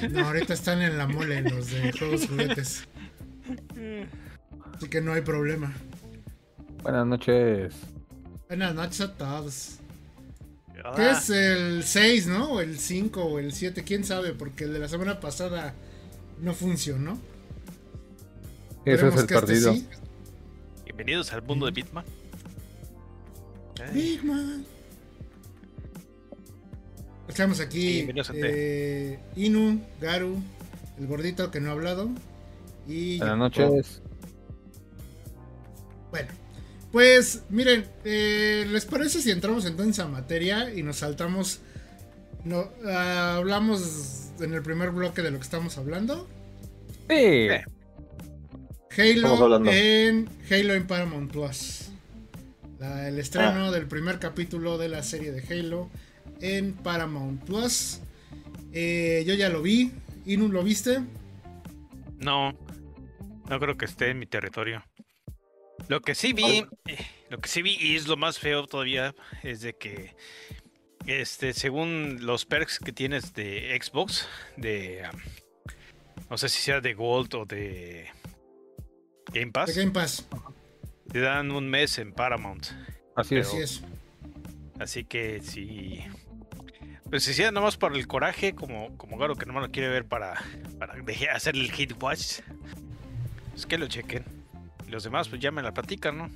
No, ahorita están en la mole los de juegos juguetes. Así que no hay problema. Buenas noches. Buenas noches a todos. ¿Qué es el 6, no? O el 5 o el 7, quién sabe, porque el de la semana pasada no funcionó. Eso es el este perdido. sí. Bienvenidos al mundo de Bitman. Ay, Big Man. Estamos aquí. Eh, Inu, Garu, el gordito que no ha hablado. Y Buenas yo. noches. Bueno, pues miren, eh, ¿les parece si entramos entonces a materia y nos saltamos? No, hablamos en el primer bloque de lo que estamos hablando. Sí. Halo Estamos hablando. en Halo en Paramount Plus. La- el estreno Ah. del primer capítulo de la serie de Halo en Paramount Plus. Eh, yo ya lo vi. Inu, ¿lo viste? No, no creo que esté en mi territorio. Lo que sí vi, eh, lo que sí vi y es lo más feo todavía es de que, este, según los perks que tienes de Xbox, de, um, no sé si sea de Gold o de Game De Pass, Game Pass. te dan un mes en Paramount. Así es. Así es. Así que sí. Pues si sea nomás por el coraje, como, como Garo que nomás lo quiere ver para, para hacer el hit watch. Pues que lo chequen. Y los demás, pues ya me la platican, ¿no?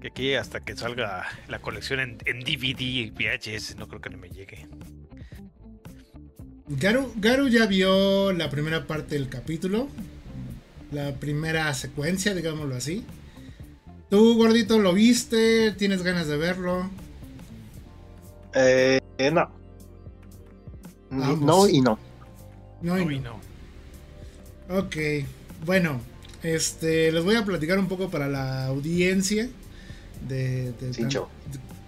Que aquí hasta que salga la colección en, en DVD y VHS, no creo que no me llegue. Garu, Garu ya vio la primera parte del capítulo. La primera secuencia, digámoslo así. Tú, gordito, lo viste. ¿Tienes ganas de verlo? Eh, no. Ambos. No y no. No, y no. no. Ok, bueno, este, les voy a platicar un poco para la audiencia de, de- Cincho.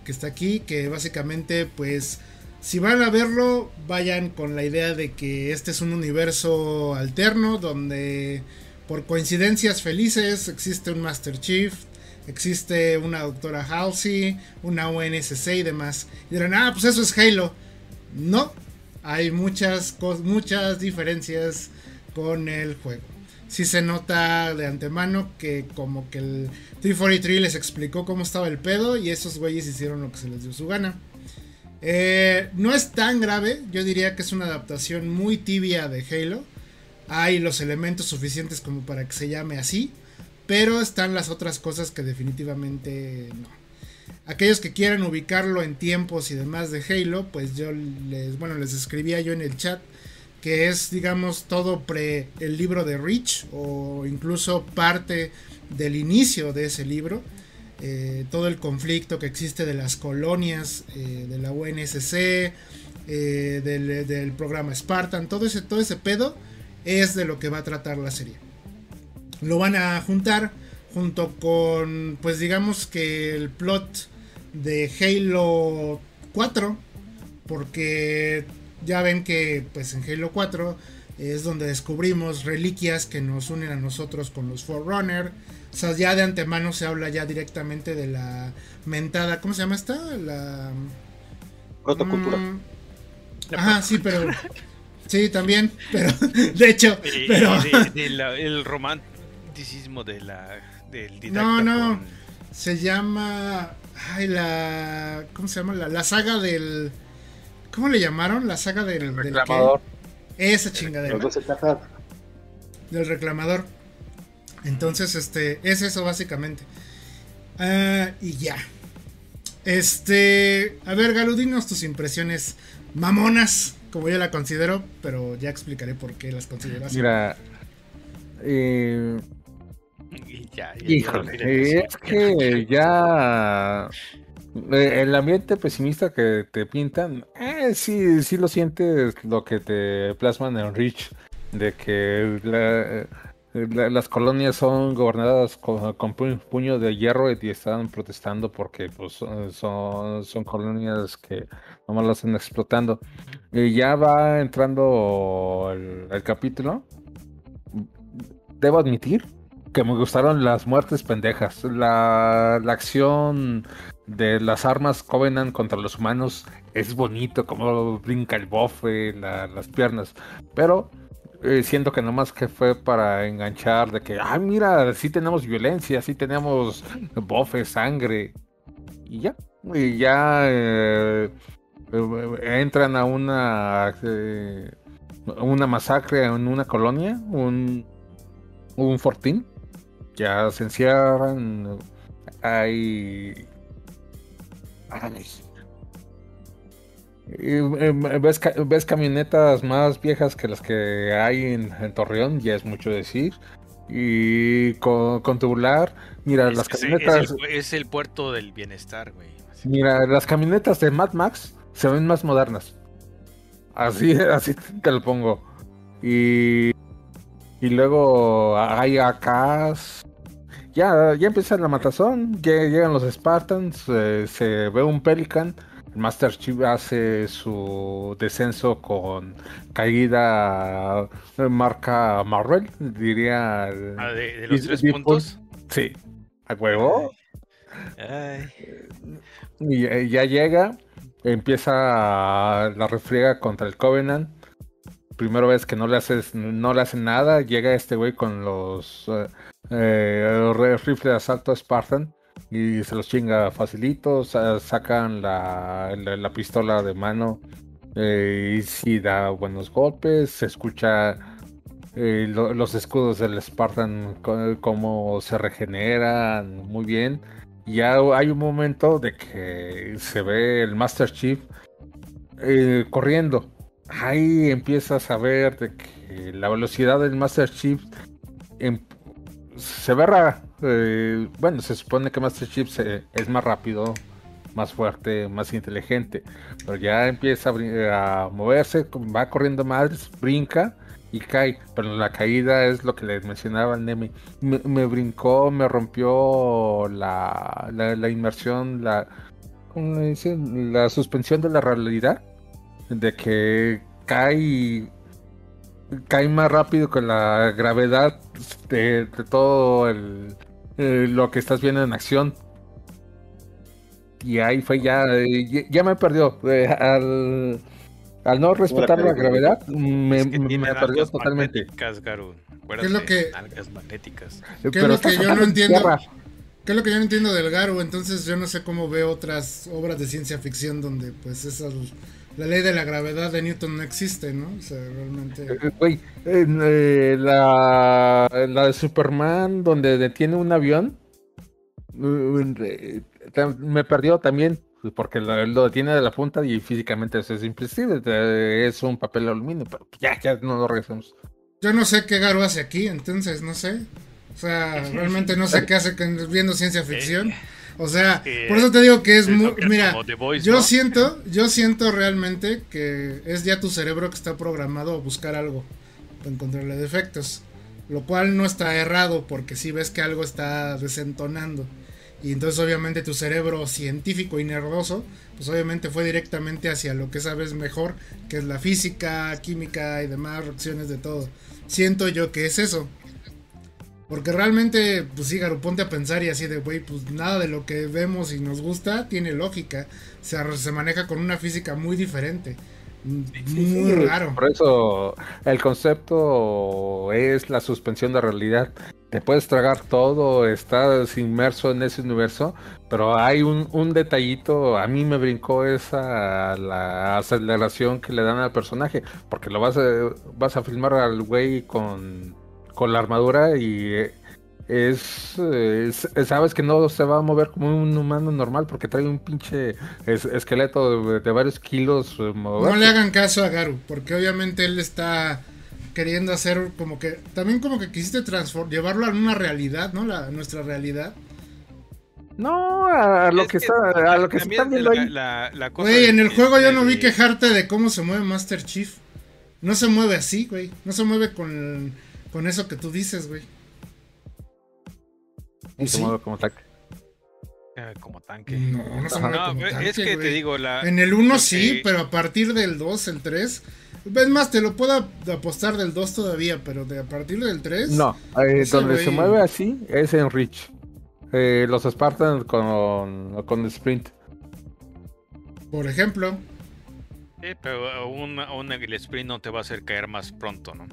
que está aquí, que básicamente, pues, si van a verlo, vayan con la idea de que este es un universo alterno donde, por coincidencias felices, existe un Master Chief, existe una doctora Halsey, una UNSC y demás. Y dirán, ah, pues eso es Halo. No, hay muchas, muchas diferencias con el juego. Sí se nota de antemano que como que el 343 les explicó cómo estaba el pedo y esos güeyes hicieron lo que se les dio su gana. Eh, no es tan grave, yo diría que es una adaptación muy tibia de Halo. Hay los elementos suficientes como para que se llame así, pero están las otras cosas que definitivamente no. Aquellos que quieran ubicarlo en tiempos y demás de Halo, pues yo les, bueno, les escribía yo en el chat que es, digamos, todo pre el libro de Rich o incluso parte del inicio de ese libro. Eh, todo el conflicto que existe de las colonias eh, de la UNSC, eh, del, programa Spartan, todo ese, todo ese pedo es de lo que va a tratar la serie. Lo van a juntar junto con, pues digamos que el plot de Halo 4, porque ya ven que pues en Halo 4 es donde descubrimos reliquias que nos unen a nosotros con los Forerunner. O sea, ya de antemano se habla ya directamente de la mentada, ¿cómo se llama esta? La Protocultura. Mm, Ajá, sí, pero sí, también, pero de hecho, pero de- de la- el romanticismo de la, del didacta No, no. con- se llama ay la ¿cómo se llama? La, la saga del ¿Cómo le llamaron? La saga del, del qué? Reclamador. Esa chingadera. Los dos del reclamador. Entonces, este, es eso básicamente. Ah, y ya. Este, a ver, Galo, dinos tus impresiones mamonas, como yo la considero, pero ya explicaré por qué las considero así. Mira. eh, y ya, ya- ya híjole, eh, es que ya. eh, El ambiente pesimista que te pintan, eh, sí, sí lo sientes lo que te plasman en Rich, de que la- la- las colonias son gobernadas con, con pu- puño de hierro y están protestando porque pues, son, son, son colonias que nomás las están explotando. Y ya va entrando el, el capítulo. Debo admitir que me gustaron las muertes pendejas. La, la acción de las armas Covenant contra los humanos es bonito, como brinca el bofe, la- las piernas, pero eh, siento que nomás que fue para enganchar de que, ah, mira, sí tenemos violencia, sí tenemos bofe, sangre, y ya, y ya eh, eh, entran a una, una masacre en una colonia, un, un fortín, ya se encierran, hay... ay, em, ves, ves camionetas más viejas que las que hay en, en Torreón, ya es mucho decir. Y con, con tubular, mira, Es las camionetas, es, el, es el puerto del bienestar, güey. Así- mira, las camionetas de Mad Max se ven más modernas. Así, así te lo pongo. Y, y luego hay AKs. Ya, ya empieza la matazón, ya llegan los Spartans, eh, se ve un Pelican. El Master Chief hace su descenso con caída eh, marca Marvel, diría. el- Ah, de, de los tres puntos. Sí, a huevo. Ay, Y eh, ya llega, empieza la refriega contra el Covenant. Primera vez que no le haces, no le hacen nada, llega este güey con los eh, rifles de asalto Spartan y se los chinga facilito, sa- sacan la, la- la pistola de mano eh, y sí da buenos golpes, se escucha eh, lo- los escudos del Spartan cómo se regeneran muy bien. Ya hay un momento de que se ve el Master Chief eh, corriendo. Ahí empiezas a ver de que la velocidad del Master Chief se ve rara. Eh, bueno, se supone que Master Chief se- es más rápido, más fuerte, más inteligente. Pero ya empieza a, moverse, va corriendo más, brinca y cae. Pero la caída es lo que les mencionaba el Nemi. Me, me brincó, me rompió la, la, la inmersión, la, ¿cómo le dicen? la suspensión de la realidad. De que cae y cae más rápido que la gravedad de, de todo el, eh, lo que estás viendo en acción. Y ahí fue ya, eh, ya, me perdió. eh, al, al no respetar la gravedad, me, es que me- perdió totalmente. ¿Qué es lo que- magnéticas. ¿Qué es lo que yo no entiendo? tierra. ¿Qué es lo que yo no entiendo del Garo? Entonces yo no sé cómo veo otras obras de ciencia ficción donde pues esa la ley de la gravedad de Newton no existe, ¿no? O sea, realmente... Eh, Güey, en, eh, la, la de Superman, donde detiene un avión, eh, me perdió también, porque lo, lo detiene de la punta y físicamente eso es imposible, eh, es un papel de aluminio, pero ya, ya no lo regresamos. Yo no sé qué Garo hace aquí, entonces no sé. O sea, realmente no sé qué hace viendo ciencia ficción. O sea, por eso te digo que es Sí, muy... Mira, Voice, yo ¿no? siento, yo siento realmente que es ya tu cerebro que está programado a buscar algo para encontrarle defectos. Lo cual no está errado porque si ves que algo está desentonando. Y entonces obviamente tu cerebro científico y nerdoso, pues obviamente fue directamente hacia lo que sabes mejor, que es la física, química y demás reacciones de todo. Siento yo que es eso. Porque realmente, pues sí, Garu, ponte a pensar y así de, güey, pues nada de lo que vemos y nos gusta tiene lógica. Se, se maneja con una física muy diferente. Muy raro. Por eso el concepto es la suspensión de realidad. Te puedes tragar todo, estás inmerso en ese universo, pero hay un, un detallito, a mí me brincó esa la aceleración que le dan al personaje, porque lo vas a, vas a filmar al güey con, con la armadura y eh, es, eh, es- sabes que no se va a mover como un humano normal porque trae un pinche es- esqueleto de, de varios kilos. eh, No le hagan caso a Garu, porque obviamente él está queriendo hacer como que, también como que quisiste llevarlo a una realidad, ¿no? La, nuestra realidad. No, a lo Es que, que está, a lo que está viendo la, ahí. la- la cosa Güey, en el juego yo no vi quejarte de cómo se mueve Master Chief. No se mueve así, güey. No se mueve con, con eso que tú dices, güey. Y se sí. mueve como tanque. eh, como tanque. No, no se mueve No, como es tanque, que te güey. digo, la, En el 1 lo sí, que- pero a partir del 2, el 3. Es más, te lo puedo ap- apostar del 2 todavía, pero de a partir del 3. No, eh, Ese donde se güey- mueve así es en Rich. Eh, los Spartans con, con Sprint. Por ejemplo. Sí, pero aún, aún el sprint no te va a hacer caer más pronto, ¿no?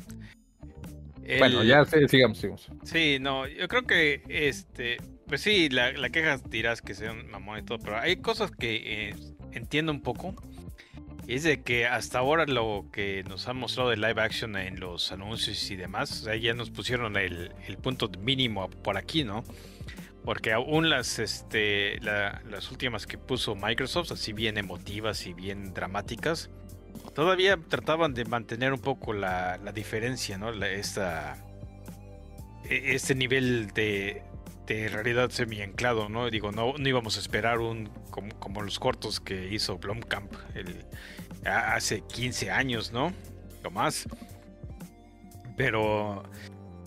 Bueno, ya sí, sigamos, sigamos. Sí, no, yo creo que este, pues sí, la, la queja dirás que sea un mamón y todo, pero hay cosas que eh, entiendo un poco. es de que hasta ahora lo que nos han mostrado de live action en los anuncios y demás, o sea, ya nos pusieron el, el punto mínimo por aquí, ¿no? Porque aún las, este, las últimas que puso Microsoft, así bien emotivas y bien dramáticas, todavía trataban de mantener un poco la, diferencia, ¿no? esta, e, este nivel de, de realidad semi-anclado, ¿no? Digo, no, no íbamos a esperar un como, los cortos que hizo Blomkamp el, hace 15 años, ¿no? O más. Pero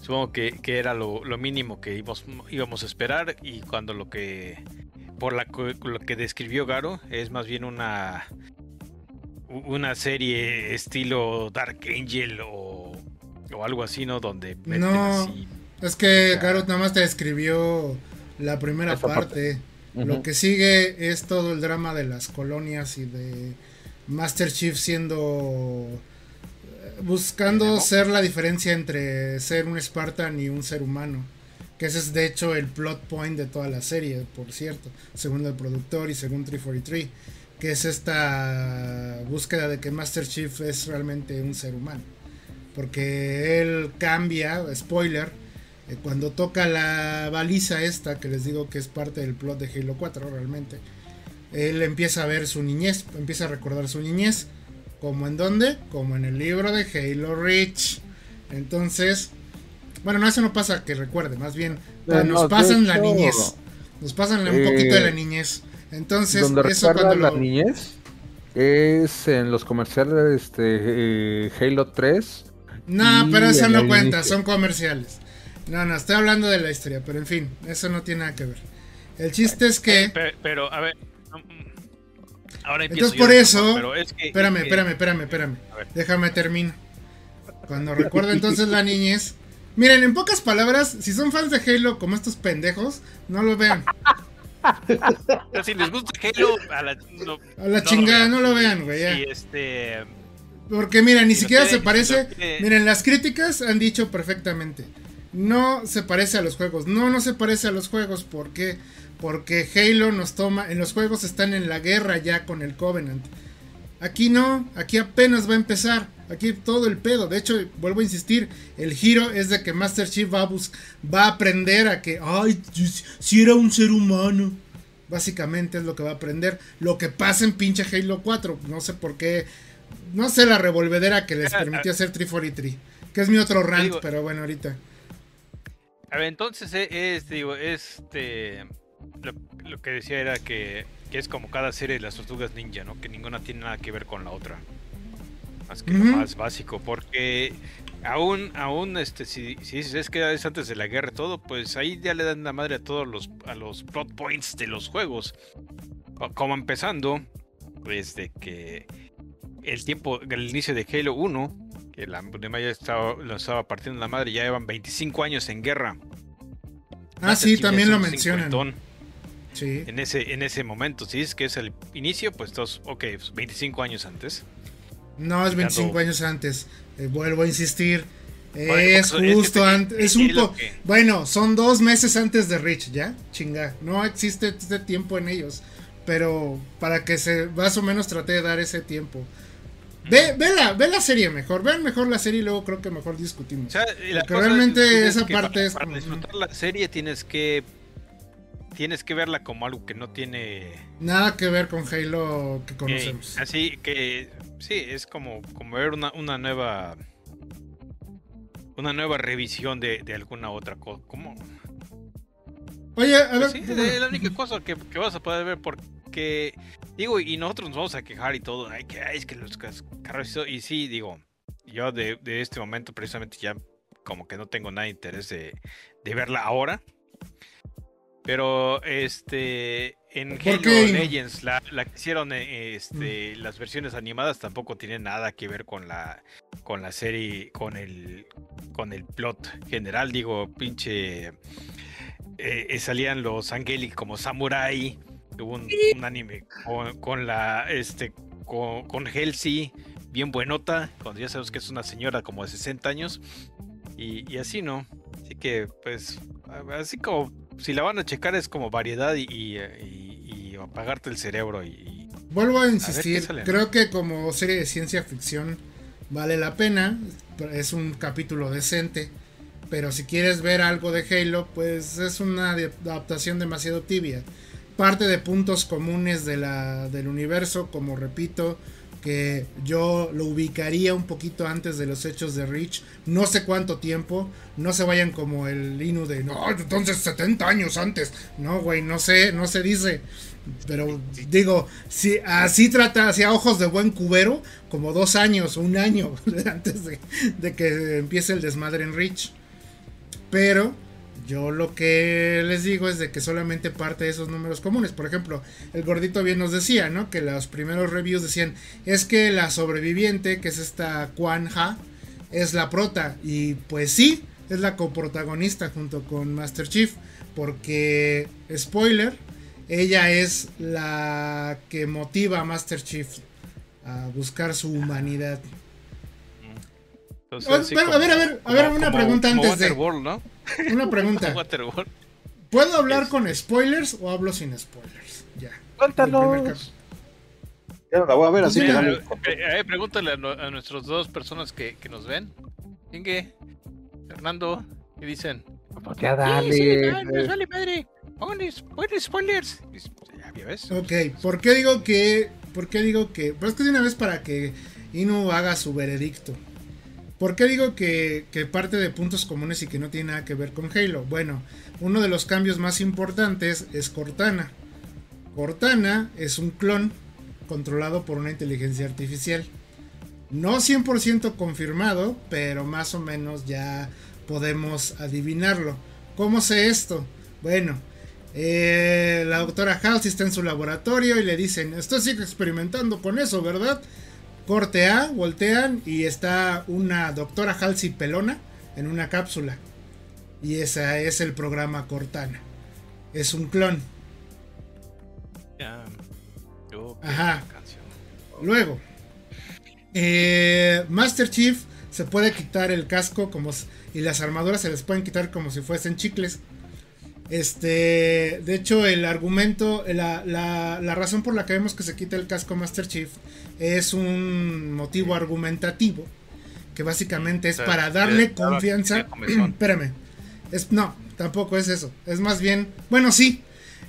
supongo que, era lo, mínimo que íbamos, íbamos a esperar y cuando lo que por la, lo que describió Garo es más bien una una serie estilo Dark Angel o, algo así, ¿no? Donde no, es que Garo nada más te describió la primera parte. Lo que sigue es todo el drama de las colonias y de Master Chief siendo eh, buscando ser la diferencia entre ser un Spartan y un ser humano. Que ese es de hecho el plot point de toda la serie, por cierto, según el productor y según 343 que es esta búsqueda de que Master Chief es realmente un ser humano. Porque él cambia, spoiler, eh, cuando toca la baliza esta, que les digo que es parte del plot de Halo 4 realmente, él empieza a ver su niñez, empieza a recordar su niñez. ¿Como en dónde? Como en el libro de Halo Reach. Entonces, bueno, no, eso no pasa que recuerde, más bien eh, nos pasan la niñez. Nos pasan un poquito de la eh, niñez. Entonces, donde eso cuando la niñez es en los comerciales este eh, Halo 3. No, pero eso no cuenta, son comerciales. No, no, estoy hablando de la historia, pero en fin, eso no tiene nada que ver. El chiste es que. Eh, pero, a ver. Mm, ahora Entonces, por eso. espérame, espérame, espérame, espérame. Déjame terminar. Cuando recuerdo entonces la niñez. Miren, en pocas palabras, si son fans de Halo como estos pendejos, no lo vean. Pero si les gusta Halo, a la, chingada, no lo vean, güey. este. Porque mira, ni siquiera se parece. Miren, las críticas han dicho perfectamente. No se parece a los juegos. No, no se parece a los juegos. ¿Por qué? Porque Halo nos toma. En los juegos están en la guerra ya con el Covenant. Aquí no, aquí apenas va a empezar. Aquí todo el pedo. De hecho, vuelvo a insistir, el giro es de que Master Chief va a, va a aprender a que, ay, si era un ser humano. Básicamente es lo que va a aprender. Lo que pasa en pinche Halo 4. No sé por qué. No sé la revolvedera que les permitió hacer 343. Que es mi otro rant, pero bueno, ahorita. A ver, entonces eh, es, digo, este. Lo, que decía era que, que, es como cada serie de las tortugas ninja, ¿no? Que ninguna tiene nada que ver con la otra. Más que lo más básico, porque aún, aún, este, si, si es que es antes de la guerra y todo, pues ahí ya le dan la madre a todos los, a los plot points de los juegos. Como empezando, desde que el tiempo, el inicio de Halo 1, que la ya estaba, lo estaba partiendo la madre, ya llevan 25 años en guerra. Ah, sí, también lo mencionan. Sí. En ese, en ese momento, si es que es el inicio, pues todos, ok, 25 pues, años antes. No, es 25 años antes. Eh, vuelvo a insistir. es justo antes. Es un poco. Bueno, son dos meses antes de Rich, ¿ya? Chinga. No existe este tiempo en ellos. Pero para que se más o menos trate de dar ese tiempo. Ve, ve, la, ve la serie mejor, vean mejor la serie y luego creo que mejor discutimos. Porque realmente esa parte es. Para disfrutar la serie tienes que tienes que verla como algo que no tiene nada que ver con Halo que conocemos. así que sí, es como, como ver una, una nueva una nueva revisión de, alguna otra cosa. Como... Oye, a ver. Pues es la única cosa que, vas a poder ver porque digo, y nosotros nos vamos a quejar y todo, ay, que es que los carros y sí, digo, yo de, de, este momento precisamente ya como que no tengo nada de interés de, de verla ahora. Pero este en Halo Legends, la, que hicieron eh, este, mm. las versiones animadas tampoco tienen nada que ver con la con la serie, con el con el plot general, digo, pinche eh, eh, salían los Angelic como Samurai. Hubo un, un anime con, con la este con, con Halsey, bien buenota, cuando ya sabes que es una señora como de 60 años. Y, y así, ¿no? Así que, pues, así como si la van a checar es como variedad y, y, y- y apagarte el cerebro y, Vuelvo a insistir, creo que como serie de ciencia ficción vale la pena, es un capítulo decente, pero si quieres ver algo de Halo, pues es una adaptación demasiado tibia. Parte de puntos comunes de la, del universo, como repito, que yo lo ubicaría un poquito antes de los hechos de Reach, no sé cuánto tiempo, no se vayan como el Inu de, no, entonces 70 años antes, no, güey, no sé, no se dice. Pero digo, si así trata, hacia ojos de buen cubero, como dos años un año antes de, de que empiece el desmadre en Reach. Pero yo lo que les digo es de que solamente parte de esos números comunes. Por ejemplo, el gordito bien nos decía, ¿no? Que los primeros reviews decían, es que la sobreviviente, que es esta Quan Ha, es la prota. Y pues sí, es la coprotagonista junto con Master Chief. Porque, spoiler, ella es la que motiva a Master Chief a buscar su humanidad. entonces, a ver, a ver, a ver, una pregunta antes de-. Una pregunta. ¿Puedo hablar con spoilers o hablo sin spoilers? Ya. Cuéntanos. Ya la voy a ver, así Sí, que dale. Eh, eh, pregúntale a, a nuestras dos personas que, que nos ven. Inge, Fernando, ¿qué dicen? Ya dale. Sí, sí, eh, nos vale madre. Pongan spoilers. Ya ves. Ok, ¿por qué digo que.? ¿Por qué digo que.? Pues es que de una vez para que Inu haga su veredicto. ¿Por qué digo que, parte de puntos comunes y que no tiene nada que ver con Halo? Bueno, uno de los cambios más importantes es Cortana. Cortana es un clon controlado por una inteligencia artificial. No 100% confirmado, pero más o menos ya podemos adivinarlo. ¿Cómo sé esto? Bueno, eh, la doctora Halsey está en su laboratorio y le dicen, sigue experimentando con eso, ¿verdad? Corte A, voltean y está una doctora Halsey pelona en una cápsula. Y ese es el programa Cortana. Es un clon. Ajá. canción. Luego, eh, Master Chief se puede quitar el casco como y las armaduras se les pueden quitar como si fuesen chicles. Este, de hecho, el argumento, la, la- la razón por la que vemos que se quita el casco Master Chief es un motivo argumentativo que básicamente es O sea, para le darle confianza. Espérame, es, no, tampoco es eso. Es más bien, bueno, sí,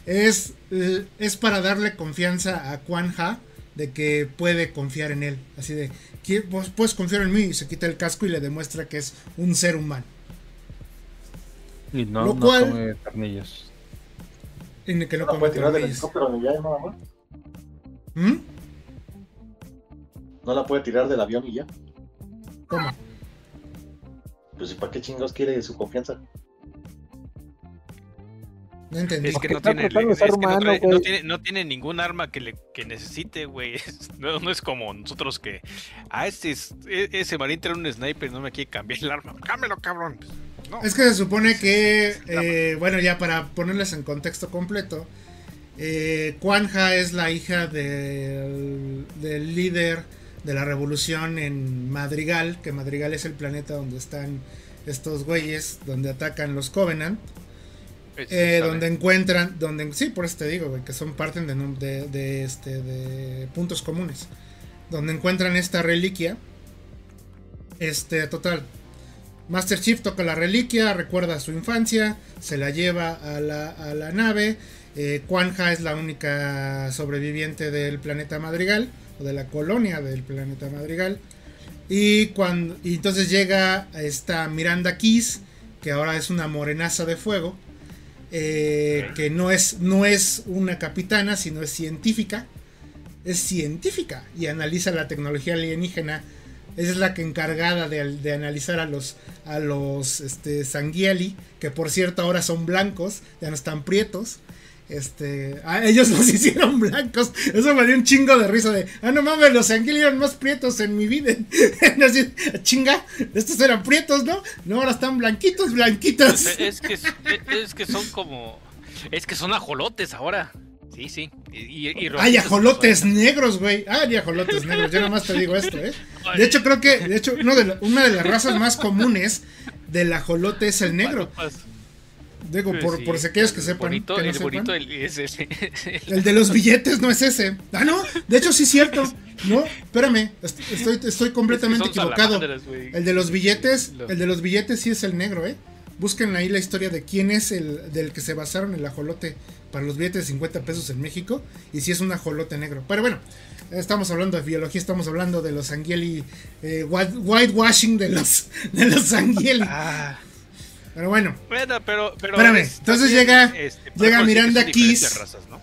es, eh, es para darle confianza a Quan Ha de que puede confiar en él. Así de, "¿Qui- vos puedes confiar en mí y se quita el casco y le demuestra que es un ser humano. Y no, Lo no cual- come carnillos. Y que no No come puede tirar del tornillos. helicóptero ni ya, nada más. ¿Mm? No la puede tirar del avión y ya. ¿Cómo? Pues, ¿y para qué chingados quiere su confianza? No entendí. Es que no tiene, es no, trae- tiene, no tiene ningún arma que, le, que necesite, güey. No, no es como nosotros que. Ah, este es- e- ese marín trae un sniper y no me quiere cambiar el arma. Cámelo, cabrón. No. Es que se supone que, eh, bueno, ya para ponerles en contexto completo, eh, es la hija del, del líder de la revolución en Madrigal, que Madrigal es el planeta donde están estos güeyes, donde atacan los Covenant, eh, donde encuentran, donde, sí, por eso te digo, güey, que son parte de, de, de, este, de puntos comunes, donde encuentran esta reliquia, este, total, Master Chief toca la reliquia, recuerda su infancia, se la lleva a la, a la nave. Eh, Quan Ha es la única sobreviviente del planeta Madrigal, o de la colonia del planeta Madrigal. Y, cuando, y entonces llega esta Miranda Keys, que ahora es una morenaza de fuego, eh, que no es, no es una capitana, sino es científica. Es científica y analiza la tecnología alienígena esa es la que encargada de, de analizar a los a los este, Sanguiali, que por cierto ahora son blancos, ya no están prietos. Este, ellos los hicieron blancos. Eso me dio un chingo de risa de, ah, no mames, los Angeli eran más prietos en mi vida. Chinga, estos eran prietos, ¿no? No, ahora están blanquitos, blanquitos. Es que, es que son como, es que son ajolotes ahora. Sí, sí. Y, y, Ay, ajolotes negros, güey. Ay, ajolotes negros. Yo nada más te digo esto, ¿eh? De hecho, creo que, de hecho, uno de una de las razas más comunes del ajolote es el negro. Digo, por, por si aquellos que sepan. Bonito, que no el sepan. bonito el, es ese. El de los billetes no es ese. Ah, no. De hecho, sí es cierto. No, espérame. est- Estoy, estoy completamente Es que son equivocado. El de los billetes, el de los billetes sí es el negro, ¿eh? Busquen ahí la historia de quién es el del que se basaron el ajolote para los billetes de 50 pesos en México y si es un ajolote negro. Pero bueno, estamos hablando de biología, estamos hablando de los angeli, eh, white- whitewashing de los de los angeli. Ah, Pero bueno, bueno, pero, pero Espérame, es- entonces llega- este, llega podemos decir que Miranda razas, ¿no?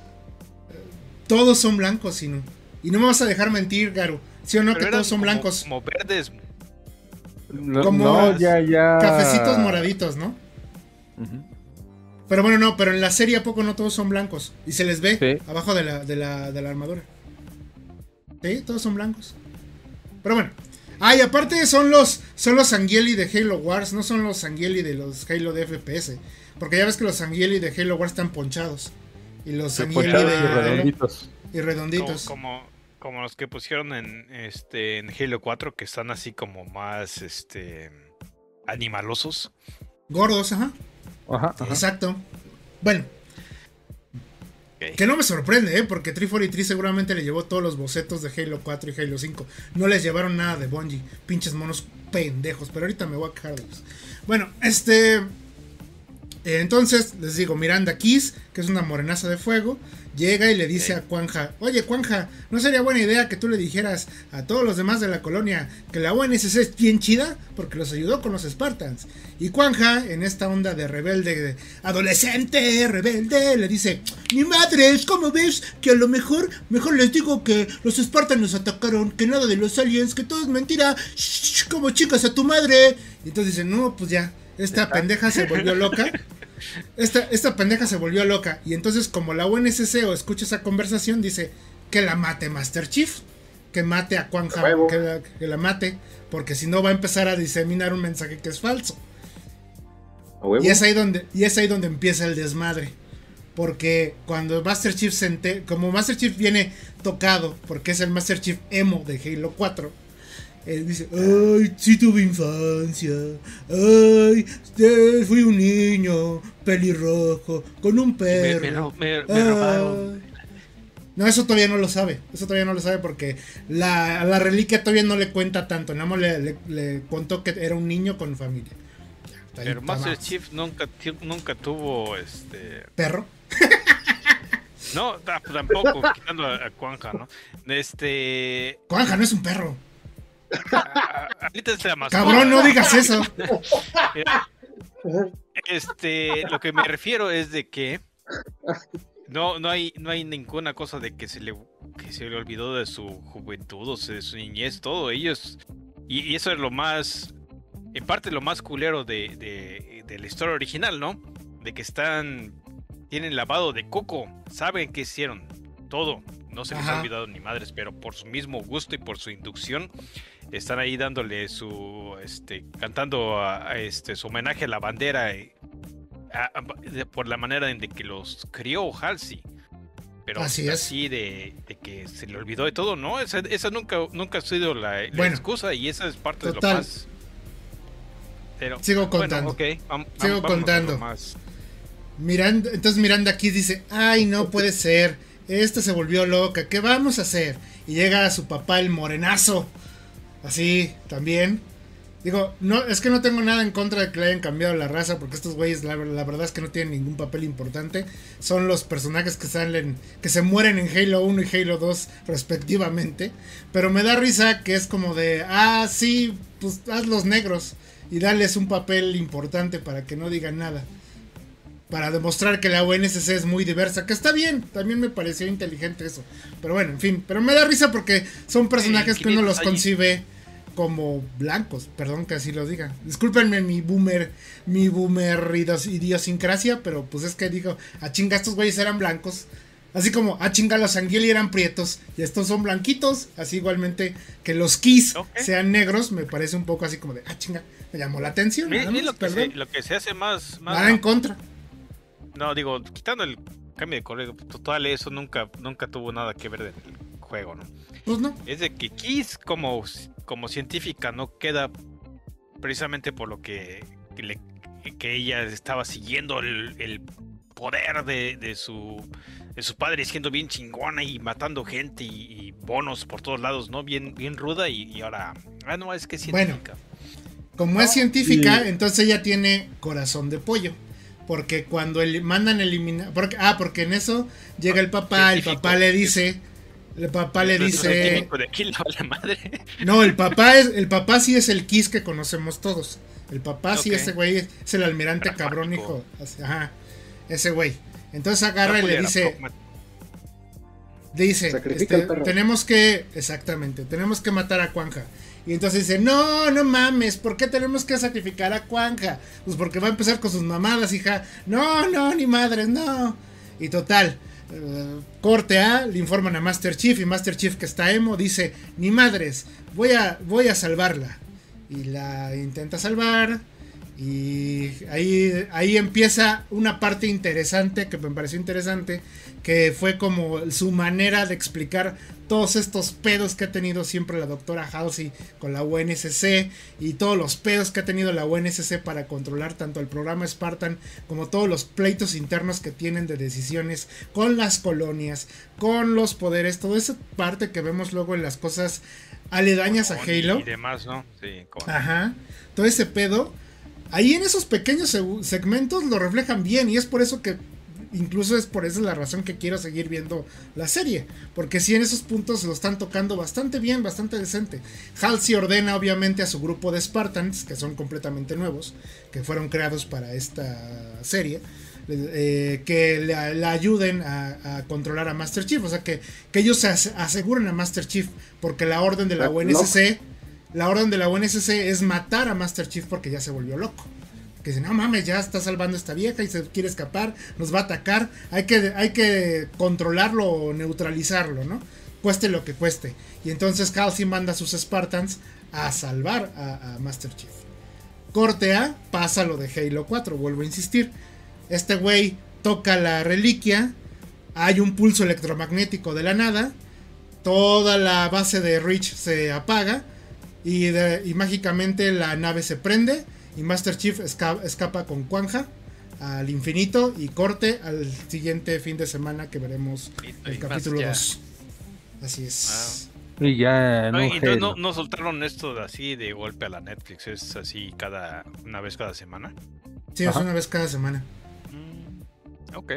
todos son blancos, sino y no me vas a dejar mentir, Garu. ¿Sí o no Pero que todos son como- blancos? Como verdes. No, Como no, ya, ya. Cafecitos moraditos, ¿no? Pero bueno, no, pero en la serie a poco no todos son blancos. Y se les ve Sí. abajo de la, de, la, de la armadura. Sí, todos son blancos. Pero bueno. Ah, y aparte son los, son los Angeli de Halo Wars, no son los Angeli de los Halo de FPS. Porque ya ves que los Angeli de Halo Wars están ponchados. Y los Sí, Angeli de y redonditos. y redonditos. como, como los que pusieron en este en Halo 4, que están así como más este animalosos. Gordos, ajá. Ajá, ajá. Exacto. Bueno, que no me sorprende, ¿eh? Porque 343 seguramente le llevó todos los bocetos de Halo 4 y Halo 5. No les llevaron nada de Bungie. Pinches monos pendejos. Pero ahorita me voy a quejar de ellos. Bueno, este. eh, Entonces, les digo, Miranda Kiss, que es una morenaza de fuego, llega y le dice a Cuanja, oye Cuanja, ¿no sería buena idea que tú le dijeras a todos los demás de la colonia que la UNSC es bien chida? Porque los ayudó con los Spartans. Y Cuanja, en esta onda de rebelde, de adolescente, rebelde, le dice, mi madre, es como ves que a lo mejor, mejor les digo que los Spartans nos atacaron, que nada de los aliens, que todo es mentira, Shh, como chicas a tu madre. Y entonces dice, no, pues ya, esta pendeja se volvió loca. Esta, esta pendeja se volvió loca. Y entonces, como la UNSC o escucha esa conversación, dice que la mate Master Chief. Que mate a huevo. que la, que la mate. Porque si no va a empezar a diseminar un mensaje que es falso. Y es ahí donde, y es ahí donde empieza el desmadre. Porque cuando Master Chief se ente- como Master Chief viene tocado, porque es el Master Chief emo de Halo 4, él dice, ay, sí tuve infancia, ay, eh, fui un niño pelirrojo, con un perro. me me- me Ay". robaron. No, eso todavía no lo sabe. Eso todavía no lo sabe porque la, la reliquia todavía no le cuenta tanto. Nada más le, le- le contó que era un niño con familia. Pero Master. Chief nunca, nunca tuvo este. Perro. No, ta- tampoco, quitando a, a Juanja, ¿no? Este. Juanja no es un perro. Cabrón, no digas eso. Este, lo que me refiero es de que no, no hay, no hay ninguna cosa de que se le, que se le olvidó de su juventud o de su niñez, todo ellos, y, y eso es lo más, en parte lo más culero de, de, de la historia original, ¿no? De que están, tienen lavado de coco, saben qué hicieron, todo, no se les Ajá. ha olvidado ni madres, pero por su mismo gusto y por su inducción, están ahí dándole su este cantando a, a, este su homenaje a la bandera eh, a- por la manera en de que los crió Halsey pero Así es. así de, de que se le olvidó de todo no esa, esa nunca nunca ha sido la, la Bueno. excusa y esa es parte Total. de lo más pero Sigo bueno, contando. Sigo contando. más. Miranda, entonces Miranda aquí dice, ay, no puede ser. Esta se volvió loca. ¿Qué vamos a hacer? Y llega su papá, el morenazo. Así, también. Digo, no, es que no tengo nada en contra de que le hayan cambiado la raza, porque estos güeyes, la, la verdad es que no tienen ningún papel importante. Son los personajes que salen, que se mueren en Halo 1 y Halo 2, respectivamente. Pero me da risa que es como de, ah, sí, pues haz los negros y darles un papel importante para que no digan nada. Para demostrar que la UNSC es muy diversa, que está bien, también me pareció inteligente eso. Pero bueno, en fin, pero me da risa porque son personajes que uno los 500 años. concibe como blancos, perdón que así lo diga. Discúlpenme mi boomer, mi boomer idios- idiosincrasia, pero pues es que digo, a chinga estos güeyes eran blancos. Así como a chinga los Anguili eran prietos y estos son blanquitos. Así igualmente que los Kiss sean negros, me parece un poco así como de, ah chinga, me llamó la atención. Lo, que se, lo que se hace más. más Nada en contra. No, digo, quitando el cambio de color, total, eso nunca, nunca tuvo nada que ver del juego, ¿no? Pues no. Es de que Kiss como, como científica no queda precisamente por lo que, que, le- que ella estaba siguiendo el, el poder de, de su de su padre siendo bien chingona y matando gente y, y bonos por todos lados, ¿no? Bien, bien ruda y, y ahora, ah no, es que es Bueno. científica. Como es científica, y- entonces ella tiene corazón de pollo. Porque cuando el- mandan eliminar. Porque, ah, porque en eso llega el papá, el papá le dice. El papá le dice. de madre. No, el papá es. El papá sí es el Kiss que conocemos todos. El papá sí, ese güey es el almirante cabrón, hijo. Ajá. Ese güey. Entonces agarra No y le dice. dice, este, tenemos que, exactamente, tenemos que matar a Cuanja. Y entonces dice, no, no mames, ¿por qué tenemos que sacrificar a Cuanja? Pues porque va a empezar con sus mamadas, hija. No, no, ni madres, no. Y total, eh, corte A, le informan a Master Chief y Master Chief que está emo dice, ni madres, voy a, voy a salvarla. Y la intenta salvar. Y ahí, ahí empieza una parte interesante que me pareció interesante, que fue como su manera de explicar todos estos pedos que ha tenido siempre la doctora Halsey con la UNSC y todos los pedos que ha tenido la UNSC para controlar tanto el programa Spartan como todos los pleitos internos que tienen de decisiones con las colonias, con los poderes, toda esa parte que vemos luego en las cosas aledañas a Halo. Y demás, ¿no? Sí, con- Ajá. Todo ese pedo. Ahí en esos pequeños seg- segmentos lo reflejan bien. Y es por eso que. Incluso es por esa la razón que quiero seguir viendo la serie. Porque si en esos puntos lo están tocando bastante bien, bastante decente. Halsey ordena obviamente a su grupo de Spartans, que son completamente nuevos, que fueron creados para esta serie, eh, que la, la ayuden a, a controlar a Master Chief. O sea, que, que ellos se ase- aseguren a Master Chief, porque la orden de la UNSC, la orden de la UNSC es matar a Master Chief porque ya se volvió loco. Que dice, no mames, ya está salvando a esta vieja y se quiere escapar, nos va a atacar, hay que, hay que controlarlo o neutralizarlo, ¿no? Cueste lo que cueste. Y entonces Halsey manda a sus Spartans a salvar a, a Master Chief. Corte A, pasa lo de Halo 4, vuelvo a insistir. Este güey toca la reliquia, hay un pulso electromagnético de la nada, toda la base de Reach se apaga y, de- y mágicamente la nave se prende y Master Chief esca- escapa con Kwanja al infinito y corte al siguiente fin de semana que veremos Y- el y capítulo ya. 2. Así es. Y ya en Ay, no, no soltaron esto de así de golpe a la Netflix, es así cada una vez cada semana. Sí, es una vez cada semana. Mm, ok.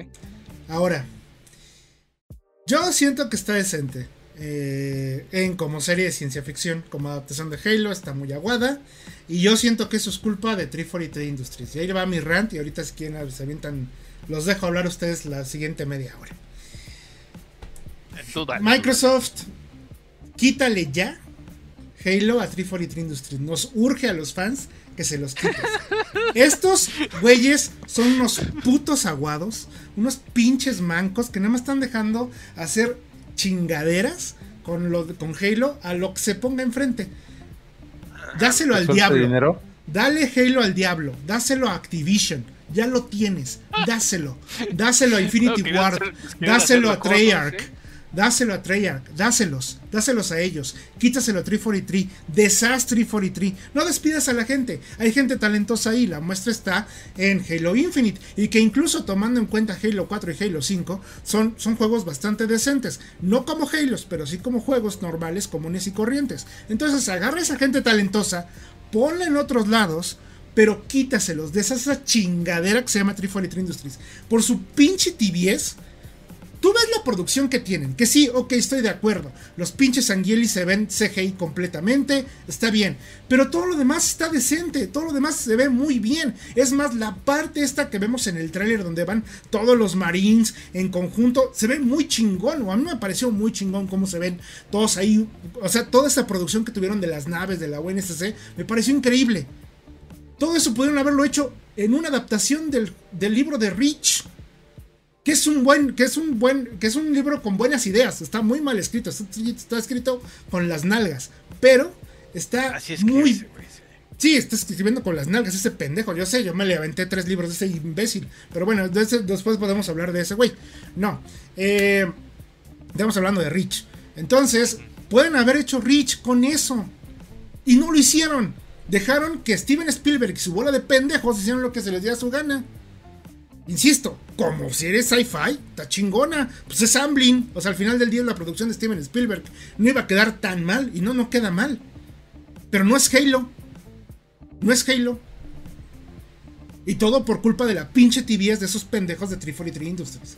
Ahora, yo siento que está decente. Eh, en como serie de ciencia ficción, como adaptación de Halo, está muy aguada. Y yo siento que eso es culpa de 343 Industries. Y ahí va mi rant. Y ahorita, si quieren, se avientan. Los dejo hablar a ustedes la siguiente media hora. Microsoft, quítale ya Halo a 343 Industries. Nos urge a los fans que se los quites. Estos güeyes son unos putos aguados, unos pinches mancos que nada más están dejando hacer chingaderas con, lo, con Halo a lo que se ponga enfrente. Dáselo al ¿Suelta diablo. dinero? Dale Halo al diablo. Dáselo a Activision. Ya lo tienes. Dáselo. Dáselo a Infinity No, Ward. Dáselo a Treyarch. ¿eh? Dáselo a Treyarch. Dáselos. Dáselos a ellos. Quítaselo a 343. Deshaz 343. No despidas a la gente. Hay gente talentosa ahí. La muestra está en Halo Infinite. Y que incluso tomando en cuenta Halo 4 y Halo 5, son, son juegos bastante decentes. No como Halos, pero sí como juegos normales, comunes y corrientes. Entonces agarra a esa gente talentosa, ponla en otros lados. Pero quítaselos de esa, esa chingadera que se llama 343 Industries. Por su pinche tibiez tú ves la producción que tienen, que sí, ok, estoy de acuerdo. Los pinches Angelis se ven CGI completamente, está bien. Pero todo lo demás está decente, todo lo demás se ve muy bien. Es más, la parte esta que vemos en el tráiler donde van todos los Marines en conjunto, se ve muy chingón. O a mí me pareció muy chingón cómo se ven todos ahí. O sea, toda esa producción que tuvieron de las naves de la UNSC, me pareció increíble. Todo eso pudieron haberlo hecho en una adaptación del, del libro de Rich que es un buen, que es un buen, que es un libro con buenas ideas. Está muy mal escrito, está, escrito con las nalgas, pero está muy. sí, está escribiendo con las nalgas ese pendejo. Yo sé, yo me le aventé tres libros de ese imbécil, pero bueno, después podemos hablar de ese güey. No, eh, estamos hablando de Rich. Entonces, pueden haber hecho Rich con eso y no lo hicieron. Dejaron que Steven Spielberg y su bola de pendejos hicieron lo que se les dio a su gana. Insisto, como si eres sci-fi, está chingona. Pues es Amblin. O sea, al final del día la producción de Steven Spielberg no iba a quedar tan mal. Y no, no queda mal. Pero no es Halo. No es Halo. Y todo por culpa de la pinche tibiez de esos pendejos de 343 Industries.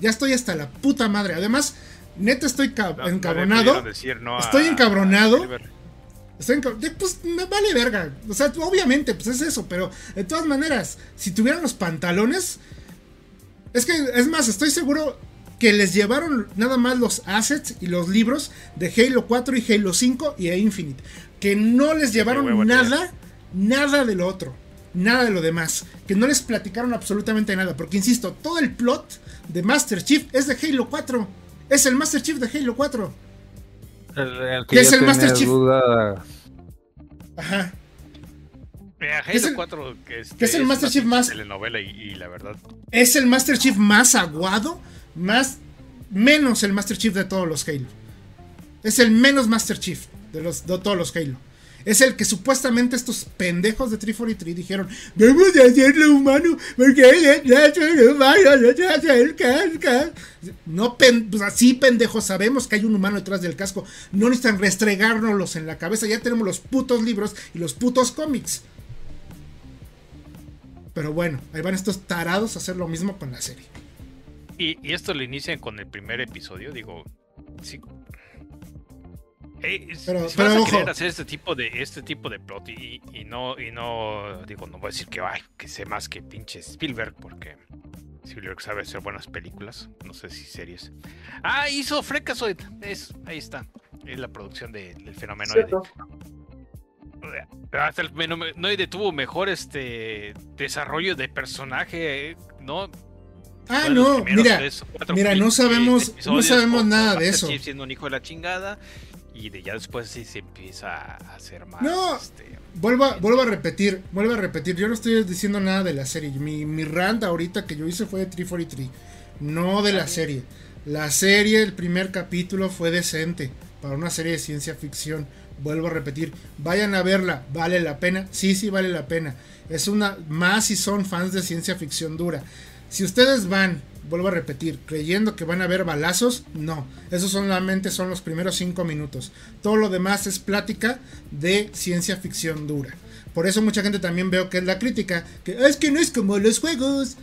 Ya estoy hasta la puta madre. Además, neta estoy encabronado. estoy encabronado. Estoy encabronado. Pues me vale verga. O sea, obviamente, pues es eso. Pero de todas maneras, si tuvieran los pantalones, es que, es más, estoy seguro que les llevaron nada más los assets y los libros de Halo 4 y Halo 5 y Infinite. Que no les llevaron nada, nada de lo otro. Nada de lo demás. Que no les platicaron absolutamente nada. Porque, insisto, todo el plot de Master Chief es de Halo 4. Es el Master Chief de Halo 4. El, que, es el Master Chief. Ajá. Es el, 4, que, es, el Master Chief más. Telenovela y, la verdad. Es el Master Chief más aguado, más. Menos el Master Chief de todos los Halo. Es el menos Master Chief de, los, de todos los Halo. Es el que supuestamente estos pendejos de 343 dijeron: Debemos de hacerlo humano, porque no, pues así pendejos, sabemos que hay un humano detrás del casco. No necesitan restregárnoslos en la cabeza. Ya tenemos los putos libros y los putos cómics. Pero bueno, ahí van estos tarados a hacer lo mismo con la serie. Y, esto lo inician con el primer episodio, digo. Sí. Pero, si vas a querer hacer este tipo de este tipo de plot y, no y no digo no voy a decir que ay, que sé más que pinche Spielberg porque Spielberg sabe hacer buenas películas no sé si series. Ah hizo Freakazoid es ahí está es la producción del fenómeno hasta el Menoide tuvo mejor este desarrollo de personaje, ¿no? Ah, no, mira, mira, no sabemos, no sabemos nada de eso. siendo un hijo de la chingada y de ya después sí se empieza a hacer más. No, este, vuelvo, a, vuelvo a repetir, vuelvo a repetir. Yo no estoy diciendo nada de la serie. Mi, mi rant ahorita que yo hice fue de 343, no de la serie. La serie, el primer capítulo fue decente para una serie de ciencia ficción vuelvo a repetir, vayan a verla, vale la pena, sí, sí vale la pena. Es una, más si son fans de ciencia ficción dura. Si ustedes van, vuelvo a repetir, creyendo que van a ver balazos, no, eso solamente son los primeros cinco minutos. Todo lo demás es plática de ciencia ficción dura. Por eso mucha gente también veo que es la crítica, que es que no es como los juegos.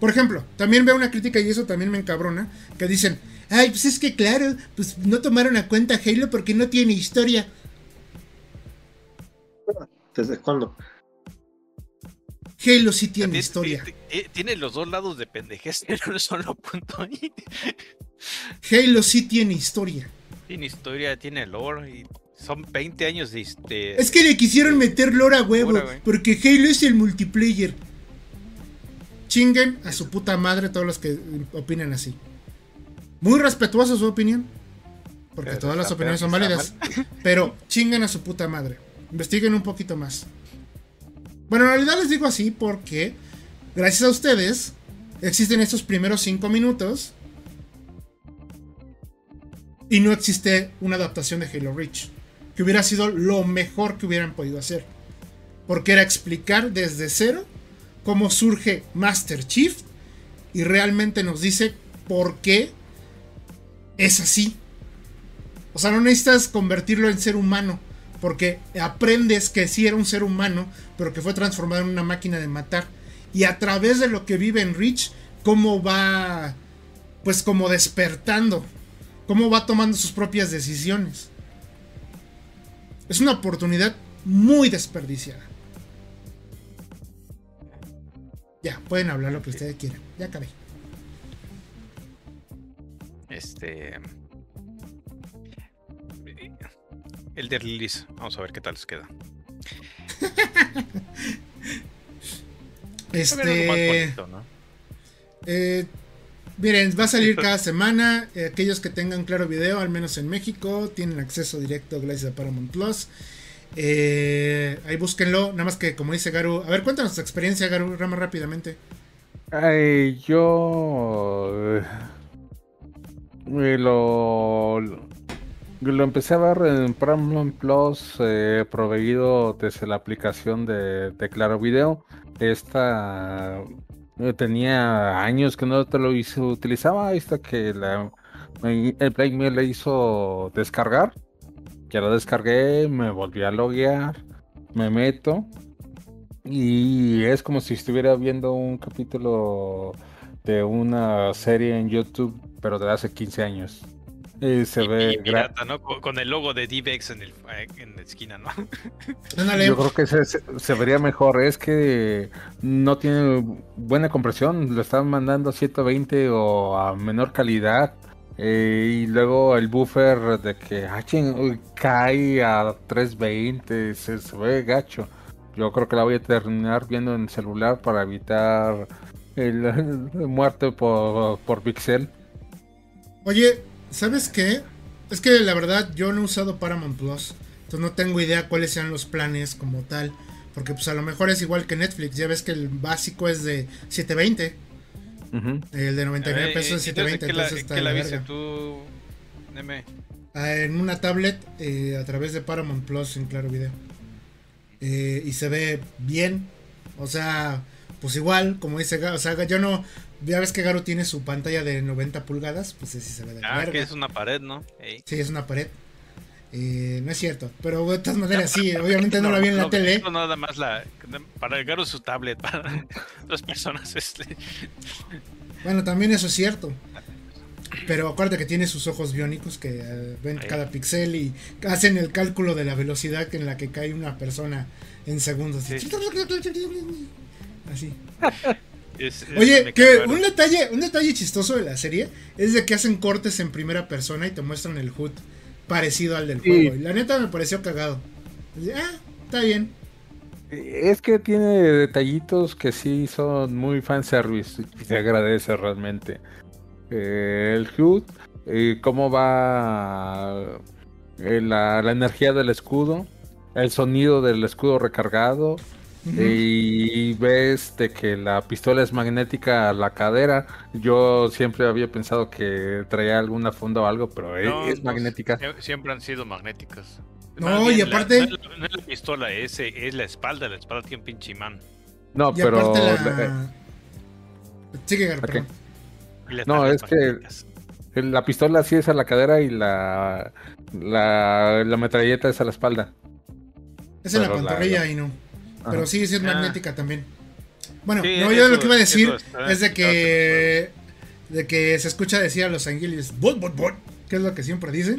Por ejemplo, también veo una crítica y eso también me encabrona, que dicen, Ay, pues es que claro, pues no tomaron a cuenta Halo porque no tiene historia. ¿Desde cuándo? Halo sí tiene historia. Tiene los dos lados de pendejez en un solo punto. Halo sí tiene historia. Tiene historia, tiene lore y son 20 años de... Este, es que le quisieron meter lore a huevo porque Halo es el multiplayer. Chinguen a su puta madre todos los que opinan así. Muy respetuosa su opinión. Porque todas las opiniones son válidas. Pero chinguen a su puta madre. Investiguen un poquito más. Bueno, en realidad les digo así porque, gracias a ustedes, existen estos primeros cinco minutos. Y no existe una adaptación de Halo Reach. Que hubiera sido lo mejor que hubieran podido hacer. Porque era explicar desde cero cómo surge Master Chief. Y realmente nos dice por qué es así. O sea, no necesitas convertirlo en ser humano. Porque aprendes que sí era un ser humano, pero que fue transformado en una máquina de matar. Y a través de lo que vive en Rich, cómo va pues como despertando, cómo va tomando sus propias decisiones. Es una oportunidad muy desperdiciada. Ya, pueden hablar lo que ustedes quieran. Ya acabé. Este. El de release. Vamos a ver qué tal les queda. este. eh, miren, va a salir cada semana. Eh, aquellos que tengan claro video, al menos en México, tienen acceso directo gracias a Paramount Plus. Eh, ahí búsquenlo. Nada más que, como dice Garu. A ver, cuéntanos tu experiencia, Garu, Rama, rápidamente. Ay, yo. Eh, lo, lo empecé a ver en Paramount Plus eh, proveído desde la aplicación de, de Claro Video. Esta eh, tenía años que no te lo hizo, utilizaba esta que el Play me le hizo descargar. Ya lo descargué, me volví a loguear, me meto y es como si estuviera viendo un capítulo de una serie en YouTube, pero de hace 15 años. Y se ve Con, el logo de DBX en, el, en la esquina, ¿no? Yo creo que se, se, vería mejor. Es que no tiene buena compresión. Lo están mandando a 120 o a menor calidad. Eh, y luego el buffer de que ah, cae a 320. Se, se ve gacho. Yo creo que la voy a terminar viendo en celular para evitar el, muerte por, por pixel. Oye, ¿sabes qué? Es que la verdad yo no he usado Paramount Plus. Entonces no tengo idea cuáles sean los planes como tal. Porque pues a lo mejor es igual que Netflix. Ya ves que el básico es de 720. El de 99 pesos es 720. Entonces, está la tú, ah, en una tablet eh, a través de Paramount Plus en Claro Video. Eh, y se ve bien. O sea, pues igual, como dice o sea, yo no, ya ves que Garo tiene su pantalla de 90 pulgadas, pues así se ve de Ah, que es una pared, ¿no? Sí, es una pared. Eh, no es cierto, pero de todas maneras sí, obviamente no, la vi en la tele. No, nada más la para Garo su tablet para las personas este. Bueno, también eso es cierto. Pero acuérdate que tiene sus ojos biónicos que eh, ven cada pixel y hacen el cálculo de la velocidad en la que cae una persona en segundos. Así. Oye, que un detalle, un detalle chistoso de la serie es de que hacen cortes en primera persona y te muestran el HUD parecido al del juego. Y la neta me pareció cagado. Ah, está bien. Es que tiene detallitos que sí son muy fanservice y se agradece realmente. Eh, el HUD, eh, cómo va eh, la, la energía del escudo, el sonido del escudo recargado, y ves de que la pistola es magnética a la cadera. Yo siempre había pensado que traía alguna funda o algo, pero es, magnética. Siempre han sido magnéticas. No, y aparte. no, es la pistola, es, es, la espalda. La espalda tiene un pinche imán. No, pero. La... Sigue, No, es que. La pistola sí es a la cadera y la. La, la metralleta es a la espalda. Es en la pantorrilla y no. Pero sí, sí es ah. magnética también. Bueno, no, yo lo que iba a decir es de que de que se escucha decir a los ángeles bot bot bot, que es lo que siempre dicen.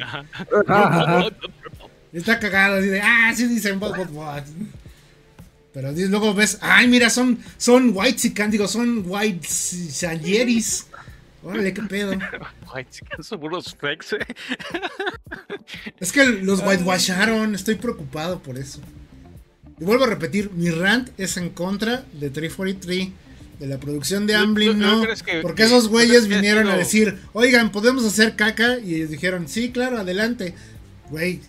Está cagado así de, ah, sí dicen bot bot bot. Pero luego ves, ay, mira, son son white chican, digo, son white sanjeris. Órale, qué pedo. White son unos fakes, eh. Es que los whitewasharon, estoy preocupado por eso. Y vuelvo a repetir, mi rant es en contra de 343, de la producción de Amblin, ¿no? porque esos güeyes vinieron a decir, oigan, podemos hacer caca, y dijeron, sí, claro, adelante. Güey,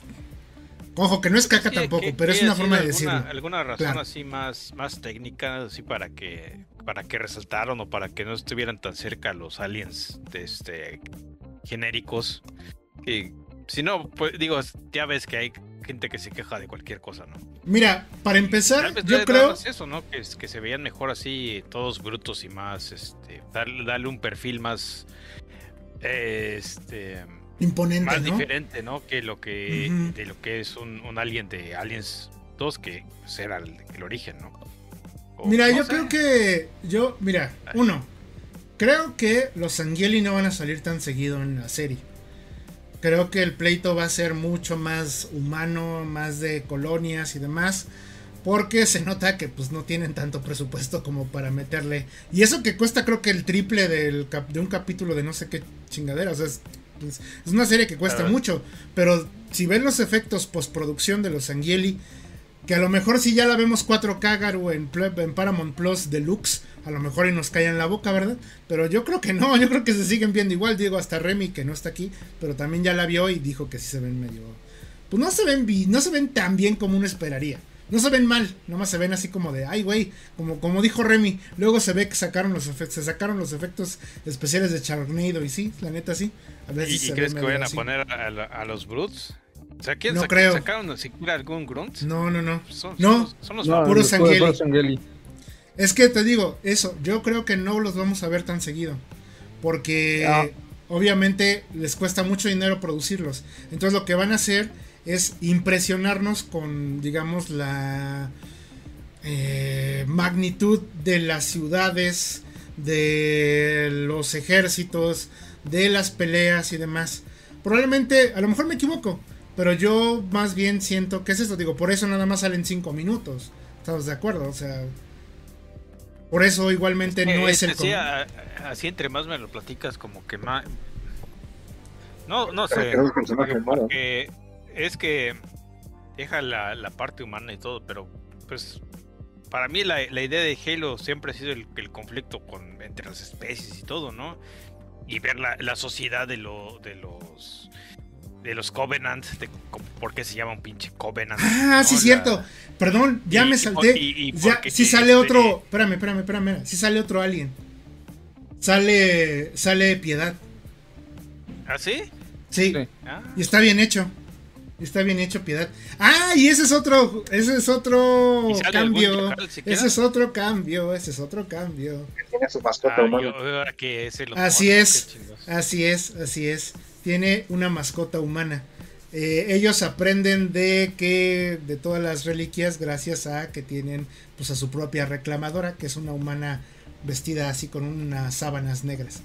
Ojo, que no es caca tampoco, pero es una forma de decirlo. ¿Alguna razón así más, más técnica, así para que para que resaltaron o para que no estuvieran tan cerca los aliens de este genéricos? Y si no, pues digo, ya ves que hay gente que se queja de cualquier cosa, ¿no? Mira, para empezar, yo creo. eso, ¿no? Que, que se veían mejor así, todos brutos y más. Este, darle, un perfil más. este. Imponente. Más diferente, ¿no? Que lo que. De lo que es un, un, alien de Aliens 2, que pues, era el, origen, ¿no? mira, yo creo que. Yo, mira, uno. Creo que los Angeli no van a salir tan seguido en la serie. Creo que el pleito va a ser mucho más humano, más de colonias y demás. Porque se nota que pues no tienen tanto presupuesto como para meterle. Y eso que cuesta creo que el triple del de un capítulo de no sé qué chingadera. O sea, es, es una serie que cuesta mucho. Pero si ven los efectos postproducción de los Angeli que a lo mejor si ya la vemos 4K Garu en, en Paramount Plus Deluxe, a lo mejor y nos en la boca, ¿verdad? Pero yo creo que no, yo creo que se siguen viendo igual. Digo, hasta Remy, que no está aquí, pero también ya la vio y dijo que sí se ven medio. Pues no se ven, no se ven tan bien como uno esperaría. No se ven mal, nomás se ven así como de, ay, güey, como, como dijo Remy. Luego se ve que sacaron los efectos, se sacaron los efectos especiales de Charnado y sí, la neta sí. A ver ¿Y, si crees que vayan a poner a, a los Brutes? O sea, ¿quién no creo. sacaron siquiera algún grunt? No, no, no. Son, no, son los, puros Angeli. Es que te digo, eso, yo creo que no los vamos a ver tan seguido. Porque ah. obviamente les cuesta mucho dinero producirlos. Entonces lo que van a hacer es impresionarnos con, digamos, la eh, magnitud de las ciudades, de los ejércitos, de las peleas y demás. Probablemente, a lo mejor me equivoco, pero yo más bien siento que es esto, digo, por eso nada más salen 5 minutos. ¿Estamos de acuerdo? O sea, por eso igualmente no es, el... Así, así entre más me lo platicas, como que más... No, no sé. Porque es que deja la, la, parte humana y todo, pero pues para mí la, la idea de Halo siempre ha sido el, el, conflicto con, entre las especies y todo, ¿no? Y ver la, la sociedad de, lo, de los de los Covenant, de por qué se llama un pinche Covenant. Ah, sí, cierto. Perdón, ya me salté. ya, sí sale otro. Espérame, espérame, espérame. Sí sale otro alien. Sale. Sale Piedad. ¿Ah, sí? Sí. Ah. Y está bien hecho. Está bien hecho, Piedad. Ah, y ese es otro. Ese es otro cambio. ese es otro cambio. Ese es otro cambio. Tiene su mascota humana. así es. Así es, así es tiene una mascota humana. Eh, ellos aprenden de que de todas las reliquias gracias a que tienen pues a su propia reclamadora que es una humana vestida así con unas sábanas negras.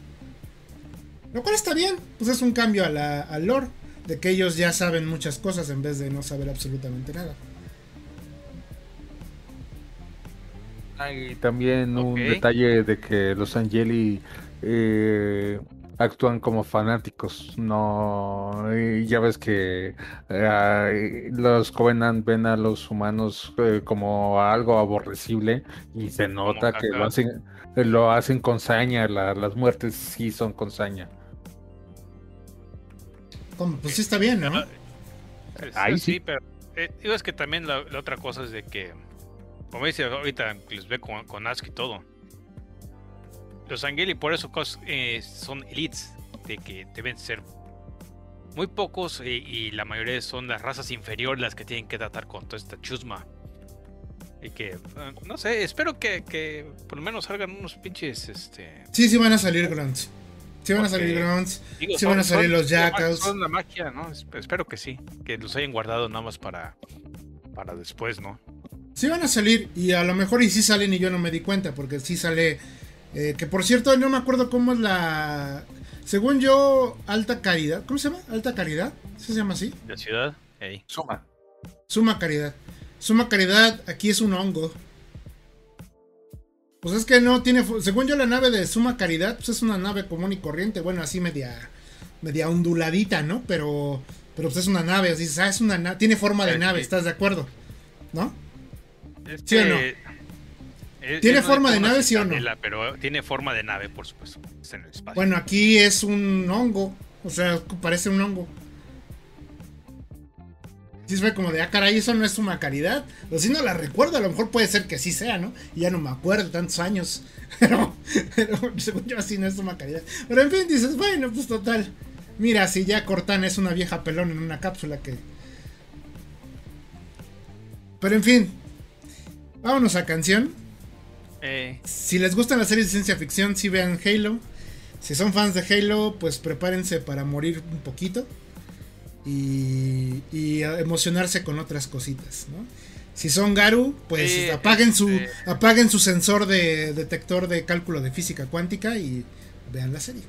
Lo cual está bien pues es un cambio a la, al lore de que ellos ya saben muchas cosas en vez de no saber absolutamente nada. Hay también un detalle de que los Angeli eh, actúan como fanáticos. No, ya ves que eh, los Covenant ven a los humanos eh, como algo aborrecible y se nota que lo hacen, lo hacen con saña. las muertes sí son con saña. Pues sí está bien, ¿no? Ahí sí, pero eh, digo es que también la, otra cosa es de que, como dice ahorita, les ve con, con Ask y todo los Angeli por eso eh, son elites, de que deben ser muy pocos eh, y, la mayoría son las razas inferiores las que tienen que tratar con toda esta chusma. Y que, eh, no sé, espero que, por lo menos salgan unos pinches, este... Sí, sí van a salir grunts. Sí van a salir grunts. sí van a salir los jackals. Son la magia, ¿no? Espero que sí. Que los hayan guardado nada más para, para después, ¿no? Sí van a salir y a lo mejor y sí salen y yo no me di cuenta porque sí sale eh, que por cierto, no me acuerdo cómo es la. Según yo, Alta Caridad. ¿Cómo se llama? ¿Alta Caridad? ¿Se llama así? La ciudad. Suma. Suma Caridad. Suma Caridad, aquí es un hongo. Pues es que no tiene. Según yo, la nave de Suma Caridad, pues es una nave común y corriente. Bueno, así media. Media onduladita, ¿no? Pero. Pero pues es una nave. Así, ah, es una nave. Tiene forma de nave, ¿estás de acuerdo? ¿No? ¿Sí o no? ¿Tiene forma de nave, sí o no? Pero tiene forma de nave, por supuesto. Bueno, aquí es un hongo. O sea, parece un hongo. Sí ve como de, ah, caray, eso no es una caridad. O si no la recuerdo, a lo mejor puede ser que sí sea, ¿no? Y ya no me acuerdo, tantos años. Pero, pero según yo así no es una caridad. Pero en fin, dices, bueno, pues total. Mira, si ya Cortana es una vieja pelón en una cápsula que... Pero en fin. Vámonos a canción. Eh. Si les gustan las series de ciencia ficción, si vean Halo. Si son fans de Halo, pues prepárense para morir un poquito. Y, emocionarse con otras cositas, Si son Garu, pues Sí, apaguen su este- apaguen su sensor de detector de cálculo de física cuántica y vean la serie.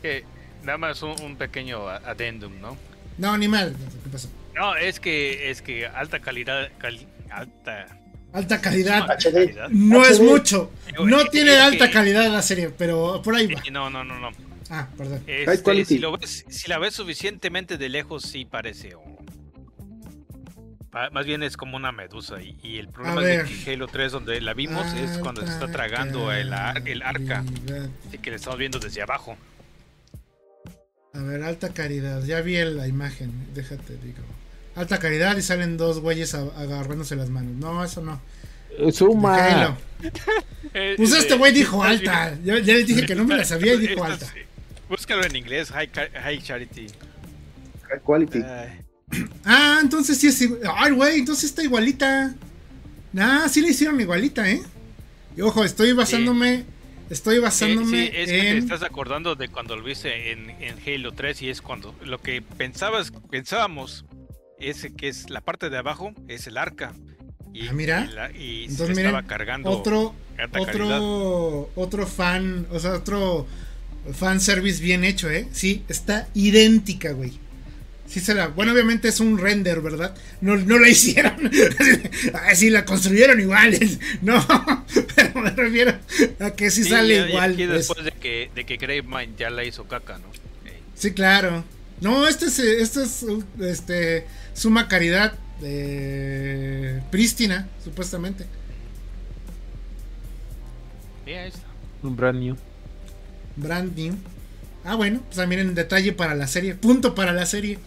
Que nada más un, un pequeño adendum, ¿no? No, ni mal. ¿Qué pasó? No, es que es que alta calidad, cali- alta Alta calidad. HD. No es mucho. Digo, No tiene alta calidad la serie, pero por ahí va. No, no, no, no. Ah, perdón. Este, si, lo ves, si la ves suficientemente de lejos, sí parece. Más bien es como una medusa. Y, y el problema es de que Halo 3, donde la vimos, es cuando se está tragando el, ar- el arca. Así que le estamos viendo desde abajo. A ver, alta calidad. Ya vi la imagen. Déjate, digo. Alta calidad y salen dos güeyes agarrándose las manos. No, eso no. Eh, Suma. Halo. Pues este güey dijo alta. Yo ya les dije que no me la sabía y dijo alta. Búscalo en inglés, High, high Charity. High quality. Ah, entonces sí es igual. Ay, güey, entonces está igualita. Nah, sí le hicieron igualita, ¿eh? Y ojo, estoy basándome. Estoy basándome sí, es que te estás acordando de cuando lo viste en, en Halo 3 y es cuando lo que pensabas, pensábamos es que es la parte de abajo es el arca. Y, Ah, mira. y, la- y se Entonces, estaba cargando Otro, otro, otro fan, o sea, otro fan service bien hecho, ¿eh? Sí, está idéntica, güey. Sí se la, bueno, obviamente es un render, ¿verdad? No, no la hicieron. ah, sí, la construyeron igual. No, pero me refiero a que sí, Sí, sale ya- ya igual. aquí pues. después de que, de que Gravemind ya la hizo caca, ¿no? Sí, claro. No, este es, este es este, suma caridad de prístina, supuestamente. mira, está. Un brand new. Brand new. Ah, bueno, pues también en detalle para la serie. Punto para la serie.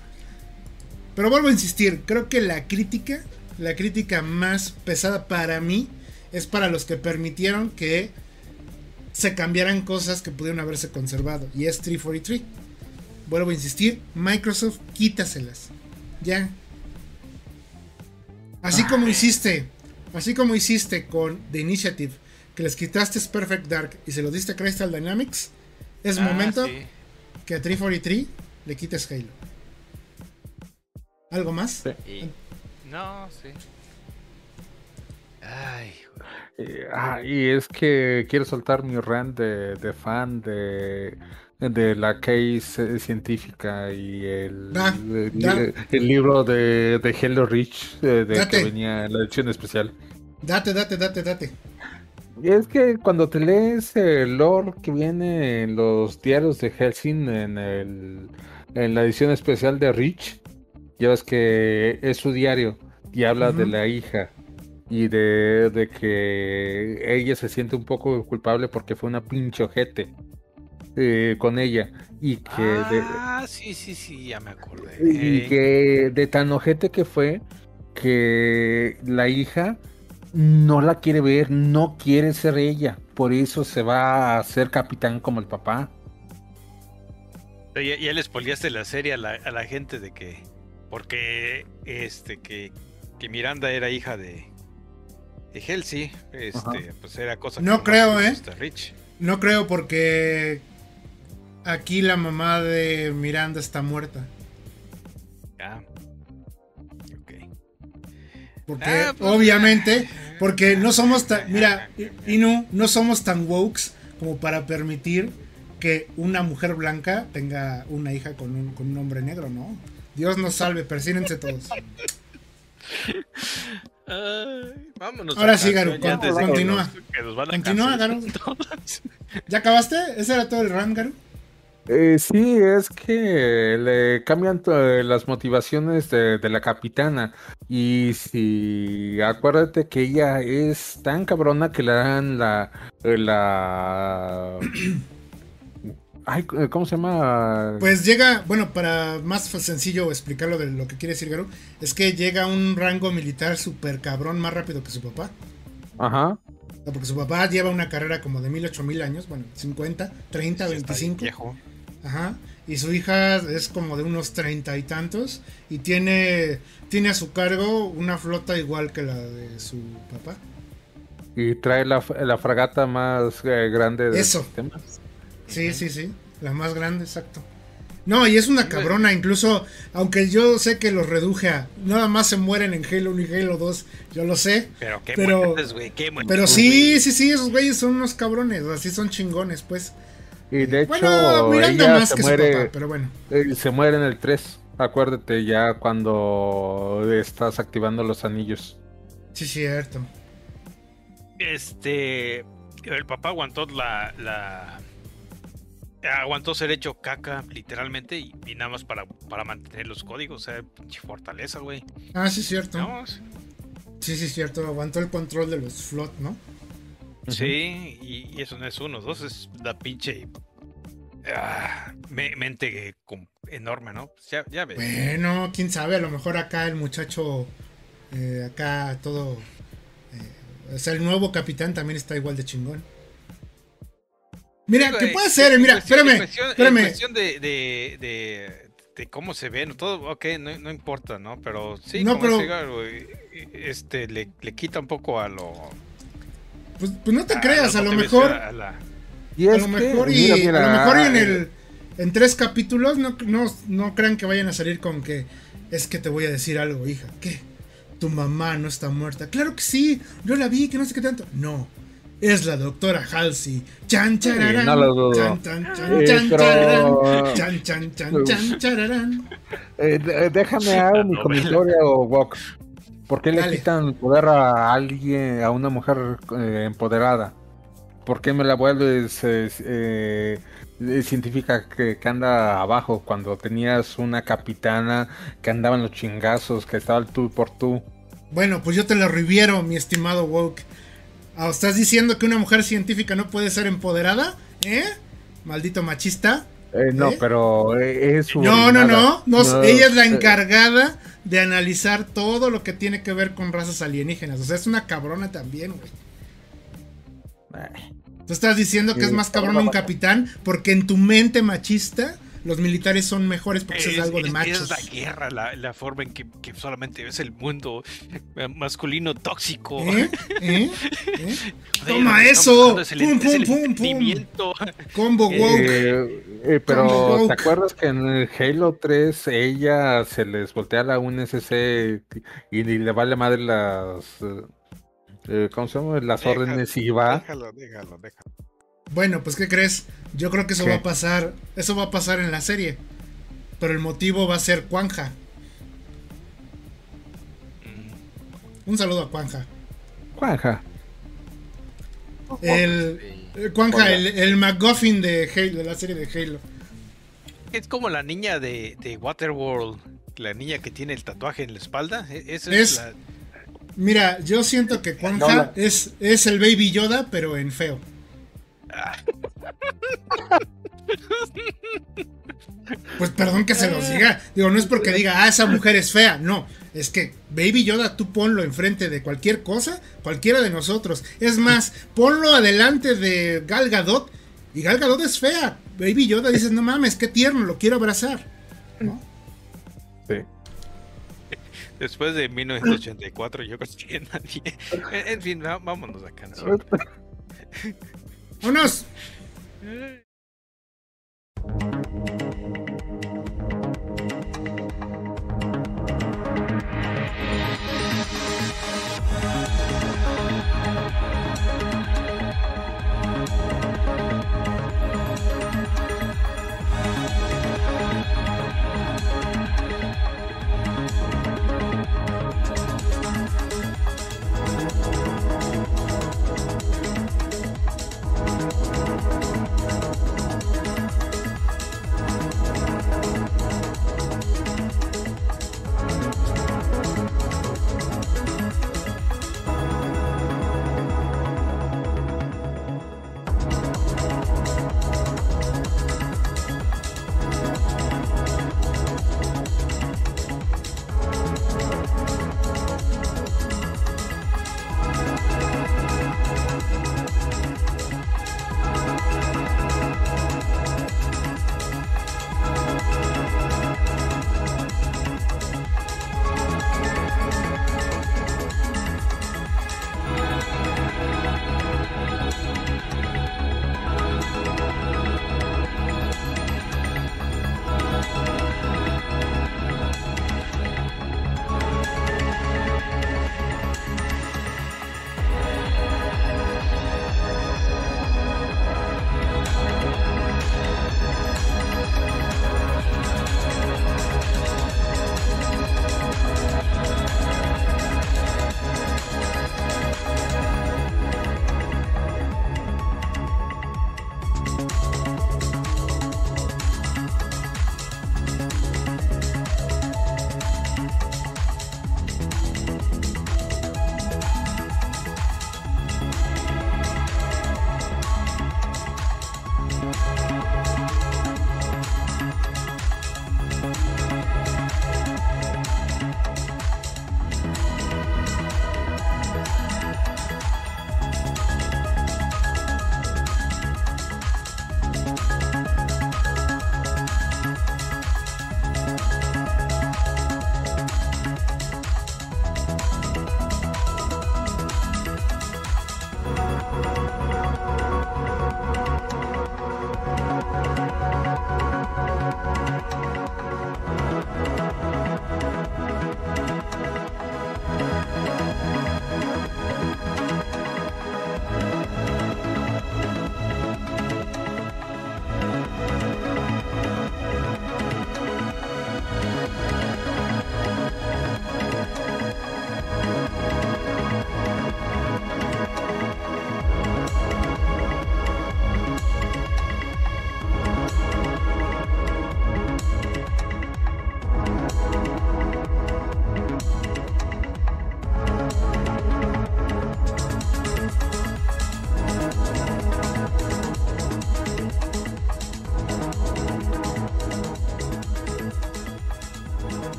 Pero vuelvo a insistir, creo que la crítica, la crítica más pesada para mí, es para los que permitieron que se cambiaran cosas que pudieron haberse conservado. Y es 343. Vuelvo a insistir, Microsoft quítaselas. Ya. Así como hiciste, así como hiciste con The Initiative, que les quitaste Perfect Dark y se lo diste a Crystal Dynamics, es Ah, momento sí. que a 343 le quites Halo. ¿Algo más? Sí. No, sí. Ay, Eh, ah, y es que quiero soltar mi rant de, de fan de, de la case eh, científica y el, Da, el, da. el libro de, de Hello Rich eh, de que venía en la edición especial. Date, date, date, date. Y es que cuando te lees el lore que viene en los diarios de Helsing en, el, en la edición especial de Rich, ya ves que es su diario y habla de la hija y de, de que ella se siente un poco culpable porque fue una pinche ojete eh, con ella y que de, Ah, sí, sí, sí, ya me acordé. y que de tan ojete que fue que la hija no la quiere ver, no quiere ser ella, por eso se va a ser capitán como el papá. Ya, ya le spoileaste la serie a la, a la gente de que. Porque este que, que Miranda era hija de. De Helsi. Este, Ajá. pues era cosa No que creo, ¿eh? Rich. No creo porque aquí la mamá de Miranda está muerta. Ya. Ok. Porque Ah, pues, obviamente, porque no somos tan, mira, Inu, no somos tan wokes como para permitir que una mujer blanca tenga una hija con un, con un hombre negro, ¿no? Dios nos salve, persínense todos. Ay, vámonos. Ahora sí, Garu, con- continúa. nos- que nos van a Continúa, Garu. ¿Ya acabaste? ¿Ese era todo el rant, Garu? Eh, sí, es que le cambian las motivaciones de, de la capitana. Y si acuérdate que ella es tan cabrona que le dan la. la... Ay, ¿cómo se llama? Pues llega, bueno, para más sencillo explicarlo de lo que quiere decir Garu, es que llega a un rango militar súper cabrón más rápido que su papá. Ajá. Porque su papá lleva una carrera como de mil, ocho mil años, bueno, 50, 30, Ya está 25. viejo. Ajá. Y su hija es como de unos treinta y tantos. Y tiene, tiene a su cargo una flota igual que la de su papá. Y trae la, la fragata más eh, grande del Eso. sistema. Sí, sí, sí. La más grande, exacto. No, y es una cabrona, incluso, aunque yo sé que los reduje a nada más se mueren en Halo 1 y Halo 2, yo lo sé. Pero qué Pero- muertes, güey, qué muertes, Pero sí, sí, sí, esos güeyes son unos cabrones, así son chingones, pues. Y de hecho, bueno, ella más se que muere, su papá, pero bueno. eh, se muere en el 3. Acuérdate ya cuando estás activando los anillos. Sí, cierto. Este. El papá aguantó la. la aguantó ser hecho caca, literalmente, y, y nada más para, para mantener los códigos. O sea, pinche fortaleza, güey. Ah, sí, cierto. Vamos. Sí, sí, cierto. Aguantó el control de los flot, ¿no? Sí, y, y eso no es uno. Dos es la pinche. ah, me- mente enorme, ¿no? Pues ya, ya ves. Bueno, quién sabe, a lo mejor acá el muchacho, eh, acá todo, eh, o sea, el nuevo capitán también está igual de chingón. Mira, Digo, ¿qué eh, puede ser? Mira, cuestión- espérame, En cuestión, espérame. de, de, de, de cómo se ven, todo, ok, no, no importa, ¿no? Pero sí, No, como pero- güey, este, le, le quita un poco a lo. Pues, pues no te a creas, a lo mejor, a la- Y a lo que, mejor y mira, a lo mejor y en el, en tres capítulos no, no, no crean que vayan a salir con que es que te voy a decir algo, hija, ¿qué? Tu mamá no está muerta. Claro que sí, yo la vi, que no sé qué tanto. No, es la doctora Halsey. Chan chararán. no lo dudo. Chan chan chan chan chararán. Chan chan chan chan chararán. eh, déjame dar mi comentario, Wok. ¿Por qué le quitan el poder a alguien, a una mujer eh, empoderada? ¿Por qué me la vuelves eh, eh, científica que, que anda abajo cuando tenías una capitana que andaba en los chingazos, que estaba al tú por tú? Bueno, pues yo te lo reviero, mi estimado Woke. Ah, ¿Estás diciendo que una mujer científica no puede ser empoderada? ¿Eh? Maldito machista. Eh, no, ¿Eh? pero eh, es No, no, no, no, No, Ella es la encargada de analizar todo lo que tiene que ver con razas alienígenas. O sea, es una cabrona también, güey. Tú estás diciendo que es más cabrón un capitán porque en tu mente machista los militares son mejores porque eso es, algo de es- machos. es la guerra, la, la forma en que, que solamente ves el mundo eh, masculino tóxico. ¿Eh? ¿Eh? ¿Eh? Toma eso. es el- Pum, es pum, pum, pum. Combo Eh, woke. Eh, eh, pero Combo ¿te acuerdas que en el Halo 3 ella se les voltea la UNSC y, y le vale madre las ¿cómo se llama? las órdenes y va? Déjalo, déjalo, déjalo. Bueno, pues ¿qué crees? Yo creo que eso ¿Qué? va a pasar. Eso va a pasar en la serie. Pero el motivo va a ser Cuanja. Mm. Un saludo a Cuanja. Juanja. El, eh, Cuanja, el, el McGuffin de Halo, de la serie de Halo. Es como la niña de, de Waterworld, la niña que tiene el tatuaje en la espalda. e- Esa Es- es, la- Mira, yo siento que Cuanja Lola. es, es el Baby Yoda, pero en feo. Pues perdón que se los diga. Digo, no es porque diga, ah, esa mujer es fea. No, es que Baby Yoda tú ponlo enfrente de cualquier cosa, cualquiera de nosotros. Es más, ponlo adelante de Gal Gadot y Gal Gadot es fea. Baby Yoda dices, no mames, qué tierno, lo quiero abrazar. ¿No? Sí. Después de 1984, yo creo que nadie. En, fin, vámonos a canción. ¡Vámonos!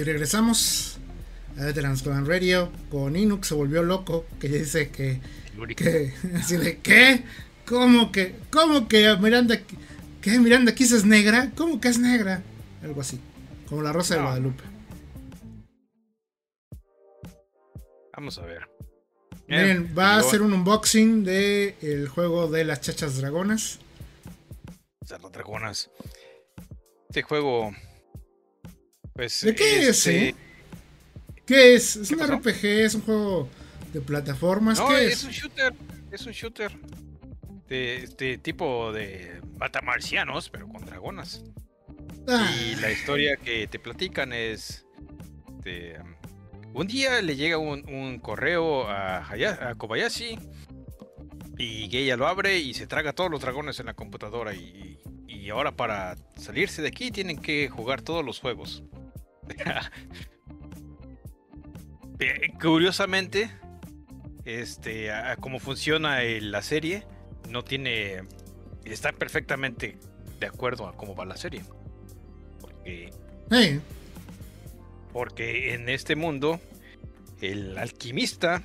Y regresamos a Veterans Command Radio con Inuk se volvió loco, que ya dice que, que así de ¿qué? ¿Cómo que? ¿Cómo que Miranda ¿Qué? Miranda Kiss es negra? ¿Cómo que es negra? Algo así, como la Rosa de. Guadalupe. Vamos a ver. Miren, va a hacer un unboxing de el juego de las chachas dragonas. Cerro Dragonas. Este juego. Pues. ¿De qué es, este, eh? ¿Qué es? ¿Es ¿Qué un pasó? RPG? ¿Es un juego de plataformas? No, ¿Qué es? es? un shooter. Es un shooter. De este tipo de matamarcianos, pero con dragonas. Ah, Y la historia que te platican es. de, um, un día le llega un, un correo a, Haya- a Kobayashi. Y ella lo abre y se traga todos los dragones en la computadora. Y, y ahora para salirse de aquí tienen que jugar todos los juegos. Curiosamente, este, a- a cómo funciona el- la serie, no tiene. Está perfectamente de acuerdo a cómo va la serie. Porque, hey, porque en este mundo, el alquimista,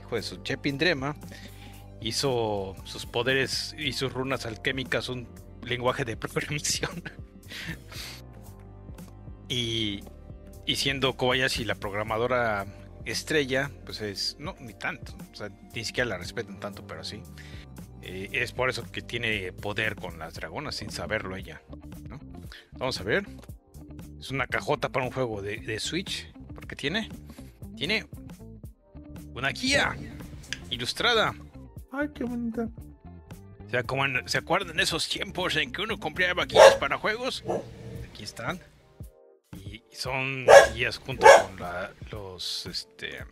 hijo de su Chepindrema, hizo sus poderes y sus runas alquímicas un lenguaje de programación. y, y siendo Kobayashi la programadora estrella, pues es. No, ni tanto. O sea, ni siquiera la respetan tanto, pero sí. Eh, es por eso que tiene poder con las dragonas sin saberlo ella. ¿no? Vamos a ver. Es una cajota para un juego de, de Switch. Porque tiene. Tiene. Una guía. Ilustrada. Ay, qué bonita. O sea, como en- ¿se acuerdan esos tiempos en que uno compraba guías para juegos? Aquí están. Y son guías junto con la- los, este,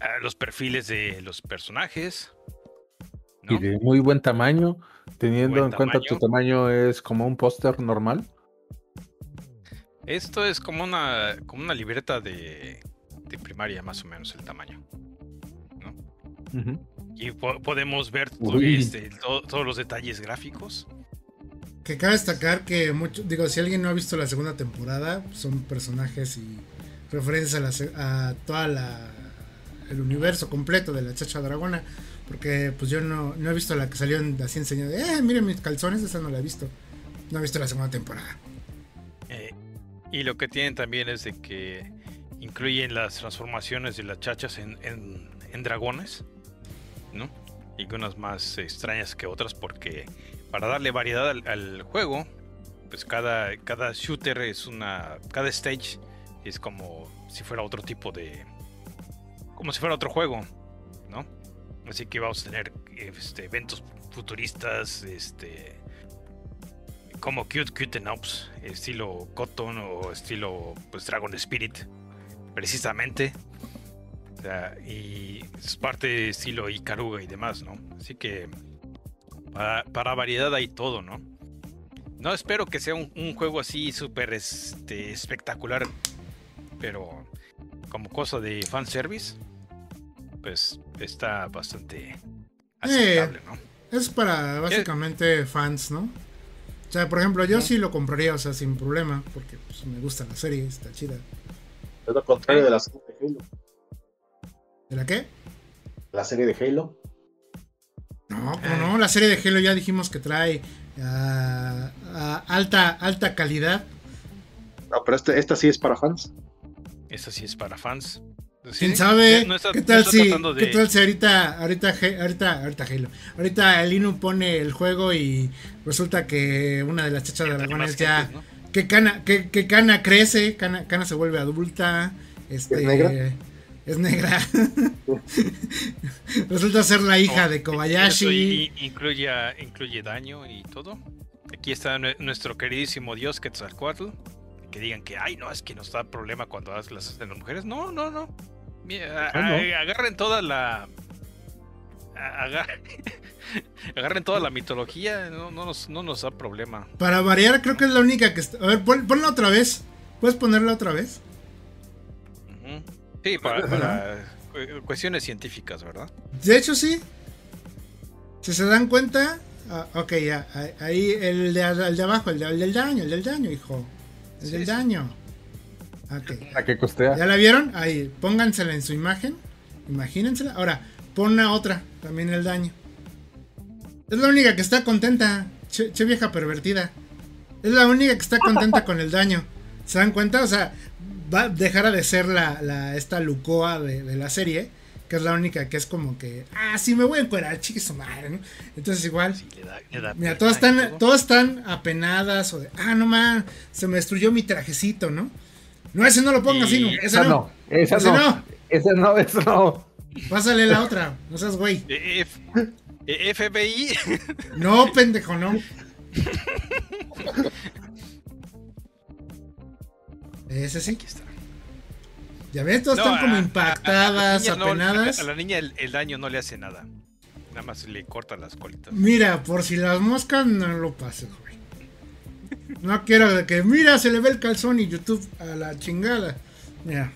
ah, los perfiles de los personajes. ¿no? Y de muy buen tamaño, teniendo Buen en cuenta tu tamaño es como un póster normal. Esto es como una, como una libreta de, de primaria, más o menos el tamaño. Y po- podemos ver este, to- todos los detalles gráficos. Que cabe destacar que mucho, digo, si alguien no ha visto la segunda temporada, son personajes y referencias a, la a toda la el universo completo de la chacha dragona. Porque pues yo no, no he visto la que salió así enseñada. Eh, miren mis calzones, esa no la he visto. No he visto la segunda temporada. Eh, y lo que tienen también es de que incluyen las transformaciones de las chachas en, en- en dragones, ¿no? Y unas más extrañas que otras porque para darle variedad al, juego, pues cada, cada shooter es una... Cada stage es como si fuera otro tipo de... Como si fuera otro juego, ¿no? Así que vamos a tener este, eventos futuristas, este como Cute Cute and Ups, estilo Cotton o estilo pues Dragon Spirit, precisamente. O sea, y es parte de estilo Ikaruga y demás, ¿no? Así que para, para variedad hay todo, ¿no? No espero que sea un, un juego así súper este, espectacular, pero como cosa de fanservice, pues está bastante aceptable, ¿no? Es para básicamente fans, ¿no? O sea, por ejemplo, yo sí lo compraría, o sea, sin problema, porque pues, me gusta la serie, está chida. Es lo contrario de la serie de Halo. ¿De la qué? La serie de Halo. No, como no, la serie de Halo ya dijimos que trae ah, ah, alta, alta calidad. No, pero este, esta sí es para fans. Esa sí es para fans. ¿Quién sabe? no está- ¿Qué tal si, de- qué tal si ahorita, ahorita, ahorita, ahorita Halo, ahorita el Inu pone el juego y resulta que una de las chachas tiene dragones ya, ¿no? que Cana, que, que Cana crece, Cana, Cana se vuelve adulta, este, ¿Es negra? Es negra. resulta ser la hija Oh, de Eso Kobayashi. incluye, incluye daño y todo. Aquí está nue- nuestro queridísimo dios Quetzalcoatl. Que digan que, ay, no, es que nos da problema cuando haz- las hacen las mujeres. No, no, no. Mira, a- no. a- agarren toda la. agarren toda la mitología. No, no nos, no nos da problema. Para variar, creo que es la única que está. A ver, pon- ponla otra vez. ¿Puedes ponerla otra vez? Ujú. Sí, para, para cu- cuestiones científicas, ¿verdad? De hecho, sí. Si se dan cuenta. ah, ok, ya. ahí- Ahí el de, el de abajo, el, de- el del daño, el del daño, hijo. El Sí, del sí. daño. Ok. La que costea. ¿Ya la vieron? Ahí, póngansela en su imagen. Imagínensela. Ahora, pon a otra, también el daño. Es la única que está contenta. Che, che vieja pervertida. Es la única que está contenta con el daño. ¿Se dan cuenta? O sea, va a dejar de ser la, la- esta Lucoa de, de la serie. Que es la única que es como que. Ah, sí, me voy a encuerar, chique su madre, ¿no? Entonces igual. Sí, le da- le da Mira, todas están, todas están apenadas o de, ah, no man, se me destruyó mi trajecito, ¿no? No, ese no lo pongas así, no, Y- ese Esa no. no, esa Ese no. no. Esa no, esa no. Pásale la otra, no seas güey. F- FBI. No, pendejo, no. Ese sí. Aquí está. Ya ves, todas No, están como a- a- a la impactadas, no- apenadas. a la niña el, el daño no le hace nada. Nada más le corta las colitas. Mira, por si las moscas no lo pases, güey. No quiero que, mira, se le ve el calzón y YouTube a la chingada. Mira.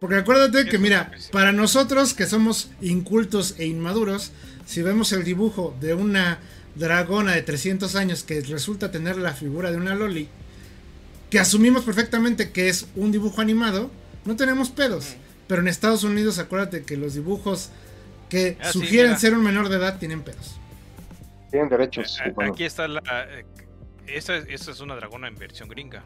Porque acuérdate que, mira, para nosotros que somos incultos e inmaduros, si vemos el dibujo de una dragona de 300 años que resulta tener la figura de una loli, que asumimos perfectamente que es un dibujo animado, no tenemos pedos. Pero en Estados Unidos, acuérdate que los dibujos que Ah, sugieren ser un menor de edad tienen pedos. Tienen derechos A- humanos. Aquí está la. eh, Esta, es- esta es una dragona en versión gringa.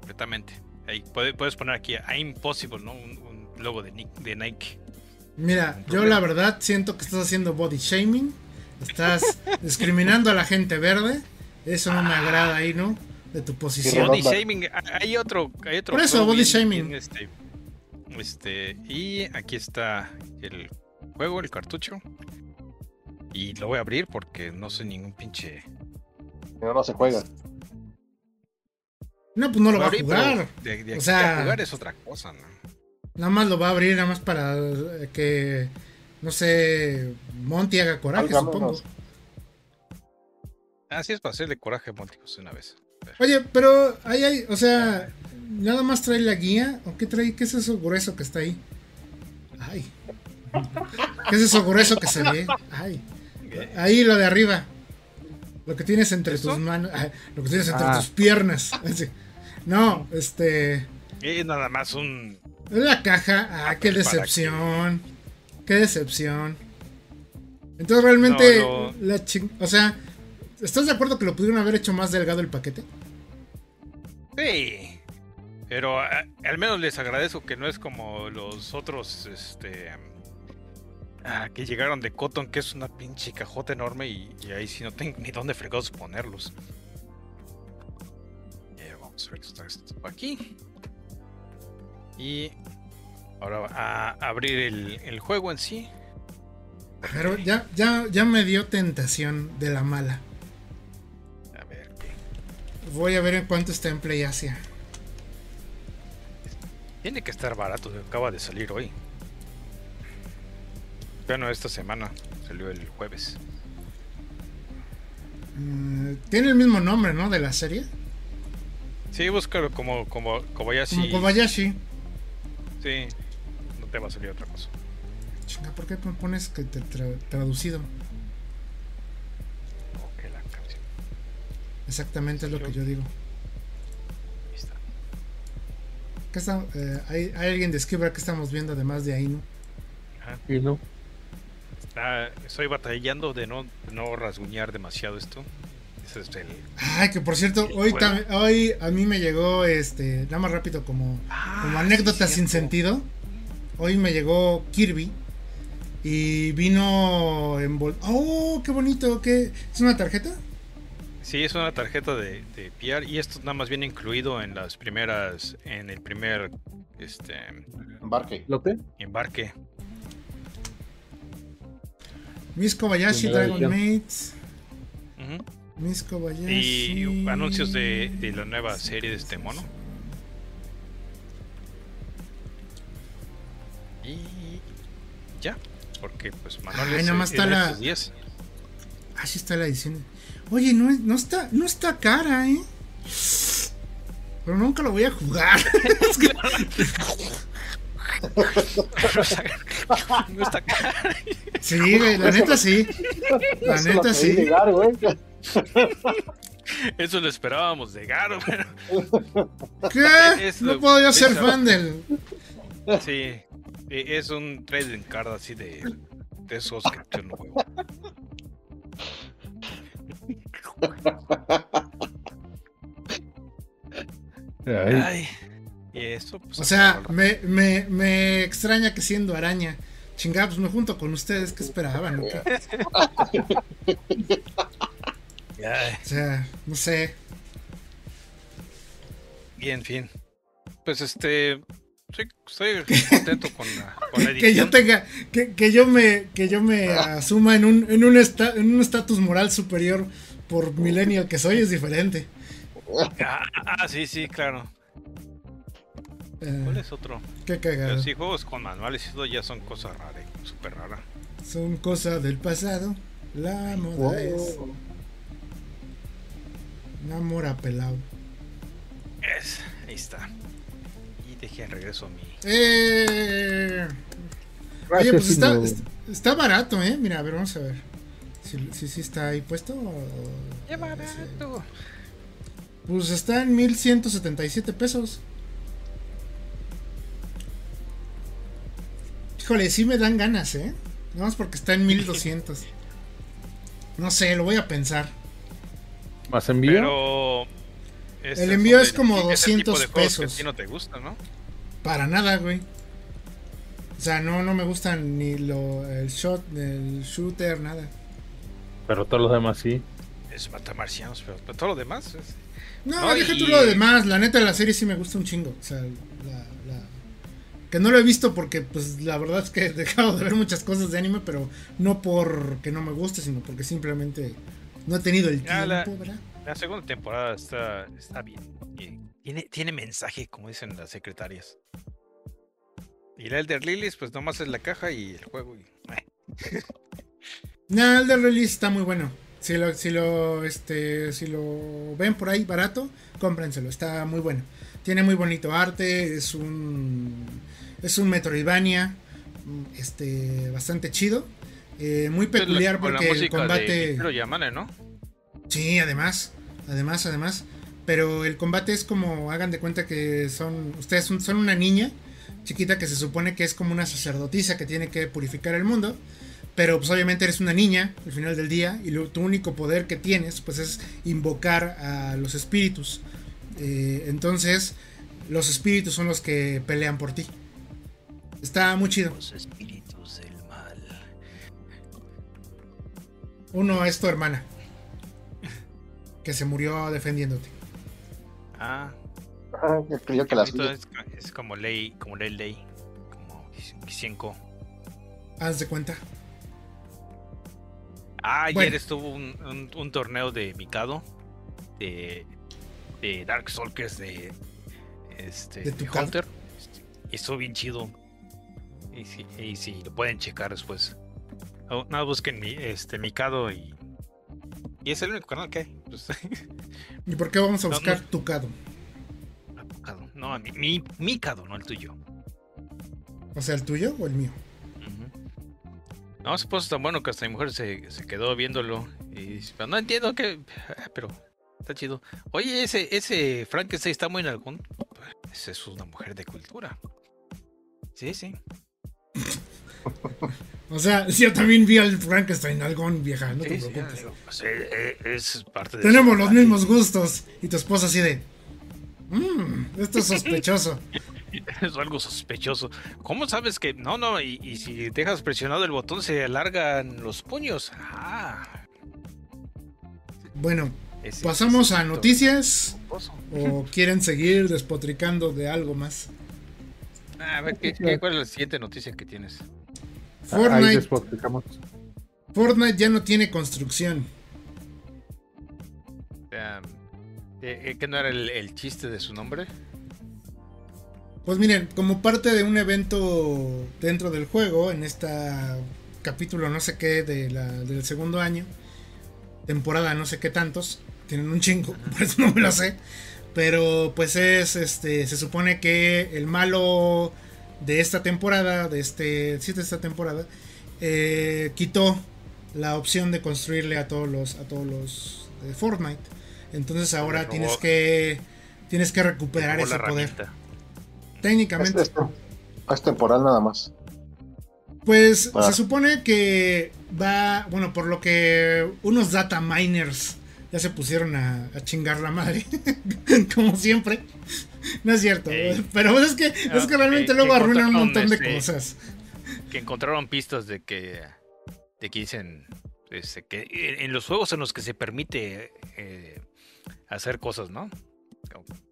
Completamente. Ahí puede- puedes poner aquí a Impossible, ¿no? Un, un logo de, Ni- de Nike. Mira, yo la verdad siento que estás haciendo body shaming, estás discriminando a la gente verde, eso no me agrada ahí, ¿no? De tu posición. Body shaming. ah, Hay otro. Hay otro Por eso, body bien- shaming. bien, este, este, y aquí está el juego, el cartucho. Y lo voy a abrir porque no soy ningún pinche. No, no se juega. No, pues no lo va a abrir, jugar. De, de O sea- a jugar es otra cosa, ¿no? Nada más lo va a abrir, nada más para eh, que, no sé, Monty haga coraje, Válgame supongo. Así es para hacerle coraje a Monticos una vez. Oye, pero ahí hay, o sea, nada más trae la guía, ¿o qué trae? ¿Qué es eso grueso que está ahí? Ay. ¿Qué es eso grueso que se ve? Ay. Ahí lo de arriba. Lo que tienes entre tus manos. ah, Lo que tienes entre Ah. tus piernas. No, este. Es nada más un. Es la caja. Ah, qué ¿Para decepción. Qué decepción. Entonces realmente. No, no. La ching- O sea. ¿Estás de acuerdo que lo pudieron haber hecho más delgado el paquete? Sí. Pero a- al menos les agradezco que no es como los otros, este, ah, que llegaron de Cotton, que es una pinche cajota enorme y, y ahí sí no tengo ni dónde fregados ponerlos. Eh, vamos a ver esto, esto aquí. Y ahora a abrir el, el juego en sí. Pero ya, ya, ya me dio tentación de la mala. Voy a ver en cuánto está en Play Asia. Tiene que estar barato, acaba de salir hoy. Bueno, esta semana salió el jueves. Mm, Tiene el mismo nombre, ¿no? De la serie. Sí, búscalo como, como Kobayashi. Como Kobayashi. Sí, no te va a salir otra cosa. Chinga, ¿por qué me pones que te tra- traducido? Exactamente es lo que yo digo. Ahí está. ¿Qué está, eh, hay, hay alguien describa qué estamos viendo además de Ainu. Ajá. Y no. Ah, estoy batallando de no, de no rasguñar demasiado esto. Ese es el. Ay, que por cierto, hoy, tam- hoy a mí me llegó, este, nada más rápido como, como anécdota sin sentido. Hoy me llegó Kirby y vino en bol- ¡Oh, qué bonito! ¿Qué? ¿Es una tarjeta? Sí, es una tarjeta de, de PR y esto nada más viene incluido en las primeras. En el primer. Este. Embarque. ¿Lote? Embarque. Miss Kobayashi, Dragon. Mates. Miss Kobayashi. Y anuncios de, de la nueva serie de este mono. Y ya, porque pues Manuel Ay, es- nada más es está la-. Así está la edición. Oye, no, es- no, está, no está cara, ¿eh? Pero nunca lo voy a jugar. Es que- no está cara. sí, güey, la neta sí. La Eso neta sí. llegar, güey. Eso lo esperábamos de Garo, pero ¿Qué? Es No lo- puedo yo ser es- fan del. sí. e- Es un trading card así de, de esos que yo no juego. Ay, Ay, y eso, pues. O sea, me, me, me extraña que siendo araña. Chingada, pues me junto con ustedes. ¿Qué esperaban? o sea, no sé. y en fin. Pues este. Estoy, estoy contento con la, con la Que, que yo edición. tenga, que, que yo me, que yo me asuma en un, en un esta- en un estatus moral superior por millennial que soy es diferente. Ah, ah, sí, sí, claro. Eh, ¿Cuál es otro? qué Pero cagado. sí, juegos con manuales y todo ya son cosas raras, súper raras. Son cosas del pasado. La moda es Wow. una mora pelado. Es, ahí está. Y dejé en regreso mi. Eh, oye, pues está, está barato, ¿eh? Mira, a ver, vamos a ver. Si, si, si está ahí puesto. o- ¡Qué sí. barato! Pues está en 1177 pesos. Híjole, sí me dan ganas, ¿eh? Nada más porque está en 1200. No sé, lo voy a pensar. ¿Más envío? Pero. El envío es como ese tipo 200 de juegos que pesos. a ti no te gusta, ¿no? Para nada, güey. O sea, no, no me gustan ni lo, el shot, el shooter, nada. Pero todos los demás sí. Es matamarcianos, pero, pero todo lo demás es. No, No, deja tú y- lo demás. La neta, la serie sí me gusta un chingo. O sea, la, la- Que no lo he visto porque, pues, la verdad es que he dejado de ver muchas cosas de anime, pero no porque no me guste, sino porque simplemente no he tenido el Ah, la- tiempo, ¿verdad? La segunda temporada está, está bien. Tiene, tiene mensaje, como dicen las secretarias. Y la Elder Lilies, pues nomás es la caja y el juego. y- No, el de release está muy bueno. Si lo, si lo, este, si lo ven por ahí barato, cómprenselo. Está muy bueno. Tiene muy bonito arte. Es un, es un Metroidvania, mm, este, bastante chido. Eh, muy peculiar porque el combate. Michiru Yamane, ¿no? Sí, además, además, además. Pero el combate es como, hagan de cuenta que son, ustedes son, son una niña chiquita que se supone que es como una sacerdotisa que tiene que purificar el mundo. Pero pues obviamente eres una niña al final del día y lo- tu único poder que tienes pues es invocar a los espíritus. Eh, entonces los espíritus son los que pelean por ti. Está muy chido. Los espíritus del mal. Uno es tu hermana. Que se murió defendiéndote. Ah, Ah, que las entonces es como ley, como ley ley. Como 5. Haz de cuenta. Ah, ayer Bueno. estuvo un, un- un torneo de Mikado. De, de Dark Souls de. Este. Hunter. Y estuvo bien chido. Y si, y si lo pueden checar después. Oh, nada, busquen mi, este, Mikado y. Y es el único canal que hay. Pues, ¿Y por qué vamos a No, buscar no. Tucado? No, mi, mi, Mikado, no el tuyo. O sea, ¿el tuyo o el mío? No, se puso tan bueno que hasta mi mujer se, se quedó viéndolo. Y "Pero no entiendo que. ah, Pero está chido. Oye, ese, ese Frankenstein está muy en algún. Esa es una mujer de cultura. Sí, sí. O sea, yo también vi al Frankenstein algón vieja, no te Sí, sí, preocupes. pues, eh, es parte de. Tenemos los mismos gustos. Y tu esposa así de... Mmm, esto es sospechoso. Es algo sospechoso. ¿Cómo sabes que.? No, no, y, y si dejas presionado el botón se alargan los puños. Ah. Bueno, ese- pasamos a noticias. ¿O quieren seguir despotricando de algo más? Ah, A ver, ¿qué, qué- cuál es la siguiente noticia que tienes? Fortnite. Fortnite ya no tiene construcción. Eh, eh, ¿qué no era el, el chiste de su nombre? Pues miren, como parte de un evento dentro del juego, en esta capítulo no sé qué de la, del segundo año, temporada no sé qué tantos, tienen un chingo, por eso no me lo sé. Pero pues es, este, se supone que el malo de esta temporada, de este, sí, de esta temporada, eh, quitó la opción de construirle a todos los, a todos los de Fortnite. Entonces ahora tienes que tienes que recuperar ese poder. Técnicamente. Es, es- es temporal nada más. Pues Ah. se supone que va, bueno, por lo que unos data miners ya se pusieron a, a chingar la madre, como siempre. No es cierto, pero es que, es que realmente luego que arruinan un montón de este, cosas. Que encontraron pistas de que, de que dicen este, que en en los juegos en los que se permite eh, hacer cosas, ¿no?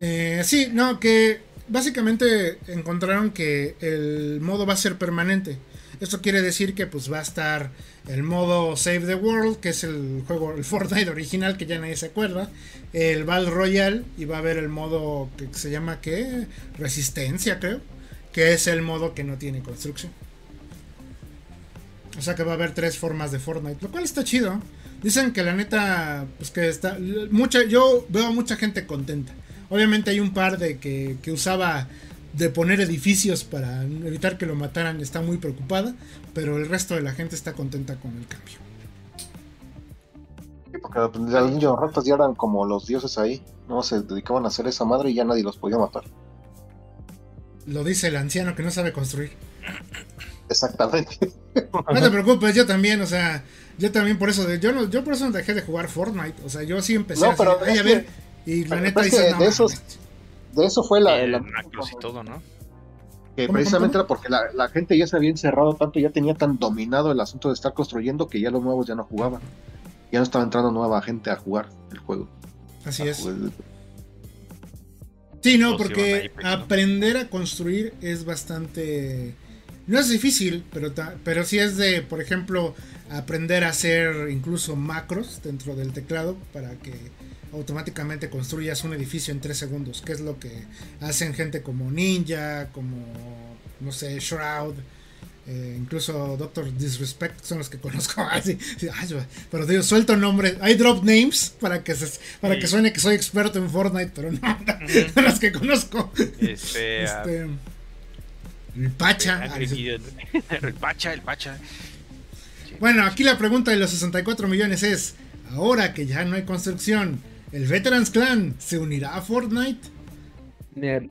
Eh, sí, no, que básicamente encontraron que el modo va a ser permanente. Esto quiere decir que pues va a estar el modo Save the World, que es el juego, el Fortnite original que ya nadie se acuerda, el Battle Royale y va a haber el modo que se llama ¿qué? Resistencia, creo, que es el modo que no tiene construcción. O sea que va a haber tres formas de Fortnite, lo cual está chido. Dicen que la neta, pues que está. Mucha, yo veo a mucha gente contenta. Obviamente hay un par de que, que usaba de poner edificios para evitar que lo mataran, está muy preocupada, pero el resto de la gente está contenta con el cambio. Sí, Porque los niños ratas ya eran como los dioses ahí. No se dedicaban a hacer esa madre y ya nadie los podía matar. Lo dice el anciano que no sabe construir. Exactamente. No te preocupes, yo también, o sea, yo también por eso, de- yo no, yo por eso dejé de jugar Fortnite, o sea, yo sí empecé No, así, pero "Ay, es a ver, y la pero neta es que dices, no, de esos- mames". De eso fue la, la- el Macros y todo, ¿no? que ¿Cómo, precisamente cómo, era porque la, la gente ya se había encerrado tanto, ya tenía tan dominado el asunto de estar construyendo que ya los nuevos ya no jugaban. Ya no estaba entrando nueva gente a jugar el juego. así es. jugar- Sí, no, porque aprender a construir es bastante... No es difícil, pero, ta- pero sí es de, por ejemplo, aprender a hacer incluso macros dentro del teclado para que automáticamente construyas un edificio en 3 segundos, que es lo que hacen gente como Ninja, como, no sé, Shroud, eh, incluso Doctor Disrespect, son los que conozco. Ah, sí, ay, yo- pero digo, suelto nombres, hay drop names para que, se- para que suene que soy experto en Fortnite, pero no, Ujú. los que conozco. Este, ah, Este, el Pacha. Angry Gideon. el Pacha, el Pacha. Bueno, aquí la pregunta de los 64 millones es, ahora que ya no hay construcción, ¿el Veterans Clan se unirá a Fortnite? Eh,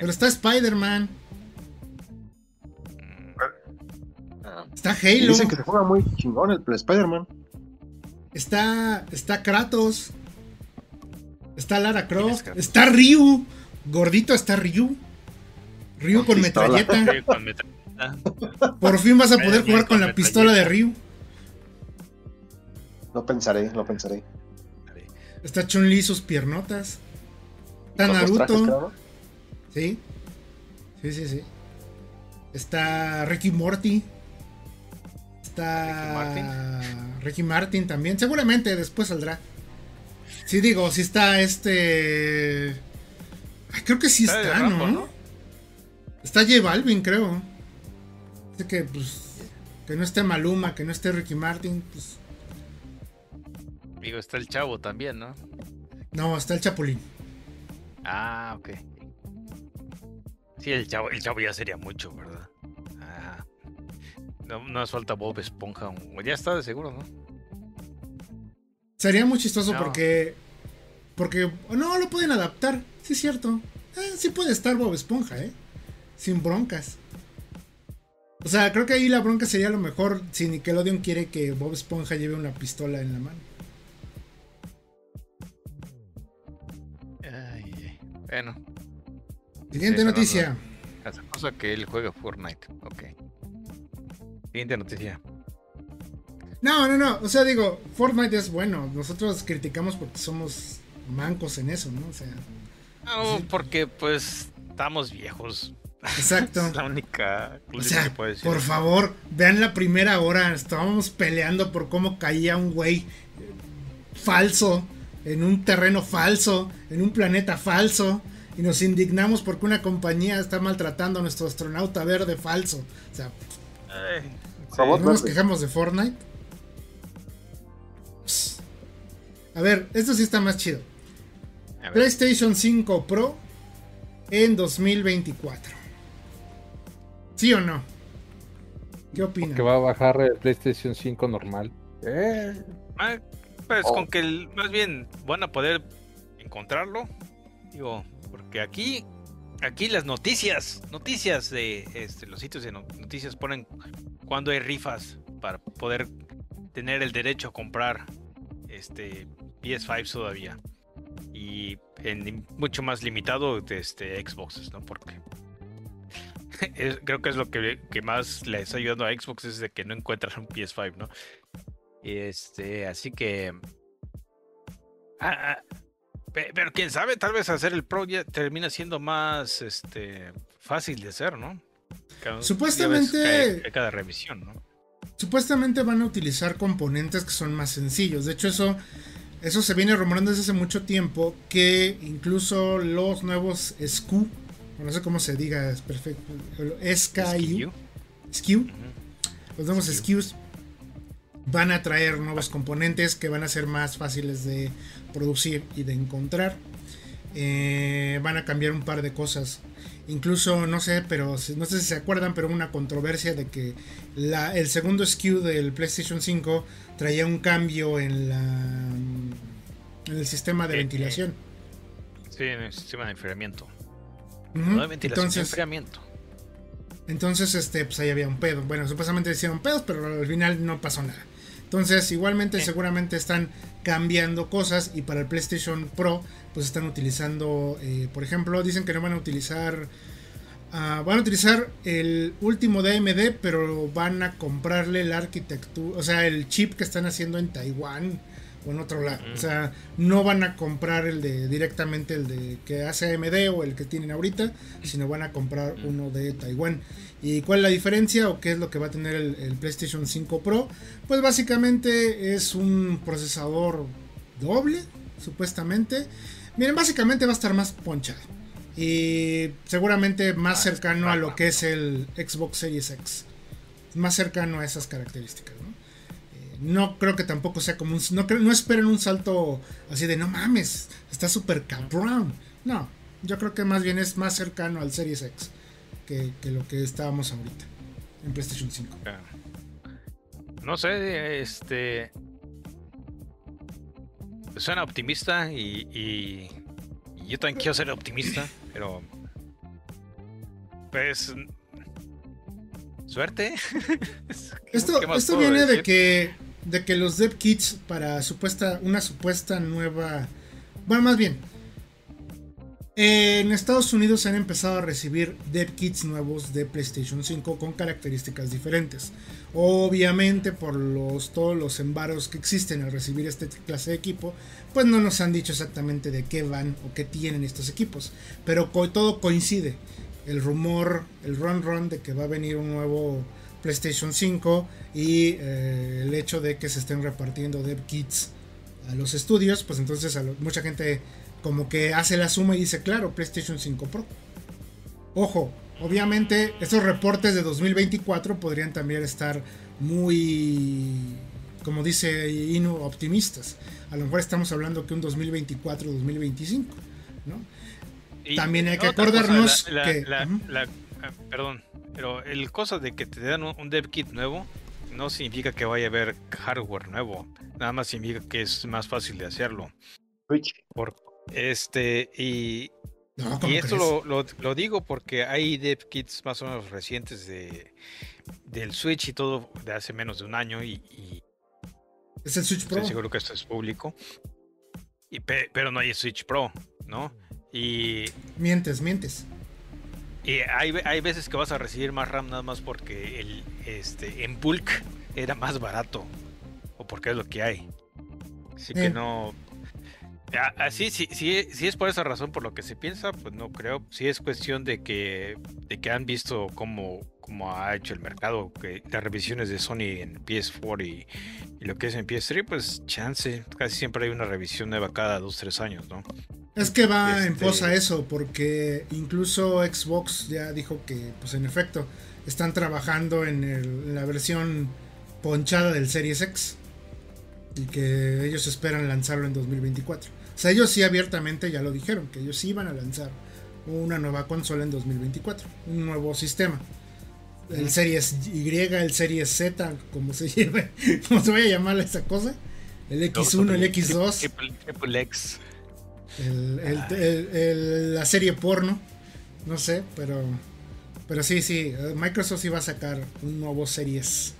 Pero está Spider-Man, Ah, está Halo, dicen que se juega muy chingón el Spider-Man. está, está Kratos, está Lara ¿Quién es Croft, está Ryu, gordito está Ryu. Ryu con metralleta. sí, con metralleta. Por fin vas a poder jugar con con la pistola de Ryu. Lo pensaré, lo pensaré. Está Chun-Li sus piernotas. Está trajes, Naruto. ¿no? Sí. Sí, sí, sí. Está Ricky Morty. Está Ricky Martin también. Seguramente después saldrá. Sí, digo, si está este. Ay, creo que sí Está está, Rambo, ¿no? ¿no? Está J Balvin, creo. Así que, pues. Que no esté Maluma, que no esté Ricky Martin, pues. Digo, está el chavo también, ¿no? No, está el Chapulín. Ah, ok. Sí, el chavo, el chavo ya sería mucho, ¿verdad? Ajá. No, no nos falta Bob Esponja. Ya está de seguro, ¿no? Sería muy chistoso No. porque. Porque. No, lo pueden adaptar. Sí, es cierto. Eh, sí puede estar Bob Esponja, ¿eh? Sin broncas. O sea, creo que ahí la bronca sería lo mejor si Nickelodeon quiere que Bob Esponja lleve una pistola en la mano. Bueno, Siguiente Sí, noticia. cosa que él juega Fortnite. Ok. Siguiente noticia. No, no, no. O sea, digo, Fortnite es bueno. Nosotros criticamos porque somos mancos en eso, ¿no? O sea, No, porque pues estamos viejos. exacto. Es la única O sea, que puedo decir. por favor, vean la primera hora. Estábamos peleando por cómo caía un güey eh, falso, en un terreno falso, en un planeta falso. Y nos indignamos porque una compañía está maltratando a nuestro astronauta verde falso. O sea, Ay, ¿no nos quejamos de Fortnite? Psst. A ver, esto sí está más chido. PlayStation 5 Pro en 2024. ¿Sí o no? ¿Qué opinan? Que va a bajar el PlayStation 5 normal. Eh, ah, Pues Oh. con que el- más bien van a poder encontrarlo. Digo, porque aquí, aquí las noticias, noticias de este, los sitios de no- noticias ponen cuando hay rifas para poder tener el derecho a comprar este PS5 todavía. Y en mucho más limitado de este Xboxes, ¿no? Porque creo que es lo que, que más le está ayudando a Xbox es de que no encuentran un PS5, ¿no? Este, así que. ah, ah, pe- pero quién sabe, tal vez hacer el Pro ya termina siendo más este fácil de hacer, ¿no? Cada- Supuestamente- que cada revisión, ¿no? Supuestamente van a utilizar componentes que son más sencillos. De hecho, eso, eso se viene rumorando desde hace mucho tiempo. Que incluso los nuevos SKU, no sé cómo se diga, es perfecto. SKU, SKU, los nuevos SKU. SKUs van a traer nuevos componentes que van a ser más fáciles de producir y de encontrar. Eh, van a cambiar un par de cosas. Incluso, no sé, pero no sé si se acuerdan, pero una controversia de que la- el segundo SKU del PlayStation 5 traía un cambio en, la, en el sistema de Eh, eh. ventilación. Sí, en el sistema de enfriamiento. No de ventilación, de Entonces, enfriamiento. Entonces, este, pues ahí había un pedo. Bueno, supuestamente hicieron pedos, pero al final no pasó nada. Entonces, igualmente, Sí. seguramente están cambiando cosas y para el PlayStation Pro, pues están utilizando, eh, por ejemplo, dicen que no van a utilizar, ah, van a utilizar el último de AMD, pero van a comprarle la arquitectura, o sea, el chip que están haciendo en Taiwán o en otro lado. Mm. O sea, no van a comprar el de directamente el de que hace AMD o el que tienen ahorita, sino van a comprar Mm. uno de Taiwán. ¿Y cuál es la diferencia o qué es lo que va a tener el, el PlayStation 5 Pro? Pues básicamente es un procesador doble, supuestamente. Miren, básicamente va a estar más ponchado. Y seguramente más Ah, cercano a lo que es el Xbox Series X. Más cercano a esas características, ¿no? No creo que tampoco sea como un... No, no esperen un salto así de no mames, está súper cabrón. No, yo creo que más bien es más cercano al Series X que, que lo que estábamos ahorita en PlayStation 5. Claro. No sé, este. Suena optimista y, y- y yo también quiero ser optimista, pero. Pues. Suerte. Esto, ¿Qué más esto viene de que, de que los dev kits para supuesta, una supuesta nueva... Bueno, más bien. En Estados Unidos han empezado a recibir dev kits nuevos de PlayStation 5 con características diferentes. Obviamente por los, todos los embaros que existen al recibir este clase de equipo, pues no nos han dicho exactamente de qué van o qué tienen estos equipos. Pero todo coincide. El rumor, el run run de que va a venir un nuevo PlayStation 5 y eh, el hecho de que se estén repartiendo dev kits a los estudios, pues entonces a lo- mucha gente como que hace la suma y dice, claro, PlayStation 5 Pro. Ojo, obviamente estos reportes de 2024 podrían también estar muy, como dice Inu, optimistas. A lo mejor estamos hablando que un 2024-2025, ¿no? Y También hay que cosa, acordarnos la- la- que- la- ah, perdón, pero el cosa de que te dan un, un dev kit nuevo no significa que vaya a haber hardware nuevo. Nada más significa que es más fácil de hacerlo. Switch. Por este y No, ¿cómo Y esto lo, lo- lo digo porque hay dev kits más o menos recientes de, del Switch y todo de hace menos de un año y, y Es el Switch Pro. estoy seguro que esto es público. Y pe- pero no hay Switch Pro, ¿no? Y, Mientes, mientes. Y hay, hay veces que vas a recibir más RAM nada más porque el, este, en bulk era más barato o porque es lo que hay. Así que Eh. no... Así, si, si, si es por esa razón por lo que se piensa, pues no creo. Si es cuestión de que, de que han visto cómo, cómo ha hecho el mercado, que las revisiones de Sony en PS4 y, y lo que es en PS3, pues chance. Casi siempre hay una revisión nueva cada dos, tres años, ¿no? Es que va en Este- pos a eso, porque incluso Xbox ya dijo que, pues en efecto, están trabajando en, el- en la versión ponchada del Series X y que ellos esperan lanzarlo en 2024. O sea, ellos sí abiertamente ya lo dijeron, que ellos sí iban a lanzar una nueva consola en 2024, un nuevo sistema. El Series Y, el Series Z, como se lleve, como se vaya a llamar esa cosa, el X1, el X2, Triple, triple X. la serie porno. No sé, pero. Pero sí, sí. Microsoft va a sacar un nuevo Series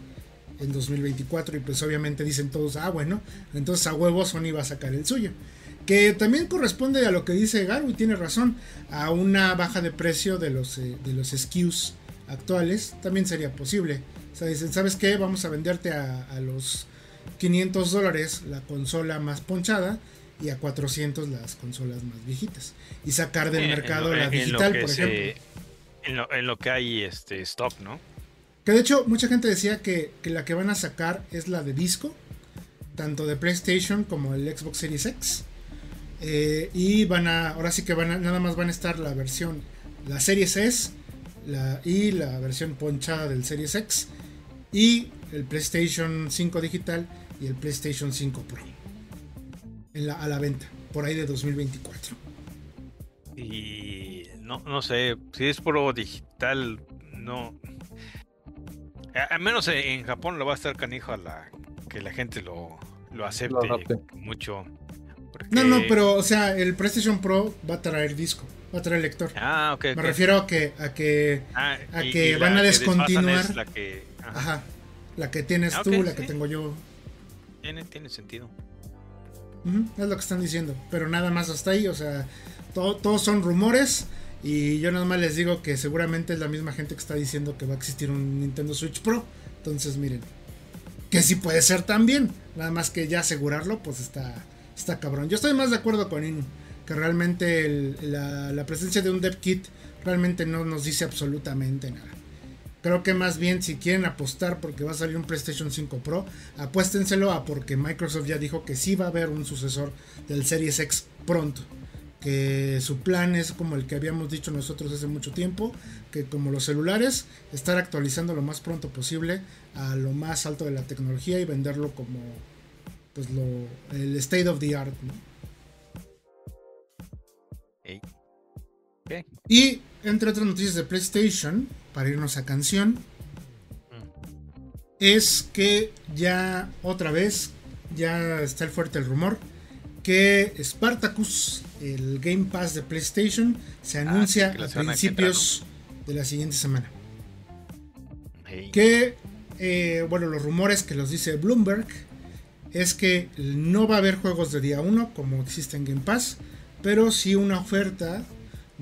en 2024. Y pues obviamente dicen todos, ah, bueno, entonces a huevo Sony va a sacar el suyo. Que también corresponde a lo que dice Garu tiene razón. A una baja de precio de los, eh, de los SKUs actuales también sería posible. O sea, dicen, ¿sabes qué? Vamos a venderte a, a los 500 dólares la consola más ponchada y a 400 las consolas más viejitas. Y sacar del en mercado lo- la digital, por se- ejemplo. En lo, en lo que hay este stock, ¿no? Que de hecho, mucha gente decía que, que la que van a sacar es la de disco, tanto de PlayStation como el Xbox Series X. Eh, y van a, ahora sí que van a, nada más van a estar la versión, la Series S la, y la versión ponchada del Series X y el PlayStation 5 digital y el PlayStation 5 Pro en la- a la venta, por ahí de 2024. Y no, no sé, si es puro digital, no. A- Al menos en Japón lo va a estar canijo a la que la gente lo, lo acepte mucho. porque- No, no, pero o sea, el PlayStation Pro va a traer disco, va a traer lector. Ah, ok. Me refiero a que, a que Ah, a y- que y van a descontinuar. es la que, ajá, Ajá. La que tienes Ah, tú, la que tengo yo. Tiene, tiene sentido. Es lo que están diciendo. Pero nada más hasta ahí. O sea, todo- todos son rumores. Y yo nada más les digo que seguramente es la misma gente que está diciendo que va a existir un Nintendo Switch Pro. Entonces, miren. Que sí puede ser también. Nada más que ya asegurarlo, pues está, está cabrón. Yo estoy más de acuerdo con Inu. Que realmente la, la presencia de un dev kit realmente no nos dice absolutamente nada. Creo que más bien si quieren apostar porque va a salir un PlayStation 5 Pro, apuéstenselo a porque Microsoft ya dijo que sí va a haber un sucesor del Series X pronto. Que su plan es como el que habíamos dicho nosotros hace mucho tiempo, que como los celulares, estar actualizando lo más pronto posible a lo más alto de la tecnología y venderlo como pues lo el state of the art. Y entre otras noticias de PlayStation, para irnos a canción, es que ya otra vez, ya está el fuerte el rumor, que Spartacus, el Game Pass de PlayStation, se anuncia Ah, la a principios de la siguiente semana. Que, eh, bueno, los rumores que los dice Bloomberg es que no va a haber juegos de día 1 como existe en Game Pass, pero sí una oferta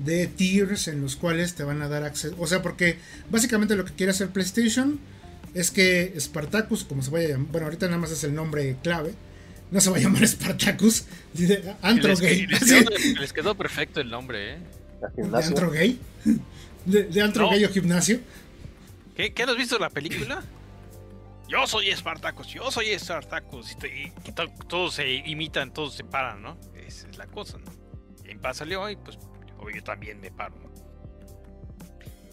de tiers en los cuales te van a dar acceso. O sea, porque básicamente lo que quiere hacer PlayStation es que Spartacus, como se vaya a llamar, bueno, ahorita nada más es el nombre clave, no se va a llamar Spartacus, dice Antro les, Gay. les quedó, les quedó perfecto el nombre, ¿eh? De. Antro Gay. De, de Antro No. Gay o Gimnasio. ¿Qué, ¿Qué has visto la película? Yo soy Spartacus, yo soy Spartacus. Y, te- y to- todos se imitan, todos se paran, ¿no? Esa es la cosa, ¿no? Y en paz salió y pues obvio, yo también me paro. ¿no?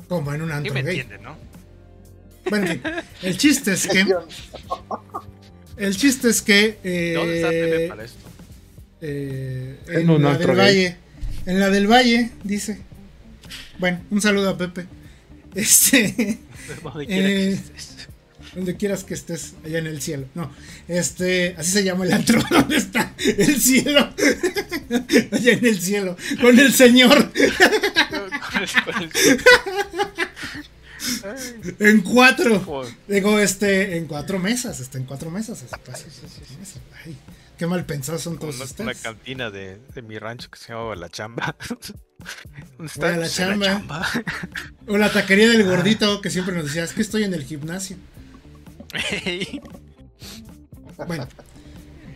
Como en un ¿Sí Antro me Gay. entienden, no? Bueno, el chiste es que. El chiste es que. eh, ¿Dónde está TV para esto? eh, En en un la antro del gay. Valle. En la del Valle, dice. Bueno, un saludo a Pepe. Este. Eh. Donde quieras que estés, allá en el cielo. No, este. Así se llama el antro. ¿Dónde está el cielo? allá en el cielo. Con el Señor. En cuatro. Digo, este, en cuatro mesas, está en cuatro mesas. Ay, qué mal pensados son todos Una, una ustedes. cantina de, de mi rancho que se llamaba La Chamba. ¿Dónde a la chamba. O la taquería del gordito que siempre nos decía, es que estoy en el gimnasio. Bueno,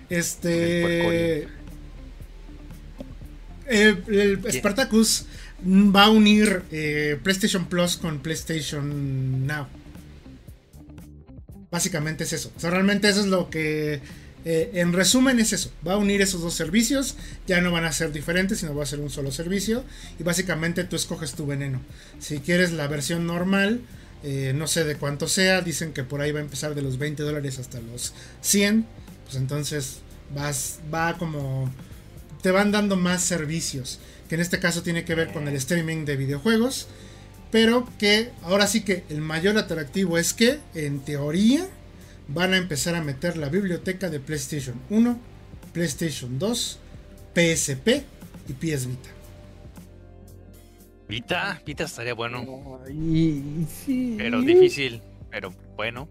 este. eh, el Spartacus va a unir eh, PlayStation Plus con PlayStation Now. Básicamente es eso. O sea, realmente eso es lo que. eh, en resumen es eso. Va a unir esos dos servicios. Ya no van a ser diferentes, sino va a ser un solo servicio. Y básicamente tú escoges tu veneno. Si quieres la versión normal, eh, no sé de cuánto sea. Dicen que por ahí va a empezar de los 20 dólares hasta los 100. Pues entonces vas, va como... Te van dando más servicios. Que en este caso tiene que ver con el streaming de videojuegos. Pero que ahora sí que el mayor atractivo es que, en teoría, van a empezar a meter la biblioteca de PlayStation 1, PlayStation 2, PSP y PS Vita. Vita, Vita estaría bueno, Y, sí. pero difícil, pero bueno,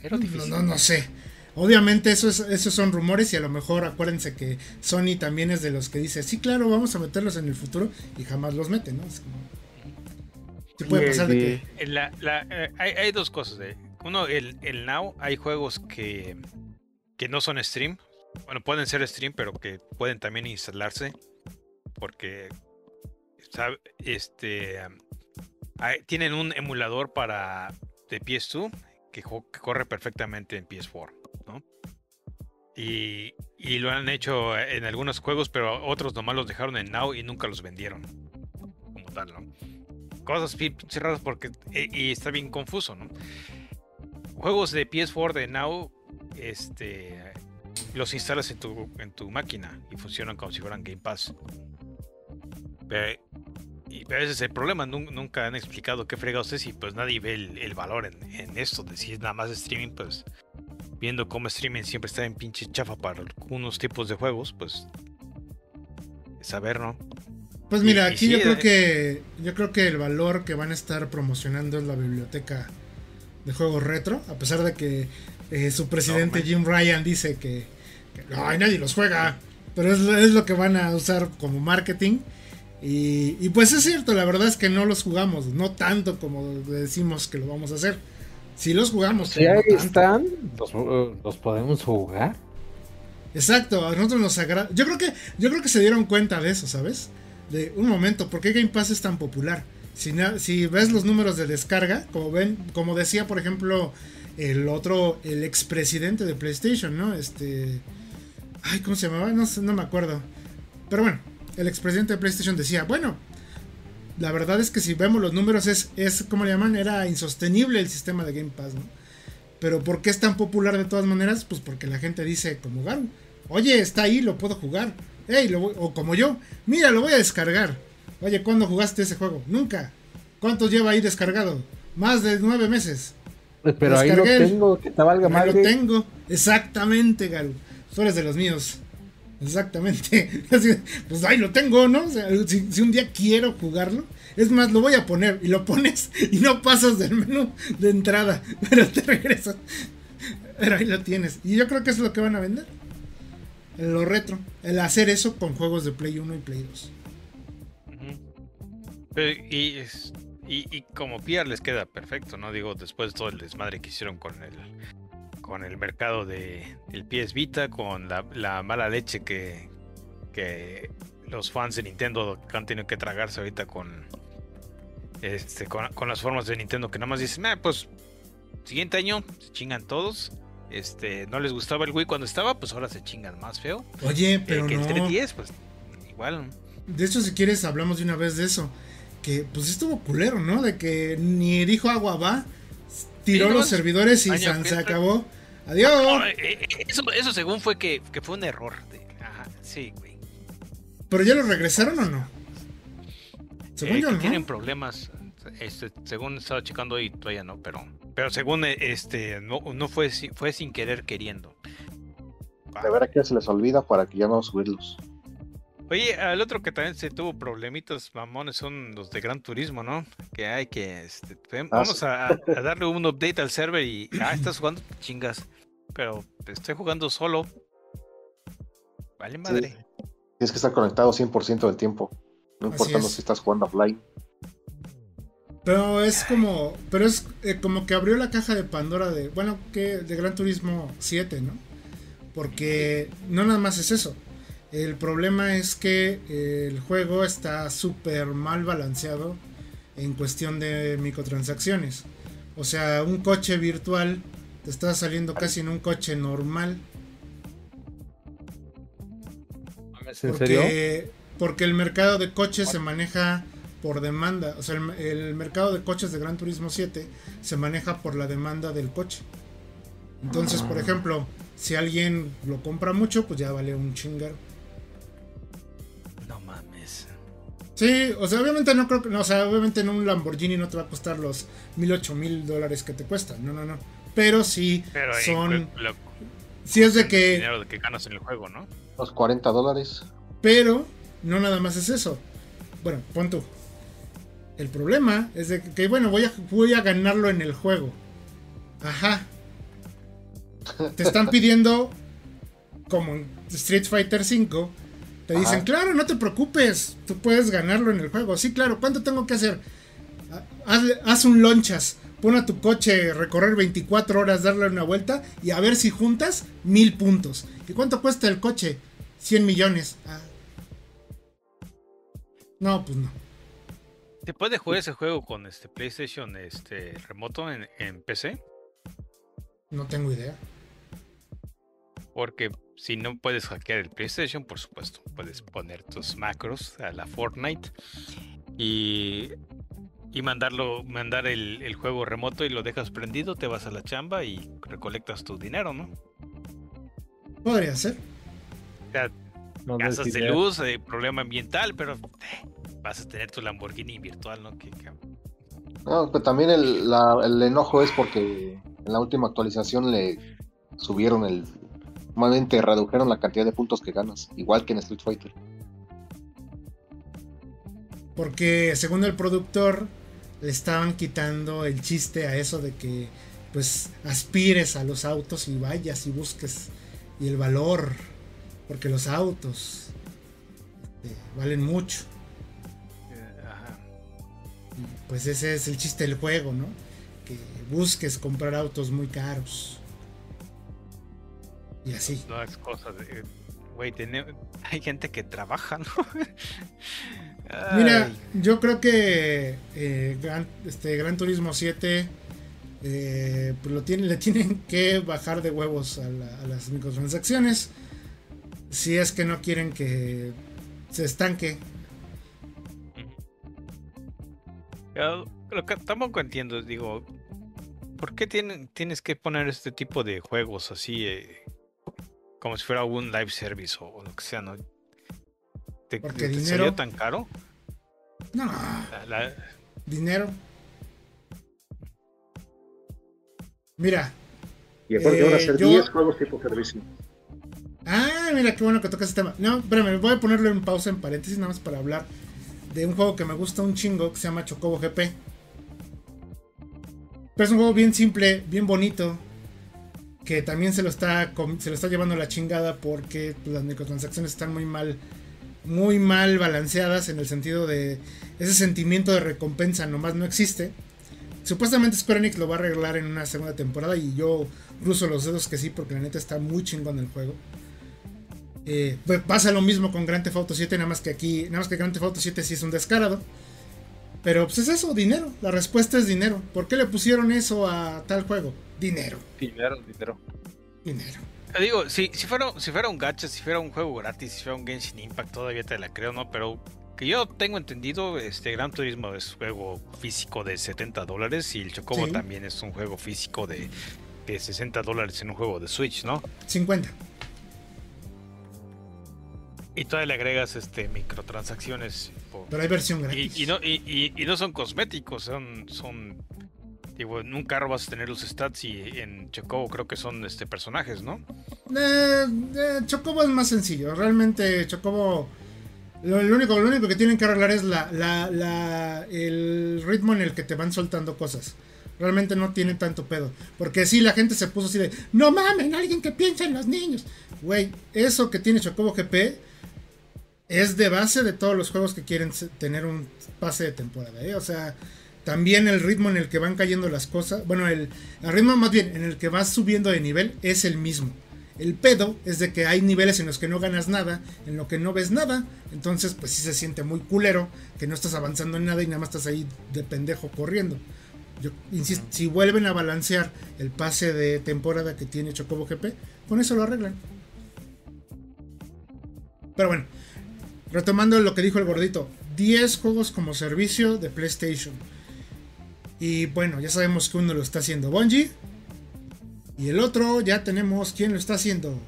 pero No, difícil. no, no sé. Obviamente eso es- esos son rumores y a lo mejor acuérdense que Sony también es de los que dice, sí, claro, vamos a meterlos en el futuro y jamás los mete, ¿no? Es como... Sí puede pasar de de- que... La- la- eh, hay, hay dos cosas. eh. Uno, el, el Now, hay juegos que, que no son stream. Bueno, pueden ser stream, pero que pueden también instalarse. Porque este, tienen un emulador para de PS2 que, corre perfectamente en PS4. ¿no? Y, lo han hecho en algunos juegos, pero otros nomás los dejaron en Now y nunca los vendieron. Como tal, ¿no? cosas raras porque e- y está bien confuso. Juegos de PS4 de Now, este, los instalas en tu máquina y funcionan como si fueran Game Pass. Pero, y pero ese es el problema, nun- nunca han explicado qué fregados es y pues nadie ve el, el valor en, en esto, de si es nada más streaming, pues viendo cómo streaming siempre está en pinche chafa para algunos tipos de juegos, pues saber, ¿no? Pues mira, y aquí sí, yo creo eh. que yo creo que el valor que van a estar promocionando es la biblioteca de juegos retro, a pesar de que eh, su presidente. Jim Ryan dice que, que, "Ay, nadie los juega, pero es lo que van a usar como marketing. Y, y pues es cierto, la verdad es que no los jugamos, no tanto como decimos que lo vamos a hacer. Sí los jugamos, Si no ahí están, los, los podemos jugar. Exacto, a nosotros nos agrada. Yo creo que yo creo que se dieron cuenta de eso, ¿sabes? De un momento, ¿por qué Game Pass es tan popular? Si, si ves los números de descarga, como ven, como decía, por ejemplo, el otro, el expresidente de PlayStation, ¿no? Este. Ay, ¿cómo se llamaba? No, no me acuerdo. Pero bueno, el expresidente de PlayStation decía, bueno, la verdad es que si vemos los números es, es ¿cómo le llaman? Era insostenible el sistema de Game Pass, ¿no? Pero ¿por qué es tan popular de todas maneras? Pues porque la gente dice como Garu, oye, está ahí, lo puedo jugar. Ey, lo voy- o como yo, mira, lo voy a descargar. Oye, ¿cuándo jugaste ese juego? Nunca. ¿Cuánto lleva ahí descargado? Más de nueve meses. Eh, Pero ahí lo tengo, que te valga Ahí madre. lo tengo. Exactamente, Garu. Tú eres de los míos. Exactamente. Así, pues ahí lo tengo, ¿no? O sea, si, un día quiero jugarlo, es más, lo voy a poner y lo pones y no pasas del menú de entrada, pero te regresas. Pero ahí lo tienes. Y yo creo que es lo que van a vender. Lo retro. El hacer eso con juegos de Play 1 y Play 2. Ujú. Pero, y, es- y, y como PR les queda perfecto, ¿no? Digo, después de todo el desmadre que hicieron con el con el mercado de el PS Vita, con la, la mala leche que, que los fans de Nintendo han tenido que tragarse ahorita con este con, con las formas de Nintendo que nada más dicen, "Ah, pues siguiente año se chingan todos. Este, no les gustaba el Wii cuando estaba, pues ahora se chingan más feo. Oye, Eh, pero que el no. 3DS, pues igual. De hecho, si quieres, hablamos de una vez de eso. Que pues estuvo culero, ¿no? De que ni dijo agua va, tiró Sí, no, los servidores y se acabó. Adiós. No, eh, eh, eso, eso según fue que, que fue un error. de- ajá, sí, güey. ¿Pero ya lo regresaron o no? Según Eh, yo, que no. tienen problemas. Este, según estaba checando hoy, todavía no, pero, pero según este, no, no fue, fue sin querer queriendo. De verdad que se les olvida para que ya no subirlos. Oye, al otro que también se tuvo problemitas mamones son los de Gran Turismo, ¿no? Que hay que, este, Ah, vamos a, a darle un update al server y, ah, estás jugando chingas, pero estoy jugando solo. Vale madre. Tienes que estar conectado 100% del tiempo. No Así importando es. si estás jugando offline. Pero es como. Pero es eh, como que abrió la caja de Pandora de. Bueno, que de Gran Turismo 7, ¿no? Porque no nada más es eso. El problema es que eh, el juego está súper mal balanceado en cuestión de microtransacciones. O sea, un coche virtual te está saliendo casi en un coche normal. ¿En serio? Porque, porque el mercado de coches se maneja por demanda. O sea, el, el mercado de coches de Gran Turismo 7 se maneja por la demanda del coche. Entonces, por ejemplo, si alguien lo compra mucho, pues ya vale un chingar. Sí, o sea, obviamente no creo que, no, o sea, obviamente en un Lamborghini no te va a costar los mil, ocho mil dólares que te cuesta. No, no, no. pero sí Pero ahí, son. lo- Sí es de el que. dinero que ganas en el juego, ¿no? Los 40 dólares. Pero no nada más es eso. Bueno, pon tú. El problema es de que, bueno, voy a, voy a ganarlo en el juego. Ajá. Te están pidiendo, como en Street Fighter V, te dicen, Ajá. claro, no te preocupes, tú puedes ganarlo en el juego. Sí, claro, ¿cuánto tengo que hacer? Ha- Haz, haz un lonchas, pon a tu coche, recorrer 24 horas, darle una vuelta y a ver si juntas mil puntos. ¿Y cuánto cuesta el coche? 100 millones. Ah. No, pues no. ¿Se puede jugar ese juego con este PlayStation este remoto en, en PC? No tengo idea. Porque si no puedes hackear el PlayStation, por supuesto, puedes poner tus macros a la Fortnite y, y mandarlo, mandar el, el juego remoto y lo dejas prendido, te vas a la chamba y recolectas tu dinero, ¿no? Podría ser. O sea, No gastas de luz, eh, problema ambiental, pero eh, vas a tener tu Lamborghini virtual, ¿no? Que, que- No, pero también el, la- el enojo es porque en la última actualización le subieron el. Más bien te redujeron la cantidad de puntos que ganas, igual que en Street Fighter. Porque según el productor, le estaban quitando el chiste a eso de que pues aspires a los autos y vayas y busques y el valor. Porque los autos este, valen mucho. eh, ajá. Pues ese es el chiste del juego, ¿no? Que busques comprar autos muy caros. Y así. No es cosa de. Güey, hay gente que trabaja, ¿no? Mira, yo creo que eh, Gran, este, Gran Turismo 7 eh, pues lo tienen, le tienen que bajar de huevos a, la- a las microtransacciones. Si es que no quieren que se estanque. Yo lo que tampoco entiendo, digo, ¿por qué tienen, tienes que poner este tipo de juegos así, eh, como si fuera un live service o, o lo que sea, ¿no? ¿Te, Porque te dinero. salió tan caro? No, La- la- dinero. Mira, Y aparte van a Eh, ser yo- 10 juegos tipo servicio. Ah, mira qué bueno que tocas ese tema. No, espérame, voy a ponerlo en pausa en paréntesis nada más para hablar de un juego que me gusta un chingo que se llama Chocobo GP. Pero es un juego bien simple, bien bonito, que también se lo está se lo está llevando la chingada porque pues, las microtransacciones están muy mal muy mal balanceadas en el sentido de ese sentimiento de recompensa nomás no existe. Supuestamente Square Enix lo va a arreglar en una segunda temporada y yo cruzo los dedos que sí porque la neta está muy chingón el juego. Eh, pues pasa lo mismo con Grand Theft Auto 7, nada más que aquí, nada más que Grand Theft Auto 7 sí es un descarado. Pero pues es eso, dinero. La respuesta es dinero. ¿Por qué le pusieron eso a tal juego? Dinero, Dinero, dinero. dinero. Te digo, si, si, fuera, si fuera un gacha, si fuera un juego gratis, si fuera un Genshin Impact, todavía te la creo, ¿no? Pero que yo tengo entendido, este Gran Turismo es juego físico de 70 dólares y el Chocobo Sí. también es un juego físico de, de 60 dólares en un juego de Switch, ¿no? 50. Y todavía le agregas este microtransacciones. por- Pero hay versión gratis. y no, y, y- y no son cosméticos, son, son. Digo, en un carro vas a tener los stats y en Chocobo creo que son este personajes, ¿no? Eh, eh, Chocobo es más sencillo. Realmente Chocobo. Lo, lo único, lo único que tienen que arreglar es la, la- la- el ritmo en el que te van soltando cosas. Realmente no tiene tanto pedo. Porque sí, la gente se puso así de. No mamen, alguien que piensa en los niños. Güey, eso que tiene Chocobo GP es de base de todos los juegos que quieren tener un pase de temporada. ¿eh? O sea, también el ritmo en el que van cayendo las cosas. Bueno, el, el ritmo más bien en el que vas subiendo de nivel es el mismo. El pedo es de que hay niveles en los que no ganas nada, en lo que no ves nada. Entonces, pues sí se siente muy culero que no estás avanzando en nada y nada más estás ahí de pendejo corriendo. Yo insisto, si vuelven a balancear el pase de temporada que tiene Chocobo GP, con eso lo arreglan. Pero bueno, retomando lo que dijo el gordito, 10 juegos como servicio de PlayStation. Y bueno, ya sabemos que uno lo está haciendo Bungie. Y el otro ya tenemos quién lo está haciendo.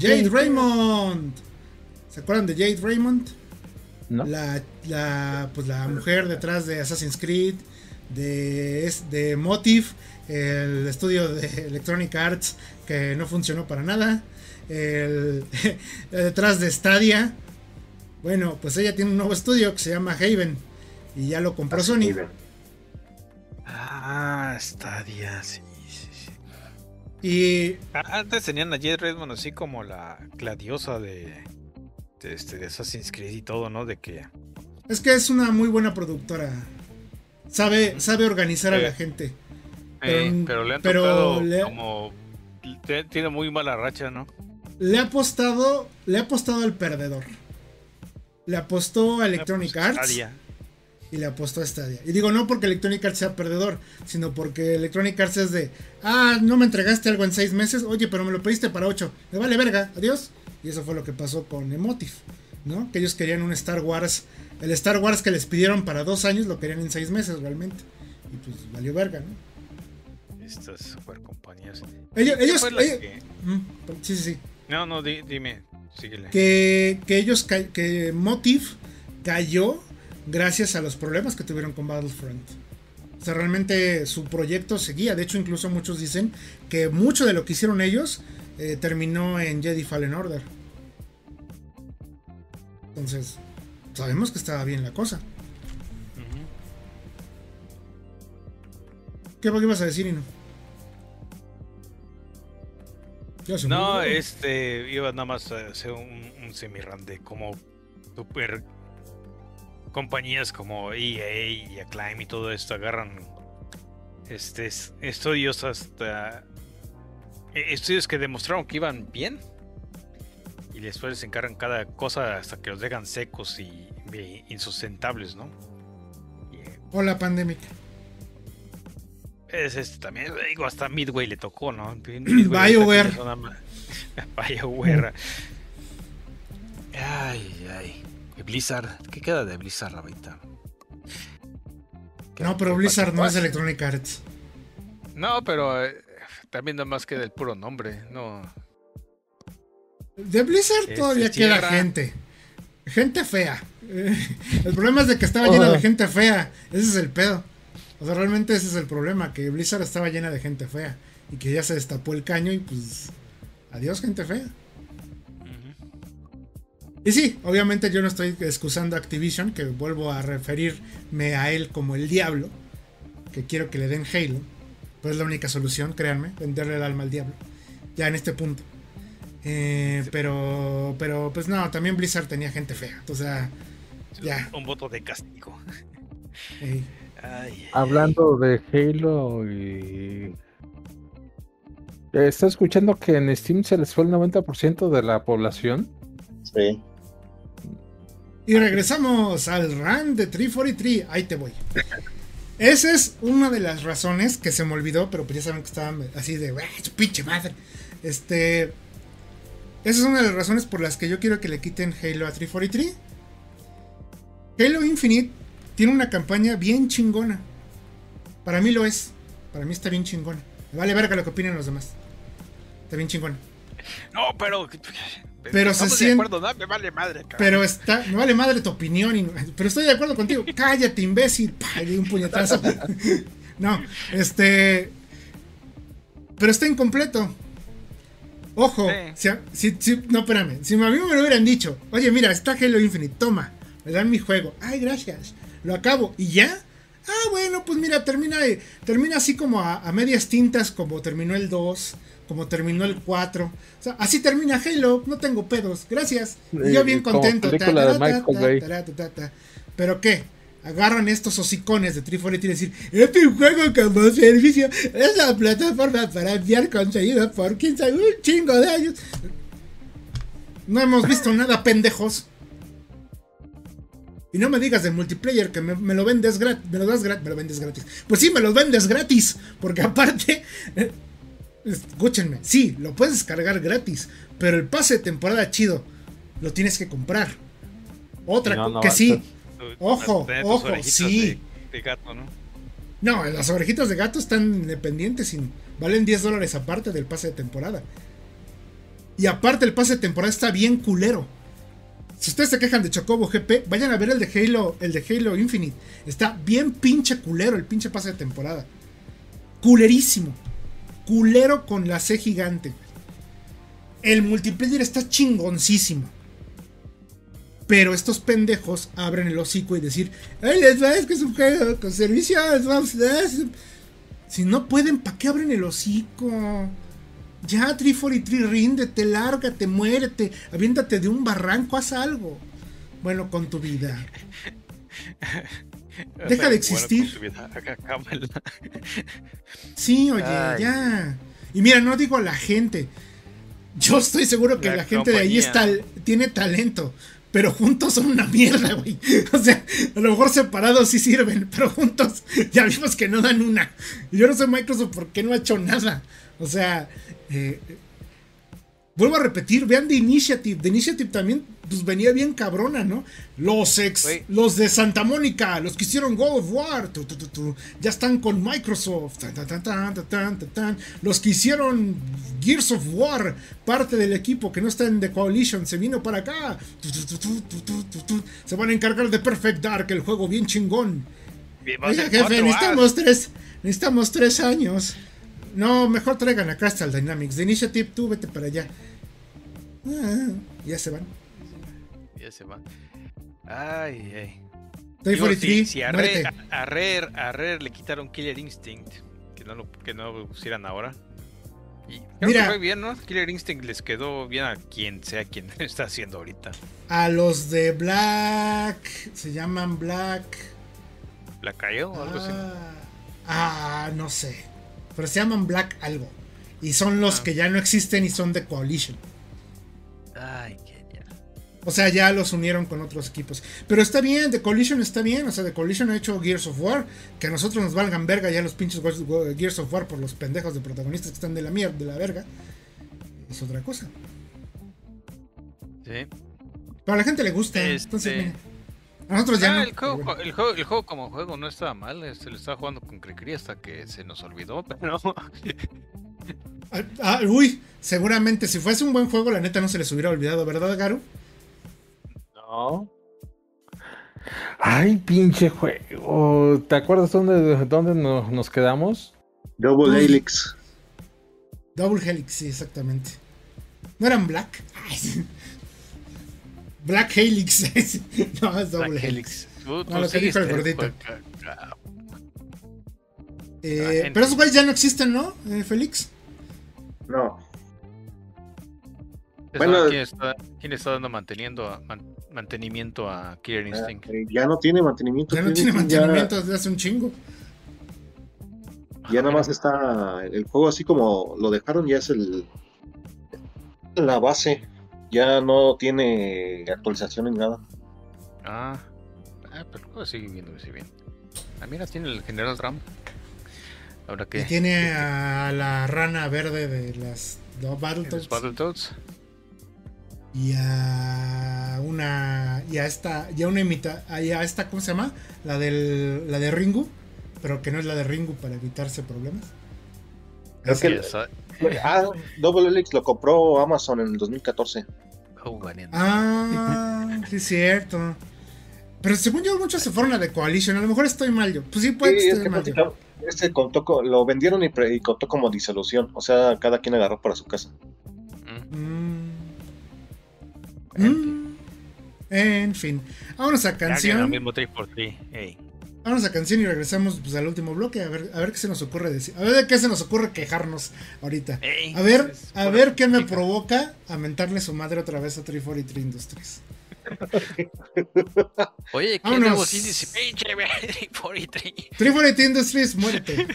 Jade Raymond. ¿Se acuerdan de Jade Raymond? ¿No? La, la, pues la mujer detrás de Assassin's Creed, de, es- de Motive, el estudio de Electronic Arts que no funcionó para nada, el, detrás de Stadia. Bueno, pues ella tiene un nuevo estudio que se llama Haven y ya lo compró Sony. Haven. Ah, Stadia, sí, sí, sí. Y Ah, Antes tenían a Jade Redmond así como la, la diosa de, de, este, de Assassin's Creed y todo, ¿no? De que es que es una muy buena productora. Sabe, sabe organizar a la gente. Eh, Pero- pero, le han pero tocado le- como. Tiene muy mala racha, ¿no? Le ha apostado, le ha apostado al perdedor. Le apostó a Electronic Arts Stadia. y le apostó a Stadia. Y digo no porque Electronic Arts sea perdedor, sino porque Electronic Arts es de, ah, no me entregaste algo en seis meses, oye, pero me lo pediste para ocho. Me vale verga, adiós. Y eso fue lo que pasó con Emotive, ¿no? Que ellos querían un Star Wars, el Star Wars que les pidieron para dos años lo querían en seis meses realmente. Y pues valió verga, ¿no? Estas super compañías. Ellos, ellos, fue la ellos- que- Mm, sí, sí, sí. No, no, di- dime, síguele. que, que ellos que Motive cayó gracias a los problemas que tuvieron con Battlefront. O sea, realmente su proyecto seguía. De hecho, incluso muchos dicen que mucho de lo que hicieron ellos eh, terminó en Jedi Fallen Order. Entonces, sabemos que estaba bien la cosa. Ujú. ¿Qué, qué ibas a decir, Ino? No, este, iba nada más a hacer un, un de como super compañías como EA y Acclaim y todo esto agarran este es- estudios hasta eh, estudios que demostraron que iban bien y después se encargan cada cosa hasta que los dejan secos y, y insustentables, ¿no? Y, eh, Hola, Pandemic. Es este también, digo, hasta Midway le tocó, ¿no? Midway BioWare. BioWare. Ay, ay. ¿Y Blizzard, ¿qué queda de Blizzard ahorita? No, pero Blizzard no es Electronic Arts. No, pero eh, también nada más queda el puro nombre, no. De Blizzard Este, todavía queda gente. Gente fea. El problema es de que estaba llena de gente fea. Ese es el pedo. O sea, realmente ese es el problema, que Blizzard estaba llena de gente fea. Y que ya se destapó el caño y pues... Adiós, gente fea. Y sí, obviamente yo no estoy excusando a Activision, que vuelvo a referirme a él como el diablo. Que quiero que le den Halo. Pues es la única solución, créanme, venderle el alma al diablo. Ya en este punto. Eh, pero, pero, pues no, también Blizzard tenía gente fea. O sea, Ya. Un voto de castigo. Ay, Hablando de Halo y... Está escuchando que en Steam se les fue el 90% de la población. Sí. Y regresamos al run de 343. Ahí te voy. Esa es una de las razones que se me olvidó, pero pues ya saben que estaba así de, "Ah, su pinche madre. Este. Esa es una de las razones por las que yo quiero que le quiten Halo a 343. Halo Infinite tiene una campaña bien chingona. Para mí lo es. Para mí está bien chingona. Me vale verga lo que opinen los demás. Está bien chingona. No, pero. Pero se siente- acuerdo, no, me vale madre, cabrón. Pero está, me vale madre tu opinión, y- pero estoy de acuerdo contigo. Cállate, imbécil. Le di un puñetazo. No, este. Pero está incompleto. Ojo, a- si- si- no, espérame. Si a mí me lo hubieran dicho, oye, mira, está Halo Infinite, toma, me dan mi juego. Ay, gracias. Lo acabo. ¿Y ya? Ah, bueno, pues mira, termina, termina así como a, a medias tintas, como terminó el 2, como terminó el 4. O sea, así termina Halo, no tengo pedos, gracias. Y yo bien Eh, como contento. Pero qué, agarran estos hocicones de Triforetti y decir, este juego como servicio, es la plataforma para enviar contenido por quién sabe un chingo de años. No hemos visto nada, pendejos. Y no me digas de multiplayer que me, me lo vendes gratis. Me lo das gratis. Me lo vendes gratis. Pues sí, me lo vendes gratis. Porque aparte. eh, escúchenme. Sí, lo puedes descargar gratis. Pero el pase de temporada chido. Lo tienes que comprar. Otra No, no que sí. ojo, ojo, sí. De, de gato, ¿no? No, las orejitas de gato están independientes y valen 10 dólares aparte del pase de temporada. Y aparte el pase de temporada está bien culero. Si ustedes se quejan de Chocobo GP, vayan a ver el de Halo, el de Halo Infinite. Está bien pinche culero el pinche pase de temporada. Culerísimo. Culero con la C gigante. El multiplayer está chingoncísimo. Pero estos pendejos abren el hocico y decir, ¡Ay, les va! Es que es un juego con servicios. Si no pueden, ¿para qué abren el hocico? Ya, 343, ríndete, lárgate, muérete, aviéntate de un barranco, haz algo. Bueno, con tu vida. Deja de existir. Bueno, vida. Sí, oye, Ay. ya. Y mira, no digo a la gente. Yo estoy seguro que la, La gente de ahí está, tiene talento. Pero juntos son una mierda, güey. O sea, a lo mejor separados sí sirven, pero juntos ya vimos que no dan una. Y yo no sé Microsoft por qué no ha hecho nada. O sea, eh, vuelvo a repetir, vean The Initiative. The Initiative también pues, venía bien cabrona, ¿no? Los ex, los de Santa Mónica, los que hicieron God of War, tu, tu, tu, tu, ya están con Microsoft. Tan, tan, tan. Los que hicieron Gears of War, parte del equipo que no está en The Coalition, se vino para acá. Se van a encargar de Perfect Dark, el juego bien chingón. Oiga, jefe, necesitamos tres, necesitamos tres años. No, mejor traigan a Crystal Dynamics. The Initiative, tú vete para allá. Ah, ya se van. Ya se va. Ay, ay. Toy Digo, 43, si, si a. Rare, a, Rare, a Rare le quitaron Killer Instinct, que no lo, que no lo pusieran ahora. Y creo Mira. que fue bien, ¿no? Killer Instinct les quedó bien a quien sea quien está haciendo ahorita. A los de Black. Se llaman Black. ¿La cayó o algo así? Ah, ah, no sé. Pero se llaman Black algo. Y son los Ah. que ya no existen y son de Coalition. Ay, qué ya. O sea, ya los unieron con otros equipos. Pero está bien, The Coalition está bien. O sea, The Coalition ha hecho Gears of War. Que a nosotros nos valgan verga ya los pinches Ge- Gears of War por los pendejos de protagonistas que están de la mierda, de la verga. Es otra cosa. Sí. Pero a la gente le gusta. Este- Entonces, mira. A nosotros ya Ah, no. el, juego, pero bueno. el, juego, el juego como juego no estaba mal, se lo estaba jugando con Cricri hasta que se nos olvidó, pero Ah, ah, uy, seguramente si fuese un buen juego, la neta no se les hubiera olvidado, ¿verdad, Garu? No. Ay, pinche juego. ¿Te acuerdas dónde, dónde no- nos quedamos? Double Uy. Helix. Double Helix, sí, exactamente. ¿No eran Black? Black Helix. no, es Double Black Helix. Tú No, lo que dijo el gordito. Eh, pero esos güeyes ya no existen, ¿no, eh, Félix? No. ¿Sabes Bueno, ¿quién, está, quién está dando manteniendo a- man- mantenimiento a Killer Instinct? Eh, ya no tiene mantenimiento. Ya no tiene mantenimiento desde hace un chingo. Ya, nada más está el juego así como lo dejaron, ya es el la base. Ya no tiene actualización ni nada. Ah, ah, pero juego sigue viéndose bien. Ah, mira, tiene el General Ram. Ahora que Y tiene a la rana verde de las dos Battletoads. Battletoads. Y a una. Y a esta. Y a una imita. Y a esta, ¿cómo se llama? La del. La de Ringu. Pero que no es la de Ringu para evitarse problemas. Creo que ah, Double Helix lo compró Amazon en el 2014. Oh. Ah, sí, es cierto. Pero según yo, muchos se fueron a The Coalition. A lo mejor estoy mal yo. Pues sí, puede Sí, mal yo. este contó co- lo vendieron y, pre- y contó como disolución. O sea, cada quien agarró para su casa. Mm. Mm. Mm. En fin. Vámonos a Ya que lo canción. mismo 3 por 3 Ey. Vámonos a canción y regresamos pues, al último bloque. A ver, a ver qué se nos ocurre decir. A ver de qué se nos ocurre quejarnos ahorita. Ey, A ver, es a ver qué me provoca a mentarle su madre otra vez a 343 Industries. Oye, ¿qué índices? Pinche 343. 343 Industries, muérete.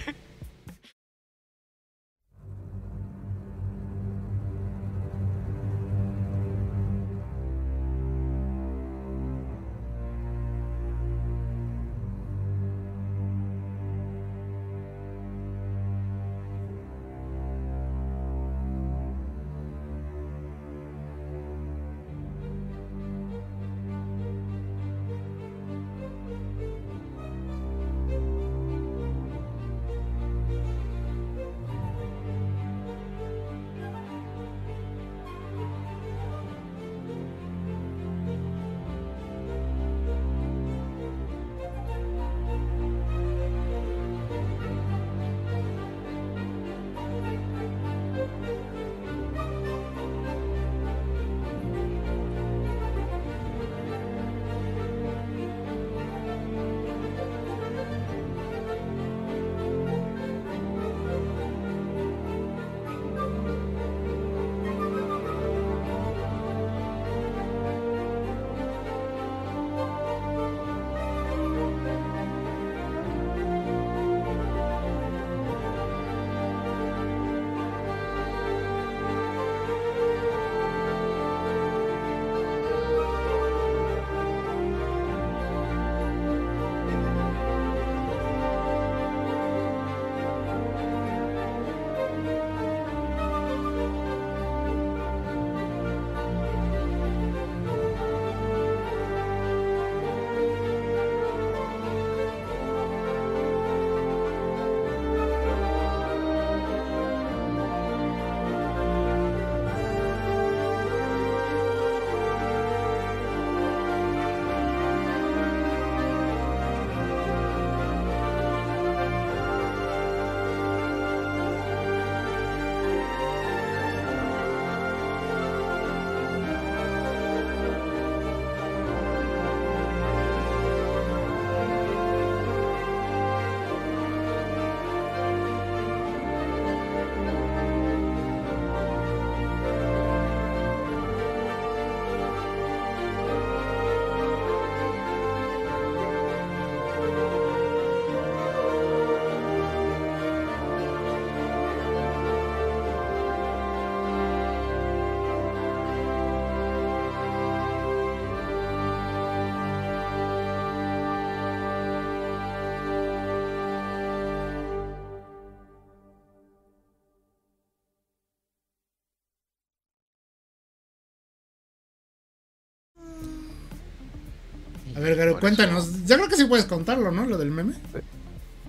Ver, Garo, Por cuéntanos. Yo creo que sí puedes contarlo, ¿no? Lo del meme.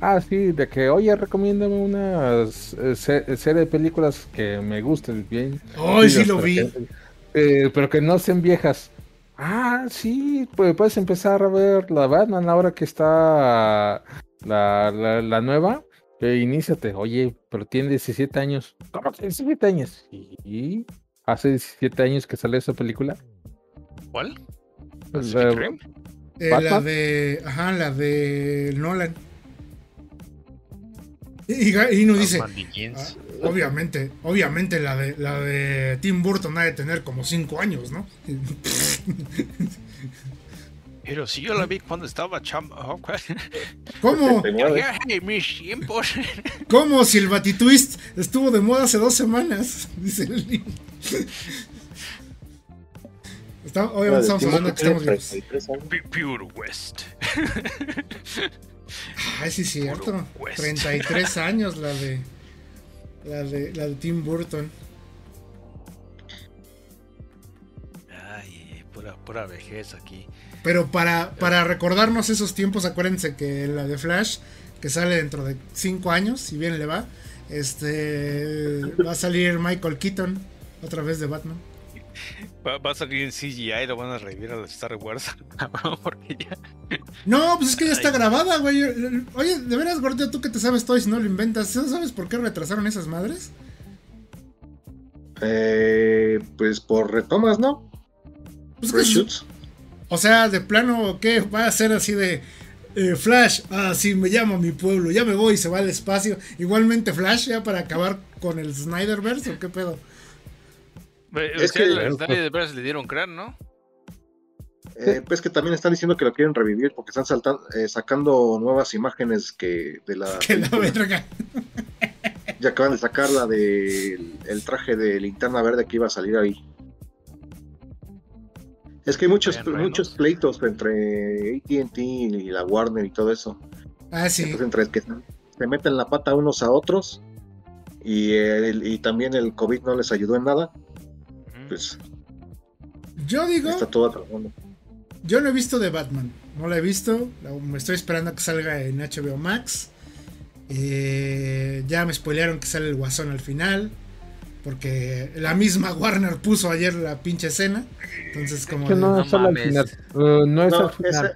Ah, sí, de que, oye, recomiéndame una eh, se- serie de películas que me gusten bien. Ay, sí lo vi. que- eh, pero que no sean viejas. Ah, sí, pues puedes empezar a ver la Batman ahora que está la, la, la nueva. Eh, iníciate, oye, pero tiene 17 años. ¿Cómo que 17 años? Sí, hace 17 años que salió esa película. ¿Cuál? Pacific Rim. Eh, la ¿Batman? de. Ajá, la de Nolan. Y, y no dice. Ah, obviamente, obviamente la de la de Tim Burton ha de tener como 5 años, ¿no? Pero si yo la vi cuando estaba chamba. oh. ¿Cómo? 79. Ya, en mis tiempos. ¿Cómo si el Batitwist estuvo de moda hace dos semanas? Dice el niño. Está- obviamente estamos hablando de que estamos vivos. 33 años. Pu- Pure West. Ay, sí, cierto. Puro West. 33 años la de. La de, la de Tim Burton. Ay, pura, pura vejez aquí. Pero para, para recordarnos esos tiempos, acuérdense que la de Flash, que sale dentro de 5 años, si bien le va, este va a salir Michael Keaton, otra vez de Batman. Va, va a salir en CGI y lo van a revivir a la Star Wars. cabrón, Porque ya. No, pues es que ya está Ay. grabada, güey. Oye, de veras, gordito, tú que te sabes todo y si no lo inventas, ¿no sabes por qué retrasaron esas madres? Eh, pues por retomas, ¿no? Pues que, Reshoots. o sea, de plano, ¿qué? Va a ser así de eh, Flash, ah, sí, me llamo a mi pueblo, ya me voy y se va al espacio. Igualmente Flash, ya para acabar con el Snyderverse, ¿o qué pedo? Es que nadie de veras le dieron crán, ¿no? Eh, pues que también están diciendo que lo quieren revivir porque están saltan- eh, sacando nuevas imágenes que de la Que la verga. ya acaban de sacar la del el traje de linterna verde que iba a salir ahí. Es que hay muchos, muchos pleitos entre AT&T y la Warner y todo eso. Ah, sí. Entonces, entre que se meten la pata unos a otros y, el- y también el COVID no les ayudó en nada. Pues Yo digo, está todo yo no he visto de Batman. No la he visto. Me estoy esperando a que salga en HBO Max. Eh, ya me spoilearon que sale el guasón al final. Porque la misma Warner puso ayer la pinche escena. Entonces, como. Que de- no es solo al final. eh, no es No, al final. esa,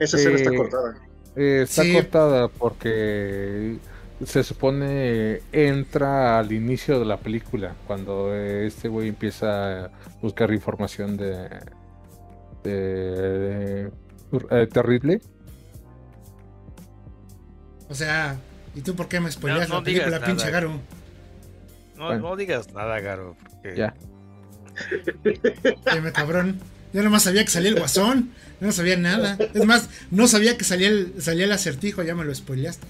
esa escena está Eh, cortada. Eh, está Sí. cortada porque se supone entra al inicio de la película cuando eh, este güey empieza a buscar información de, de, eh, terrible. O sea, ¿y tú por qué me spoileas No, no la película, pinche. Garo? No, Bueno. no digas nada, Garo. Porque... Ya. Dime, cabrón. Yo nomás sabía que salía el guasón. No sabía nada. Es más, no sabía que salía el, salía el acertijo. Ya me lo spoileaste.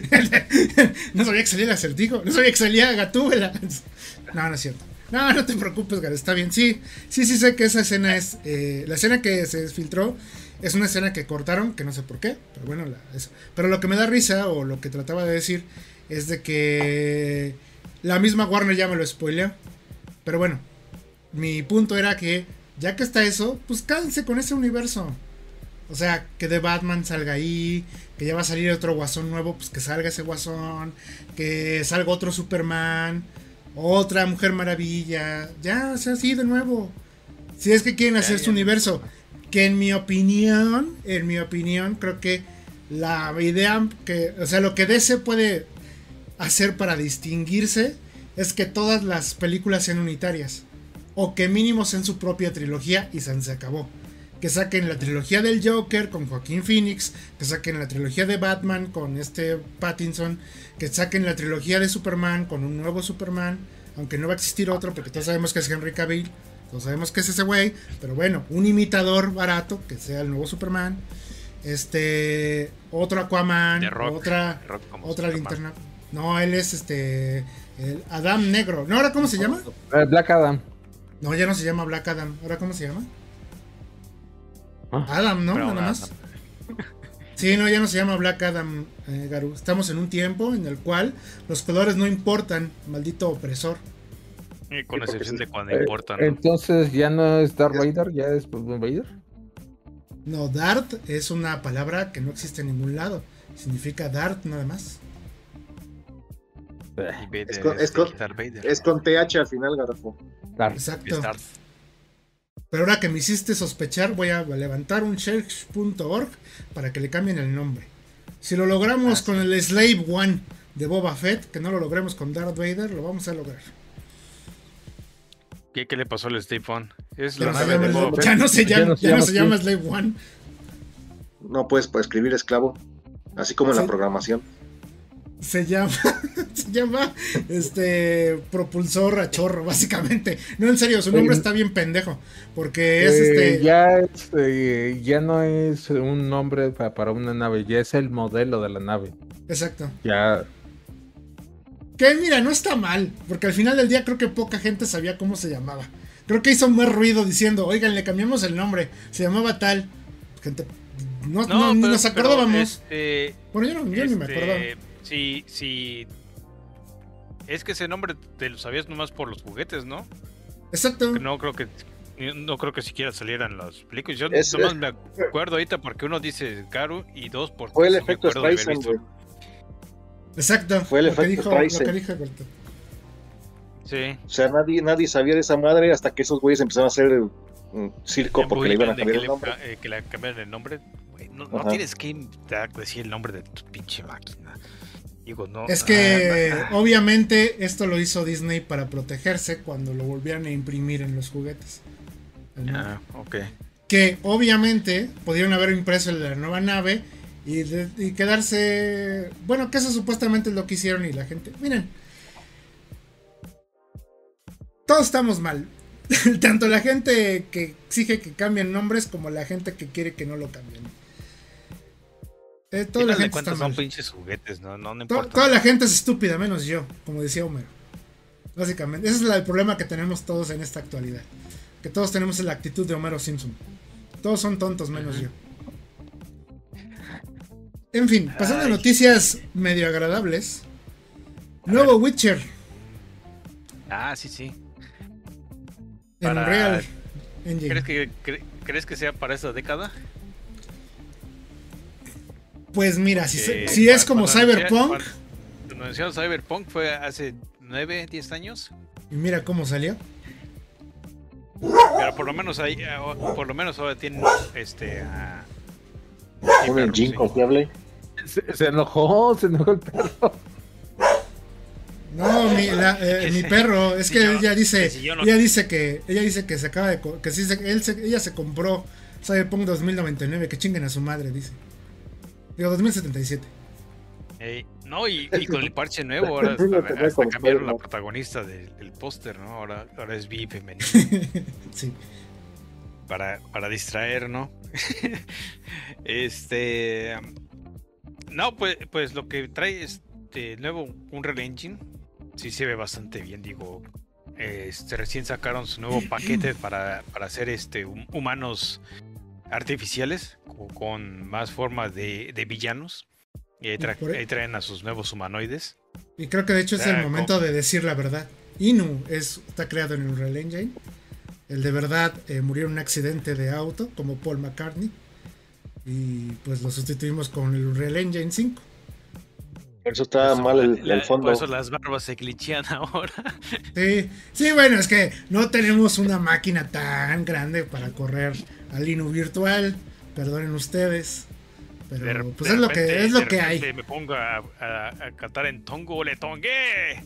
No sabía que salía el acertijo. No sabía que salía Gatúbela. No, no es cierto. No, no te preocupes, Garo. Está bien. Sí, sí, sí sé que esa escena es. eh, la escena que se filtró es una escena que cortaron, que no sé por qué. Pero bueno, eso. Pero lo que me da risa, o lo que trataba de decir, es de que la misma Warner ya me lo spoileó. Pero bueno, mi punto era que ya que está eso, pues cállense con ese universo. O sea, que de Batman salga ahí, que ya va a salir otro guasón nuevo, pues que salga ese guasón, que salga otro Superman, otra Mujer Maravilla, ya, o sea, así de nuevo. Si es que quieren hacer su universo, que en mi opinión, en mi opinión, creo que la idea que, o sea, lo que DC puede hacer para distinguirse es que todas las películas sean unitarias. O que mínimo sean su propia trilogía y se se acabó. Que saquen la trilogía del Joker con Joaquín Phoenix. Que saquen la trilogía de Batman con este Pattinson. Que saquen la trilogía de Superman con un nuevo Superman. Aunque no va a existir otro porque todos sabemos que es Henry Cavill. Todos sabemos que es ese güey. Pero bueno, un imitador barato que sea el nuevo Superman. Este. Otro Aquaman. Rock. Otra. The Rock como Otra Superman. linterna. No, él es este. El Adam Negro. ¿No? ¿Ahora cómo se llama? Black Adam. No, ya no se llama Black Adam. ¿Ahora cómo se llama? Ah. Adam, ¿no? Nada más. Sí, no, ya no se llama Black Adam, eh, Garu. Estamos en un tiempo en el cual los colores no importan, maldito opresor. Y con Sí, excepción sí. de cuando Eh, importa, ¿no? Entonces ya no es Darth Es- Vader, ya es Vader. No, Dart es una palabra que no existe en ningún lado. Significa Dart nada más. Es con- es este, con- Darth Vader. Es con TH al final, Garfo. Exacto. Pero ahora que me hiciste sospechar, voy a levantar un search.org para que le cambien el nombre. Si lo logramos Ah, con el Slave One de Boba Fett, que no lo logremos con Darth Vader, lo vamos a lograr. ¿Qué, qué le pasó al Steve One? Es Ya la no, se nave de llama, Boba Fett. ya no se Ya llama, no se ya no llama se llama así. Slave One. No puedes escribir esclavo. Así como en la programación. Se llama, se llama este propulsor a chorro, básicamente. No, en serio, su nombre está bien pendejo. Porque es Eh, este. ya, es, eh, ya no es un nombre pa- para una nave, ya es el modelo de la nave. Exacto. Ya, Que mira, no está mal, porque al final del día creo que poca gente sabía cómo se llamaba. Creo que hizo más ruido diciendo, oigan, le cambiamos el nombre, se llamaba tal. Gente, no, no, ni pero- nos acordábamos. este, bueno, yo, no, yo ni me este, acordaba. Sí, sí. Es que ese nombre te lo sabías nomás por los juguetes, ¿no? Exacto. Que no creo que no creo que siquiera salieran las películas. Yo Es- nomás me acuerdo ahorita porque uno dice Garu y dos porque Fue el efecto acuerdo de haber Streisand, visto. güey. Exacto. Fue el lo, que efecto dijo, lo que dijo. Sí. O sea, nadie, nadie sabía de esa madre hasta que esos güeyes empezaron a hacer un circo porque le iban a cambiar que el nombre. eh, que le cambiaron el nombre. no, no tienes que dar- decir el nombre de tu pinche máquina. Digo, no. Es que ah, obviamente esto lo hizo Disney para protegerse cuando lo volvieran a imprimir en los juguetes. El ah, ok. que obviamente pudieron haber impreso en la nueva nave y, de- y quedarse. Bueno, que eso supuestamente es lo que hicieron y la gente. Miren, todos estamos mal. Tanto la gente que exige que cambien nombres como la gente que quiere que no lo cambien. Eh, toda la gente está cuentas son mal. pinches juguetes, no, no, no To- importa. toda la gente es estúpida, menos yo, como decía Homero. Básicamente, ese es el problema que tenemos todos en esta actualidad. Que todos tenemos la actitud de Homero Simpson. Todos son tontos, menos yo. En fin, pasando a noticias medio agradables. Nuevo Witcher Ah, sí, sí. en Para- Unreal Engine. ¿Crees que, cre- ¿Crees que sea para esta década? Pues mira, si, se- Eh, si es como Cyberpunk, Cuando, anunciaron Cyberpunk fue hace 9, 10 años. y mira cómo salió. Pero por lo menos ahí, ah, por lo menos ahora tienen este a- Un engine sí. confiable. se, se enojó, se enojó el perro. No, mi, la- eh, mi perro, es que Si yo- ella dice, si yo no- ella dice que, ella dice que se acaba de, que sí, se- él se- ella se compró Cyberpunk 2099, que chinguen a su madre, dice. Digo, 2077. Ey, no, y, y con el parche nuevo ahora hasta, cambiaron la protagonista del, del póster, ¿no? Ahora, ahora es Vi femenino sí. para, para distraer, ¿no? este no, pues, pues lo que trae este nuevo Unreal Engine sí se ve bastante bien, digo. Este recién sacaron su nuevo paquete para, para hacer este hum- humanos artificiales co- con más formas de, de villanos. Y ahí, tra- por e- ahí traen a sus nuevos humanoides. Y creo que de hecho es el Ah, momento de decir la verdad. Inu es, está creado en Unreal Engine. El de verdad eh, murió en un accidente de auto, como Paul McCartney. Y pues lo sustituimos con el Unreal Engine 5. Por eso está eso mal el, la- el fondo. Por eso las barbas se glitchean ahora. Sí, sí, bueno, es que no tenemos una máquina tan grande para correr al Inu virtual. Perdonen ustedes. De Pero pues de es lo que es lo de que hay. Me pongo a, a- a cantar en tongo, le tongué.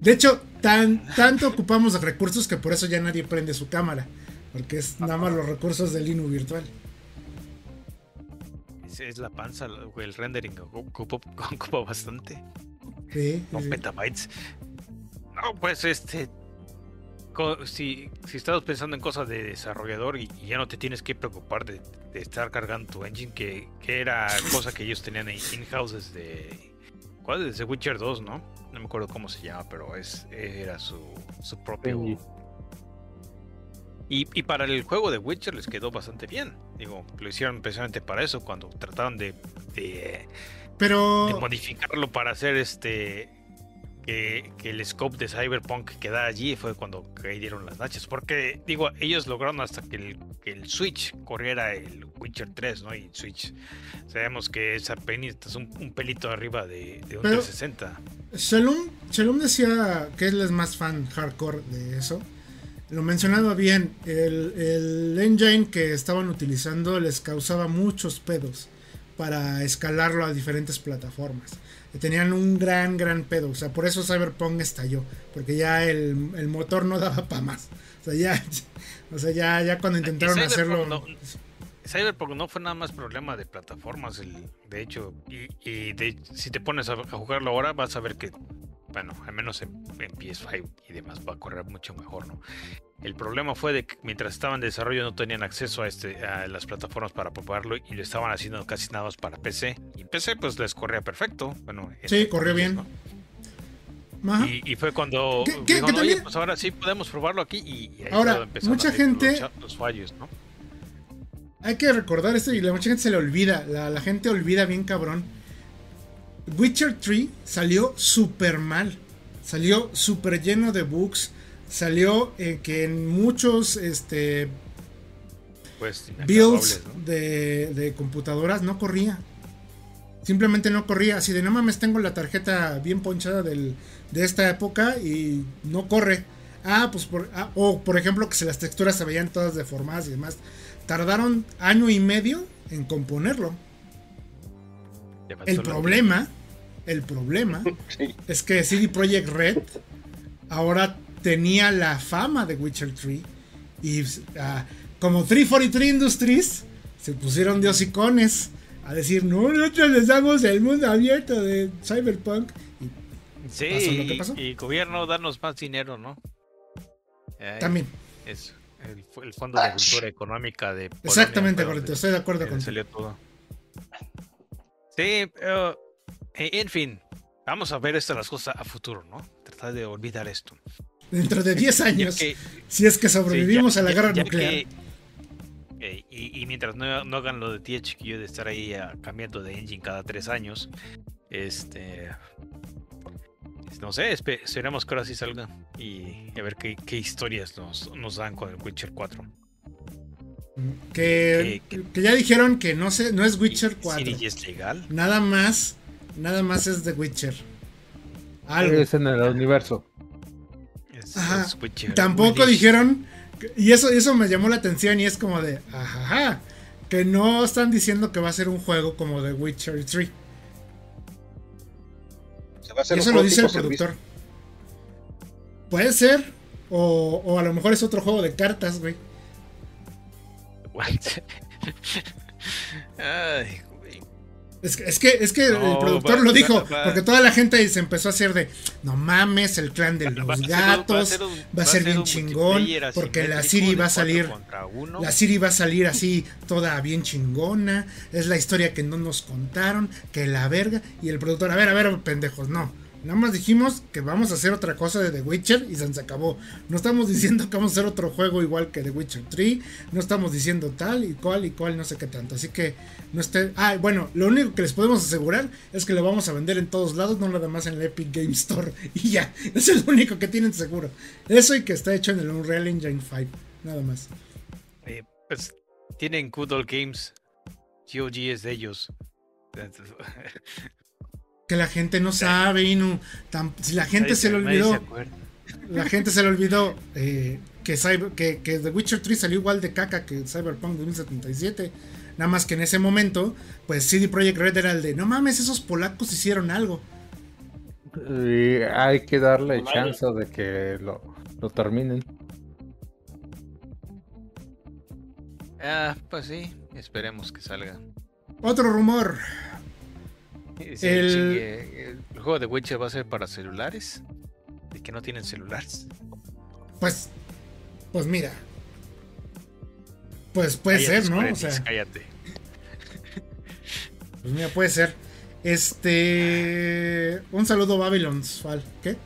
De hecho, tan, tanto ocupamos de recursos que por eso ya nadie prende su cámara. Porque es nada más los recursos del Inu virtual. Es, es la panza, el rendering ocupa, ocupa bastante. Sí, Con sí. petabytes. No, pues este. Si, si estás pensando en cosas de desarrollador y, y ya no te tienes que preocupar de, de estar cargando tu engine, que, que era cosa que ellos tenían en in-house desde. ¿Cuál? Desde Witcher 2, ¿no? No me acuerdo cómo se llama, pero es era su, su propio. Y, y para el juego de Witcher les quedó bastante bien. Digo, lo hicieron precisamente para eso, cuando trataron de, de de Pero modificarlo para hacer este que, que el scope de Cyberpunk queda allí fue cuando cayeron las nachas. Porque, digo, ellos lograron hasta que el, que el Switch corriera el Witcher 3, ¿no? Y Switch, sabemos que esa penita es un, un pelito arriba de, de un Pero- 360. Shalom, Shalom decía que él es más fan hardcore de eso. Lo mencionaba bien, el, el engine que estaban utilizando les causaba muchos pedos para escalarlo a diferentes plataformas. Tenían un gran, gran pedo. O sea, por eso Cyberpunk estalló. Porque ya el, el motor no daba para más. O sea, ya, o sea, ya, ya cuando intentaron hacerlo. no- Cyberpunk no fue nada más problema de plataformas, el, de hecho, y, y de- si te pones a, a jugarlo ahora vas a ver que, bueno, al menos en, en PS5 y demás va a correr mucho mejor, ¿no? El problema fue de que mientras estaban en desarrollo no tenían acceso a, este, a las plataformas para probarlo y lo estaban haciendo casi nada más para PC. Y PC pues les corría perfecto. Bueno, Sí, corrió bien. Y, y fue cuando que- dijeron, que oye, pues ahora sí podemos probarlo aquí y, y ahí Ahora, mucha gente- los, fallos, ¿no? Hay que recordar esto y la mucha gente se le olvida. La, la gente olvida bien cabrón. Witcher 3 salió súper mal. Salió súper lleno de bugs. Salió eh, que en muchos este, Pues builds de, de computadoras no corría. Simplemente no corría. Así de no mames, tengo la tarjeta bien ponchada del- de esta época y no corre. Ah, pues por. ah, o por ejemplo, que se las texturas se veían todas deformadas y demás. Tardaron año y medio en componerlo. El problema, el problema Sí. es que CD Projekt Red ahora tenía la fama de Witcher 3 y ah, como 343 Industries se pusieron de hocicones a decir, no, nosotros les damos el mundo abierto de Cyberpunk. Y Sí, pasó lo que y- pasó. y gobierno, darnos más dinero, ¿no? Ay, también, Es el, el Fondo de Cultura Económica de Polonia exactamente, correcto, donde- estoy de acuerdo donde con salió todo. Sí, pero, eh, en fin, vamos a ver estas las cosas a futuro, ¿no? Tratar de olvidar esto. Dentro de 10 Ya años, que- si es que sí, sobrevivimos ya- a la guerra ya nuclear. que- eh, y, y mientras no, no hagan lo de THQ de estar ahí ah, cambiando de engine cada tres años, este. No sé, espe- esperemos que ahora sí salga y a ver qué, qué historias nos, nos dan con el Witcher 4. Que, que- que ya dijeron que no, no es Witcher 4. ¿Sí es legal? Nada más, nada más es de Witcher. Algo. Es en el universo. Es- Ajá. es Witcher Tampoco dijeron, y eso, eso me llamó la atención y es como de, ajá, que no están diciendo que va a ser un juego como de Witcher 3. Se va a hacer Eso lo dice el productor. Puede ser, o, o a lo mejor es otro juego de cartas, güey. Ay, güey. Es que, es que, es que No, el productor va- lo dijo, va- porque toda la gente se empezó a hacer de, no mames, el clan de los ser gatos, va a ser bien chingón, porque la Siri va a salir. La Siri va a salir así, toda bien chingona. Es la historia que no nos contaron, que la verga. Y el productor, a ver, a ver, pendejos, no. Nada más dijimos que vamos a hacer otra cosa de The Witcher y se acabó. No estamos diciendo que vamos a hacer otro juego igual que The Witcher 3. No estamos diciendo tal y cual y cual, no sé qué tanto. Así que no esté. Ah, bueno, lo único que les podemos asegurar es que lo vamos a vender en todos lados, no nada más en la Epic Game Store. Y ya, eso es lo único que tienen seguro. Eso y que está hecho en el Unreal Engine 5. Nada más. Eh, pues tienen Games. GOG es de ellos. Que la gente no sabe, Inu. Tam- si la gente Nadie se le olvidó, la gente se le olvidó eh, que, Cyber- que, que The Witcher 3 salió igual de caca que Cyberpunk 2077. Nada más que en ese momento, pues CD Projekt Red era el de, no mames, esos polacos hicieron algo. Y hay que darle chance de que lo, lo terminen. Ah, pues sí, esperemos que salga. Otro rumor, Sí, El- juego de Witcher va a ser para celulares. De que no tienen celulares. pues, pues mira. Pues puede Cállate, ser, ¿no? Square O sea, Enix, cállate. pues mira, puede ser. Este. Un saludo, Babylon's Fall. ¿Qué?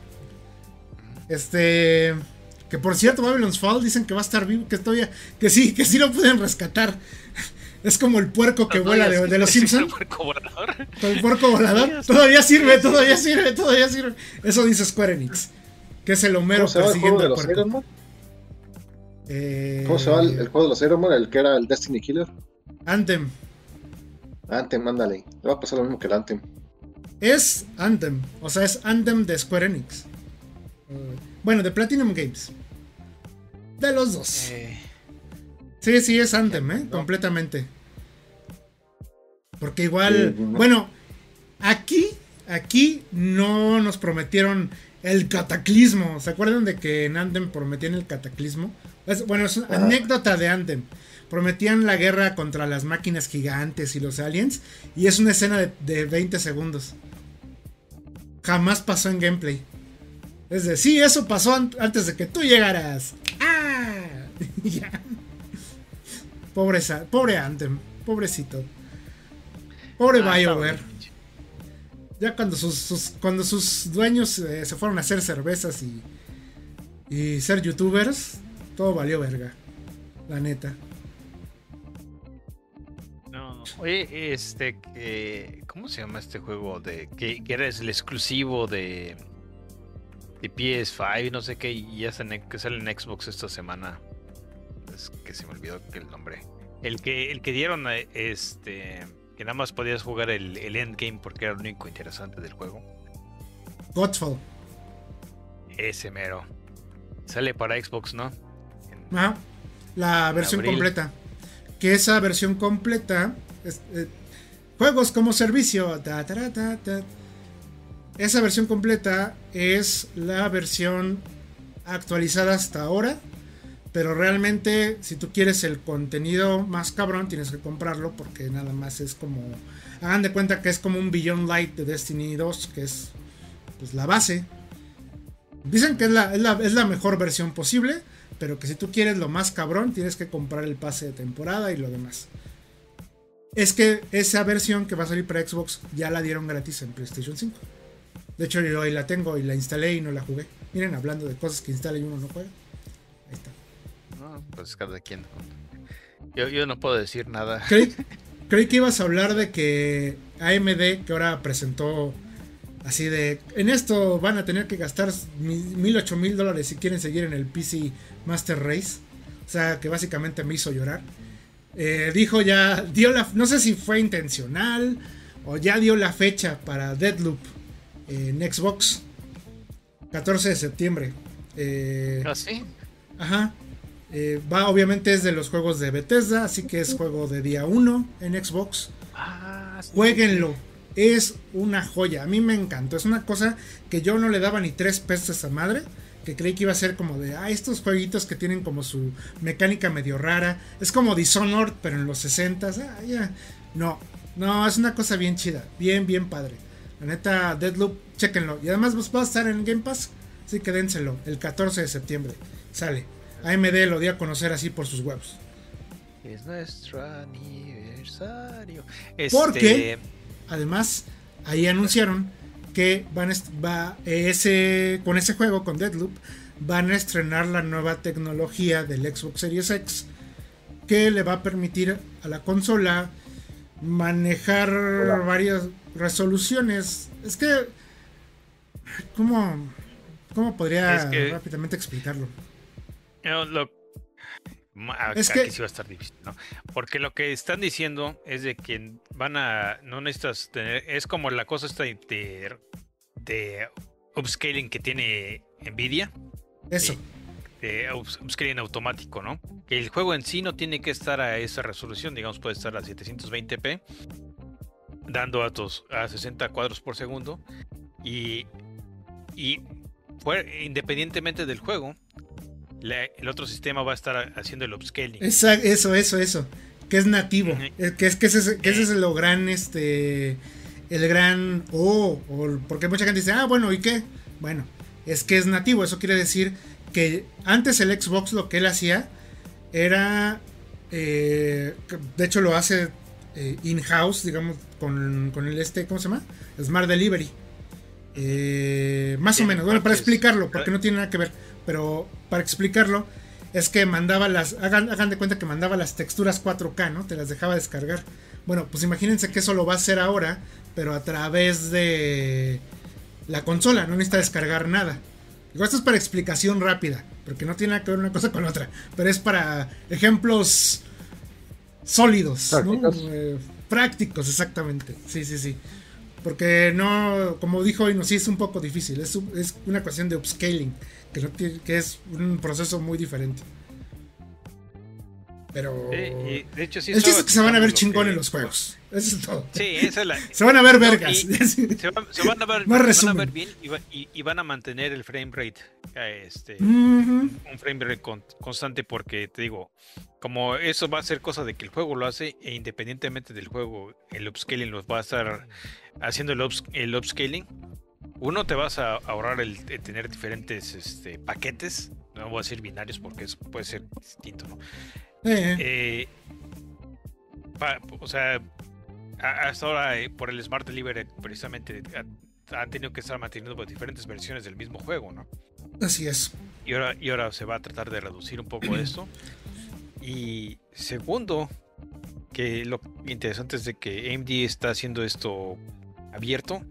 Este. Que por cierto, Babylon's Fall dicen que va a estar vivo, que todavía. Que sí, que sí lo pueden rescatar. Es como el puerco que No, vuela de, los Simpsons. el puerco volador. El puerco volador. Todavía sirve, todavía sirve, todavía sirve. Eso dice Square Enix. Que es el Homero ¿Cómo se llama el juego persiguiendo de al los puerco. Iron Man? Eh, ¿Cómo se llama el, el juego de los Iron Man? El que era el Destiny Killer. Anthem. Anthem, ándale. Le va a pasar lo mismo que el Anthem. Es Anthem. O sea, es Anthem de Square Enix. Eh, bueno, de Platinum Games. De los dos. Eh, Sí, sí, es Anthem, ¿eh? Completamente. Porque igual, Sí, no. bueno, aquí, aquí no nos prometieron el cataclismo. ¿Se acuerdan de que en Anthem prometían el cataclismo? Es- bueno, es una anécdota de Anthem. Prometían la guerra contra las máquinas gigantes y los aliens. Y es una escena de, de 20 segundos. Jamás pasó en gameplay. Es decir, sí, eso pasó an- antes de que tú llegaras. ¡Ah! ya. Pobre, pobre Anthem, pobrecito. Pobre ah, BioWare. Ya cuando sus, sus- cuando sus dueños eh, se fueron a hacer cervezas y, y ser youtubers, todo valió verga. La neta. No, no. Oye, este, que- ¿cómo se llama este juego de que, que era el exclusivo de de PS5 no sé qué y ya sale en Xbox esta semana? Es que se me olvidó que el nombre. El que el que dieron eh, este que nada más podías jugar el, el endgame porque era lo único interesante del juego. Godfall. Ese mero. Sale para Xbox, ¿no? En- Ajá. La versión abril. completa. Que esa versión completa. es- eh, juegos como servicio. ta, ta, ta, ta. Esa versión completa es la versión actualizada hasta ahora. Pero realmente, si tú quieres el contenido más cabrón, tienes que comprarlo. Porque nada más es como. Hagan de cuenta que es como un Beyond Light de Destiny 2. Que es pues, la base. Dicen que es la, es la- es la mejor versión posible. Pero que si tú quieres lo más cabrón, tienes que comprar el pase de temporada y lo demás. Es que esa versión que va a salir para Xbox ya la dieron gratis en PlayStation 5. De hecho, yo ahí la tengo y la instalé y no la jugué. Miren, hablando de cosas que instala y uno no juega. Pues cada quien. Yo, yo no puedo decir nada. Creí, creí que ibas a hablar de que AMD, que ahora presentó así de. En esto van a tener que gastar mi- mil ocho mil dólares si quieren seguir en el PC Master Race. O sea, que básicamente me hizo llorar. Eh, dijo ya, dio la, no sé si fue intencional o ya dio la fecha para Deadloop en Xbox. 14 de septiembre. Eh, ¿Ah, sí? Ajá. Eh, va, obviamente es de los juegos de Bethesda, así que es juego de día 1 en Xbox. Ah, sí. Jueguenlo. Es una joya. A mí me encantó. Es una cosa que yo no le daba ni tres pesos a esa madre. Que creí que iba a ser como de, ah, estos jueguitos que tienen como su mecánica medio rara. Es como Dishonored, pero en los 60 Ah, ya. No, no, es una cosa bien chida. Bien, bien padre. La neta, Deadloop, chéquenlo. Y además pues, va a estar en Game Pass. Así que dénselo. El 14 de septiembre. Sale. AMD lo dio a conocer así por sus huevos. Es nuestro aniversario. ¿Por Este? Además, ahí anunciaron que van va ese con ese juego con Deadloop van a estrenar la nueva tecnología del Xbox Series X que le va a permitir a la consola manejar varias resoluciones. Es que cómo cómo podría Es que- rápidamente explicarlo. No, lo- acá Es que- sí va a estar difícil, ¿no? Porque lo que están diciendo es de que van a. No necesitas tener. Es como la cosa esta de, de, de upscaling que tiene Nvidia. Eso. De ups- upscaling automático, ¿no? Que el juego en sí no tiene que estar a esa resolución. Digamos, puede estar a 720p. Dando datos a 60 cuadros por segundo. Y. Y. independientemente del juego. La- el otro sistema va a estar haciendo el upscaling. Eso, eso, eso. Que es nativo. Eh, Que es que ese, es- que ese es lo gran, este. El gran. Oh, o- porque mucha gente dice, ah, bueno, ¿y qué? Bueno, es que es nativo. Eso quiere decir que antes el Xbox lo que él hacía era. eh, de hecho, lo hace eh, in-house, digamos, con, con el este, ¿cómo se llama? Smart Delivery. Eh, más o Sí, menos, bueno, para explicarlo, porque no tiene nada que ver, pero para explicarlo, es que mandaba las, hagan, hagan de cuenta que mandaba las texturas 4K, ¿no? Te las dejaba descargar. Bueno, pues imagínense que eso lo va a hacer ahora, pero a través de la consola, no necesita descargar nada. Digo, esto es para explicación rápida, porque no tiene nada que ver una cosa con otra, pero es para ejemplos sólidos. Eh, prácticos, exactamente. Sí, sí, sí. Porque no, como dijo hoy, no, sí es un poco difícil. Es, es una cuestión de upscaling, que, no tiene- que es un proceso muy diferente. Pero. Sí, de hecho, sí el chiste es que se van a ver lo chingón que- en los juegos. Eso es todo. Sí, esa es la. Se van a ver vergas. Se, van- se van a ver, Más van a ver bien y, va- y- y van a mantener el frame rate. eh, Este, un frame rate con- constante porque te digo, como eso va a ser cosa de que el juego lo hace e independientemente del juego, el upscaling los va a estar haciendo el, ups- el upscaling. Uno te vas a ahorrar el, el tener diferentes este, paquetes, no voy a decir binarios porque eso puede ser distinto, ¿no? Eh, Eh, pa- o sea, a- hasta ahora eh, por el Smart Delivery precisamente ha- han tenido que estar manteniendo pues, diferentes versiones del mismo juego, ¿no? así es. Y ahora, y ahora se va a tratar de reducir un poco esto. Y segundo, que lo interesante es de que AMD está haciendo esto abierto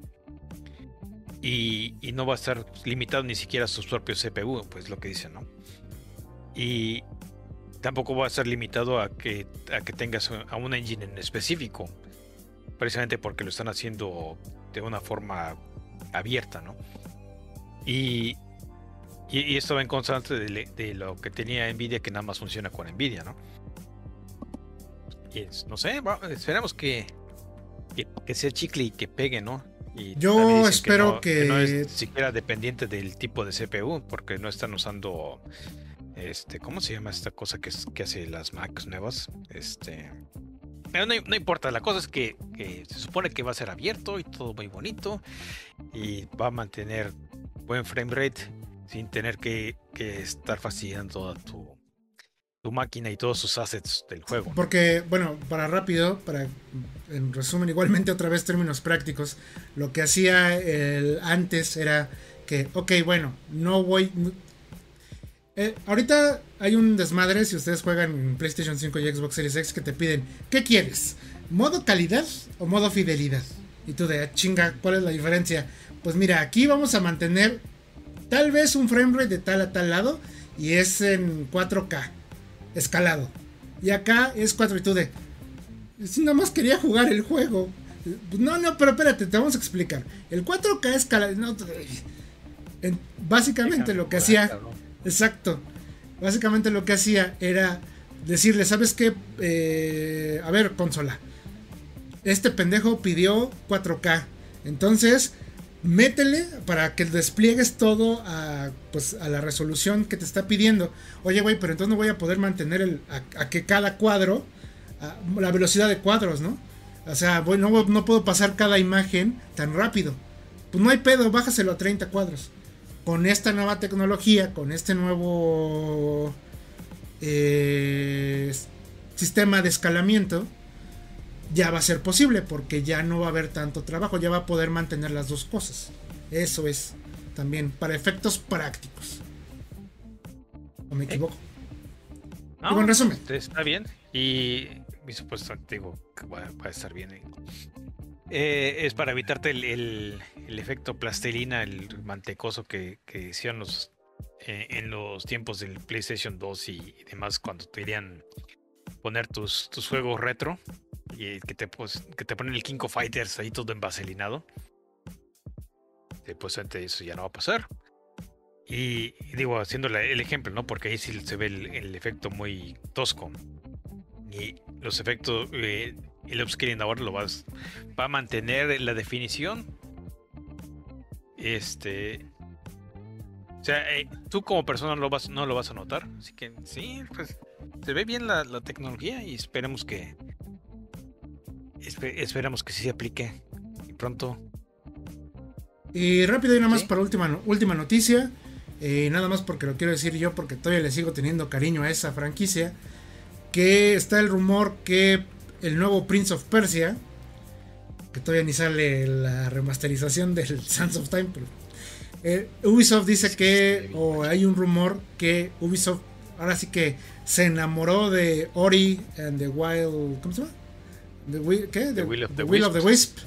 y, no va a estar limitado ni siquiera a sus propios CPU, pues lo que dicen, ¿no? Y tampoco va a estar limitado a que, a que tengas a un engine en específico, precisamente porque lo están haciendo de una forma abierta, ¿no? Y, y, esto va en constante de, lo que tenía Nvidia, que nada más funciona con Nvidia, ¿no? Y no sé, que, que, que sea chicle y que pegue, ¿no? Y Yo espero no- no que- es siquiera dependiente del tipo de CPU, porque no están usando, este, ¿cómo se llama esta cosa que, es- que hace las Macs nuevas? Este, pero no, no importa, la cosa es que, que se supone que va a ser abierto y todo muy bonito y va a mantener buen frame rate sin tener que, que estar fastidiando toda tu, tu máquina y todos sus assets del juego. Porque, bueno, para rápido, para en resumen, igualmente otra vez términos prácticos, lo que hacía el antes era que, ok, bueno, no voy... eh, ahorita hay un desmadre si ustedes juegan en PlayStation 5 y Xbox Series X que te piden, ¿qué quieres? ¿Modo calidad o modo fidelidad? Y tú de, "Ah, chinga, ¿cuál es la diferencia? Pues mira, aquí vamos a mantener tal vez un frame rate de tal a tal lado y es en 4K, escalado. Y acá es 4 y tú de. Si nada más quería jugar el juego. No, no, pero espérate, te vamos a explicar. El 4K escalado. no, en- básicamente lo que hacía. Exacto. Básicamente lo que hacía era decirle, ¿sabes qué? Eh, a ver, consola. Este pendejo pidió 4K. Entonces, métele para que despliegues todo a, pues, a la resolución que te está pidiendo. Oye, güey, pero entonces no voy a poder mantener el, a, que cada cuadro, la velocidad de cuadros, ¿no? O sea, no puedo pasar cada imagen tan rápido. Pues no hay pedo, bájaselo a 30 cuadros. Con esta nueva tecnología, con este nuevo eh, sistema de escalamiento, ya va a ser posible porque ya no va a haber tanto trabajo, ya va a poder mantener las dos cosas. Eso es también para efectos prácticos. ¿O me equivoco? No, Digo, en resumen. Está bien. Y mi supuesto digo que va, va a estar bien. eh. Eh, es para evitarte el, el- el efecto plastilina, el mantecoso que, que hicieron los, eh, en los tiempos del PlayStation 2 y, y demás cuando te querían poner tus, tus juegos retro y que te, pues, que te ponen el King of Fighters ahí todo envaselinado. Pues antes eso ya no va a pasar. Y, digo, haciendo el ejemplo, ¿no? Porque ahí sí se ve el, efecto muy tosco. Y los efectos, eh, el upscaling ahora lo vas, va a mantener la definición. Este. O sea, eh, tú como persona lo, vas, no lo vas a notar. Así que sí, pues se ve bien la, la tecnología y esperemos que. Espe- esperemos que sí se aplique. Y pronto. Y rápido y nada más Sí. para última, no- última noticia. eh, nada más porque lo quiero decir yo, porque todavía le sigo teniendo cariño a esa franquicia. Que está el rumor que el nuevo Prince of Persia, que todavía ni sale la remasterización del Sands of Time, pero eh, Ubisoft dice que o hay un rumor que Ubisoft ahora sí que se enamoró de Ori and the Wild. ¿Cómo se llama? The, ¿Qué? The Will of the Will of the Wisp.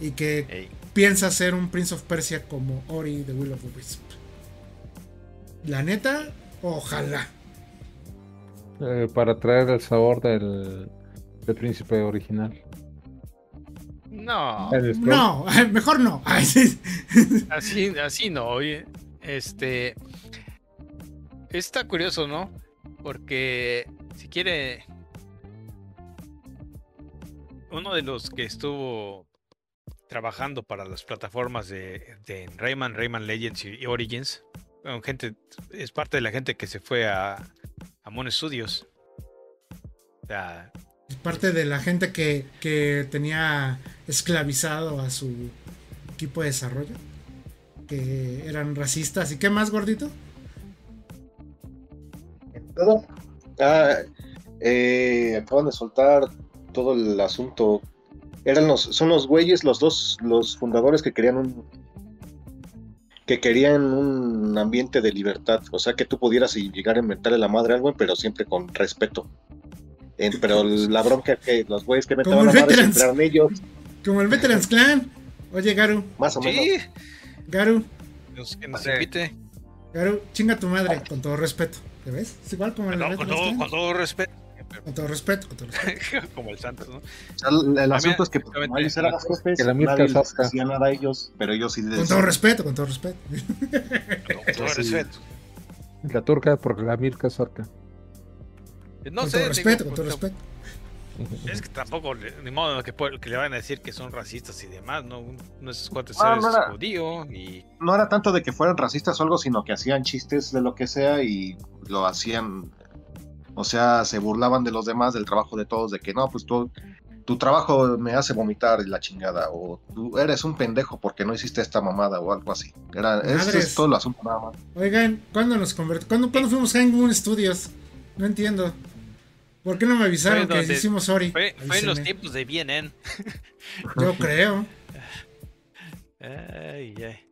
Y que Ey. piensa hacer un Prince of Persia como Ori, The Will of the Wisp. La neta, ojalá. Eh, para traer el sabor del, del príncipe original. No. No, mejor no. Así, así no, oye. Este. Está curioso, ¿no? Porque si quiere. Uno de los que estuvo trabajando para las plataformas de, de Rayman, Rayman Legends y Origins, bueno, gente, es parte de la gente que se fue a, a Moon Studios. O sea, Es parte de la gente que, que tenía esclavizado a su equipo de desarrollo. Que eran racistas. ¿Y qué más, gordito? todo. Ah, eh, acaban de soltar todo el asunto. Eran los, son los güeyes, los dos, los fundadores que querían un que querían un ambiente de libertad, o sea que tú pudieras y llegar a inventarle la madre a alguien, pero siempre con respeto. Eh, pero la bronca es que los güeyes que el la madre Veterans. siempre eran ellos, Como el Veterans Clan. Oye, Garu, más o menos. sí, Garu, nos- que nos invite. Garu, chinga tu madre, con todo respeto. ¿Te ves? Es igual como el No, con, Veterans todo, Clan. con todo respeto. Con todo respeto, con todo respeto. Como el Santos, ¿no? O sea, el, asunto es que pues, ellos eran los jefes, que la Mirka nadie les hacía nada a ellos, pero ellos sí les Con todo respeto, con todo respeto. Con todo respeto. La turca por la Mirka Sorka. No con sé, todo digo, respeto, con todo respeto. Es que tampoco, ni modo que, que le van a decir que son racistas y demás, ¿no? Uno de esos cuates Ah, es no era- judío y no era tanto de que fueran racistas o algo, sino que hacían chistes de lo que sea y lo hacían, o sea, se burlaban de los demás, del trabajo de todos, de que no, pues tú, tu trabajo me hace vomitar la chingada, o tú eres un pendejo porque no hiciste esta mamada o algo así. Era, ese es todo el asunto nada más. Oigan, ¿cuándo nos convertimos? ¿Cuándo, ¿Cuándo fuimos Hang Moon Studios? No entiendo. ¿Por qué no me avisaron Fue que donde- hicimos Ori? fue, fue en los tiempos de BNN. Yo creo. Ay, ay.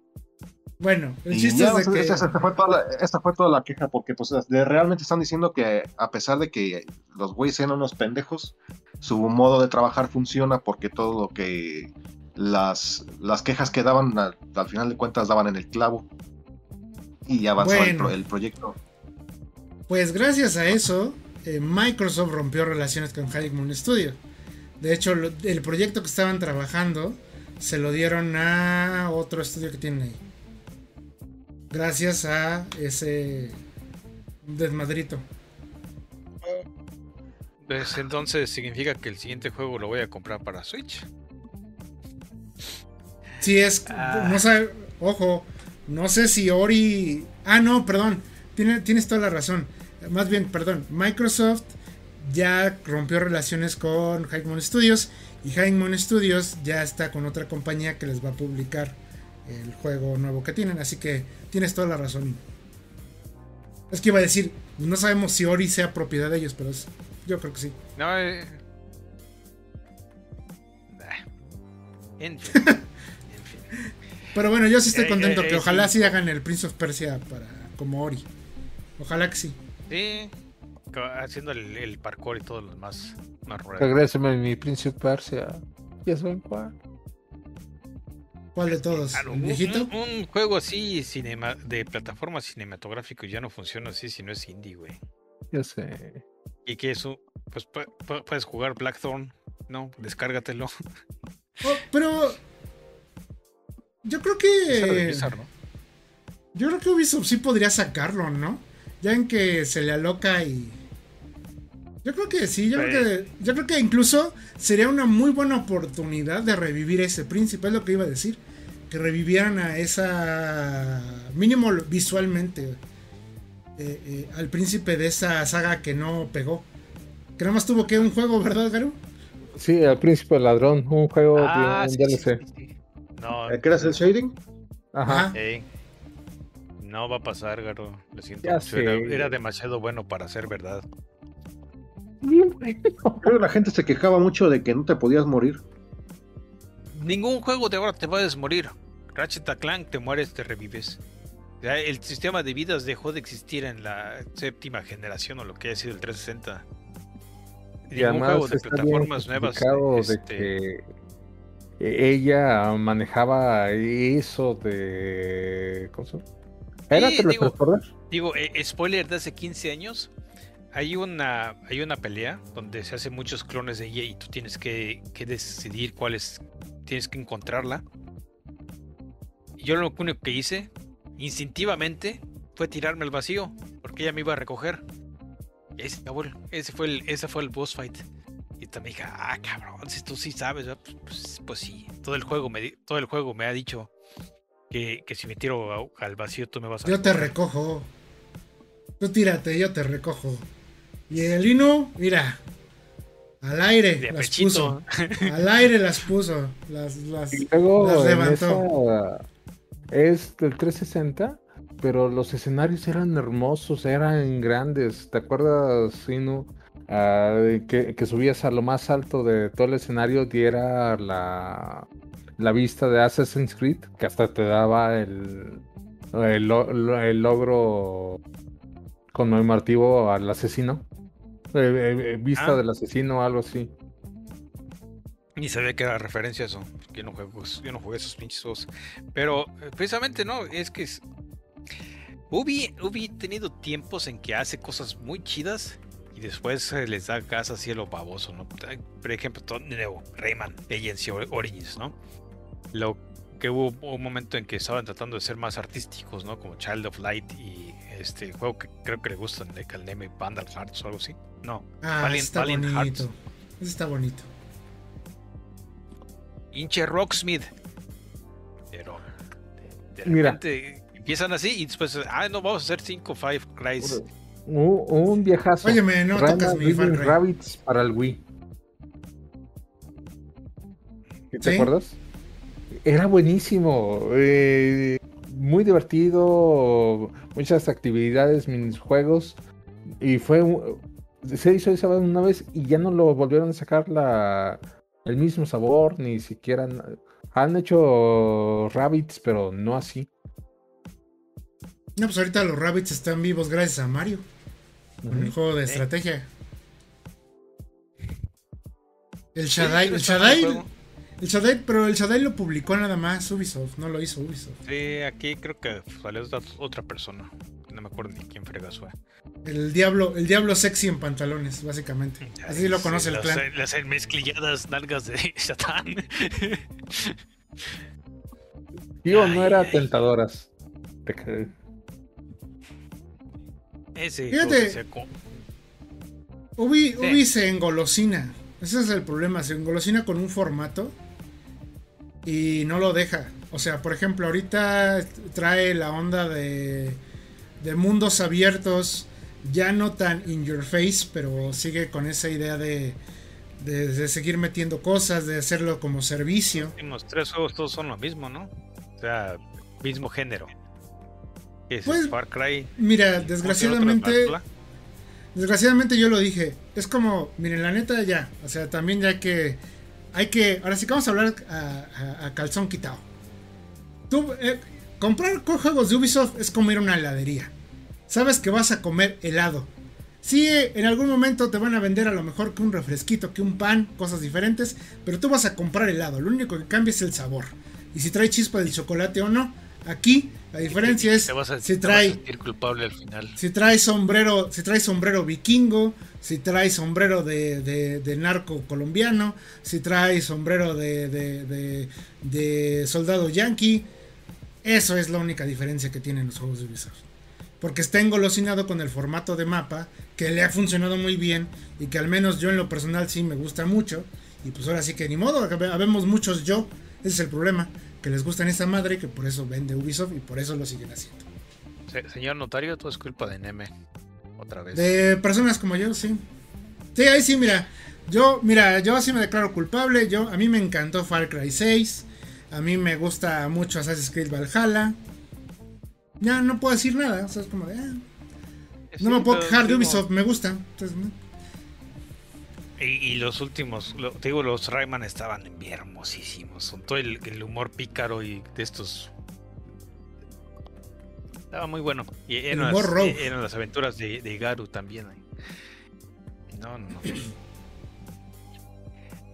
Bueno, el chiste ya, es de que. esa, fue toda la, esa fue toda la queja, porque pues de- realmente están diciendo que a pesar de que los güeyes sean unos pendejos, su modo de trabajar funciona porque todo lo que las, las quejas que daban al, al final de cuentas daban en el clavo y avanzaba el, Bueno. pro- el proyecto. Pues gracias a eso, eh, Microsoft rompió relaciones con High Moon Studio. De hecho, lo- el proyecto que estaban trabajando se lo dieron a otro estudio que tienen ahí. Gracias a ese desmadrito. Pues entonces significa que el siguiente juego lo voy a comprar para Switch. Si es, Ah. no sé, ojo, no sé si Ori. Ah, no, perdón, tiene- tienes toda la razón. Más bien, perdón, Microsoft ya rompió relaciones con High Moon Studios y High Moon Studios ya está con otra compañía que les va a publicar el juego nuevo que tienen, así que tienes toda la razón. Es que iba a decir, no sabemos si Ori sea propiedad de ellos, pero es- yo creo que sí. No, eh... En fin. en fin. Pero bueno, yo sí estoy Eh, contento eh, que eh, ojalá sí. sí hagan el Prince of Persia para como Ori. Ojalá que sí. Sí, haciendo el, el parkour y todo lo demás. Más. Regréseme mi príncipe Persia. Ya saben cuál. ¿Cuál de todos? Claro, ¿El un, viejito? un- un juego así cinema, de plataforma cinematográfico ya no funciona así si no es indie, güey. Ya sé. Y que eso, pues pu- pu- puedes jugar Blackthorn, ¿no? Descárgatelo. Oh, pero yo creo que yo creo que Ubisoft sí podría sacarlo, ¿no? Ya en que se le aloca y yo creo que sí, yo creo que yo creo que incluso sería una muy buena oportunidad de revivir ese príncipe, es lo que iba a decir, que revivieran a esa mínimo visualmente eh, eh, al príncipe de esa saga que no pegó. Que nada más tuvo que un juego, ¿verdad, Garu? Sí, el príncipe ladrón. Un juego Ah, de un sí, DLC. No, ¿Qué era el shading? Ajá. No va a pasar, Garo. Lo siento. Era, era demasiado bueno para ser verdad. Creo que la gente se quejaba mucho de que no te podías morir. Ningún juego de ahora te puedes morir. Ratchet a Clank te mueres, te revives. Ya el sistema de vidas dejó de existir en la séptima generación o lo que haya sido el 360. Y Ningún además juego de está bien plataformas nuevas. justificado este, de que ella manejaba eso de ¿cómo se llama? ¿Era Sí, digo-? Digo, eh, spoiler de hace 15 años. Hay una, hay una pelea donde se hacen muchos clones de ella y tú tienes que, que decidir cuál es. Tienes que encontrarla. Y yo lo único que hice, instintivamente, fue tirarme al vacío. Porque ella me iba a recoger. Y ahí se acabó el- ese fue el, ese fue el boss fight. Y también dije, ah, cabrón, si tú sí sabes. Pues, pues, pues sí. Todo el juego me todo el juego me ha dicho que, que si me tiro a- al vacío tú me vas a Yo te recoger". recojo. Tú tírate, yo te recojo. Y el Inu, mira. Al aire De las pechito. puso. Al aire las puso. Las, las... Y luego Las levantó. esa es del 360, pero los escenarios eran hermosos, eran grandes. ¿Te acuerdas, Sinu? Ah, que, que subías a lo más alto de todo el escenario y era la, la vista de Assassin's Creed, que hasta te daba el, el, el logro conmemorativo al asesino. Eh, eh, eh, vista Ah. del asesino o algo así. Ni sabía que era referencia a eso. Yo no, juego, yo no jugué esos pinches juegos. Pero precisamente no, es que es... Ubi, tenido tiempos en que hace cosas muy chidas y después se les da gas a cielo baboso, ¿no? Por ejemplo, todo- de nuevo, Rayman, Legends Origins, ¿no? Lo que hubo un momento en que estaban tratando de ser más artísticos, ¿no? Como Child of Light y este juego que creo que le gustan, de Calneme Vandal Hearts o algo así. No, Ah, Valiant- está Valiant bonito. Hearts. Ese está bonito. hinche Rocksmith. Pero de, de Mira. repente empiezan así y después, ah, no, vamos a hacer 5 Five Cries. Un, un viejazo. Óyeme, no Rayman tocas mi Cry. Rabbids para el Wii. ¿Sí ¿Te Sí. acuerdas? Era buenísimo. eh, muy divertido. Muchas actividades, minijuegos. Y fue. Se hizo esa vez una vez y ya no lo volvieron a sacar la, el mismo sabor, ni siquiera. Han hecho Rabbits, pero no así. No, pues ahorita los Rabbits están vivos gracias a Mario. Con el Ujú. juego de estrategia. El Sí, Shaddai, el Shaddai, juego. El Shaddai, pero el Shaddai lo publicó nada más Ubisoft, no lo hizo Ubisoft. Sí, aquí creo que salió otra, persona. No me acuerdo ni quién fregas fue. El diablo, el diablo sexy en pantalones, básicamente. Así lo Sí, conoce el las, clan. Las mezclilladas nalgas de Satán. ¿Sí o no era ay. tentadoras? Ese Fíjate. Ubi, Sí. Ubi se engolosina. Ese es el problema. Se engolosina con un formato y no lo deja. O sea, por ejemplo, ahorita trae la onda de, de mundos abiertos, ya no tan in your face, pero sigue con esa idea de, de, de seguir metiendo cosas, de hacerlo como servicio. Los últimos tres juegos todos son lo mismo, ¿no? O sea, mismo género. ¿Qué es Pues, Far Cry. Mira, ¿Cómo se llama desgraciadamente. Desgraciadamente yo lo dije. Es como, miren, la neta ya. O sea, también ya que. Hay que. Ahora sí que vamos a hablar a, a- calzón quitado. Tú, eh, comprar co- juegos de Ubisoft es como ir a una heladería. Sabes que vas a comer helado. Sí, en algún momento te van a vender a lo mejor que un refresquito, que un pan, cosas diferentes. Pero tú vas a comprar helado. Lo único que cambia es el sabor. Y si trae chispa del chocolate o no. Aquí la diferencia es Te vas a, si te vas a trae sentir culpable al final. si trae sombrero, si trae sombrero vikingo, si trae sombrero de, de- de narco colombiano, si trae sombrero de soldado yankee. Eso es la única diferencia que tienen los juegos de Ubisoft. Porque está engolosinado con el formato de mapa, que le ha funcionado muy bien y que al menos yo en lo personal sí me gusta mucho. Y pues ahora sí que ni modo, habemos muchos yo, ese es el problema, que les gustan esa madre, que por eso vende Ubisoft y por eso lo siguen haciendo. Se- señor notario, todo es culpa de Neme. Otra vez. De personas como yo, sí. Sí, ahí sí, mira. Yo, mira, yo sí me declaro culpable. Yo, a mí me encantó Far Cry 6. A mí me gusta mucho Assassin's Creed Valhalla. Ya no puedo decir nada. O sea, es como de. ah, no me puedo quejar de Ubisoft, me gusta. Entonces, ¿no? Y, y los últimos, lo- te digo, los Rayman estaban hermosísimos. Son todo el, el humor pícaro y de estos. Estaba muy bueno. Y El eran, humor las, rogue. eran las aventuras de, de Garu también. ahí. No, no, no.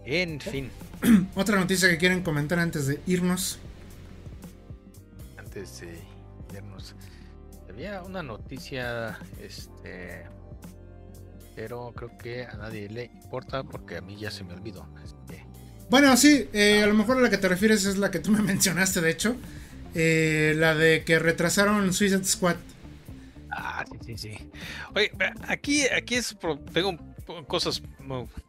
En fin, Otra noticia que quieren comentar antes de irnos. antes de irnos, había una noticia, este, pero creo que a nadie le importa porque a mí ya se me olvidó. Este, Bueno, sí, eh, a lo mejor a la que te refieres es la que tú me mencionaste, de hecho. Eh, la de que retrasaron Suicide Squad. Ah, sí, sí, sí. Oye, aquí, aquí es tengo cosas,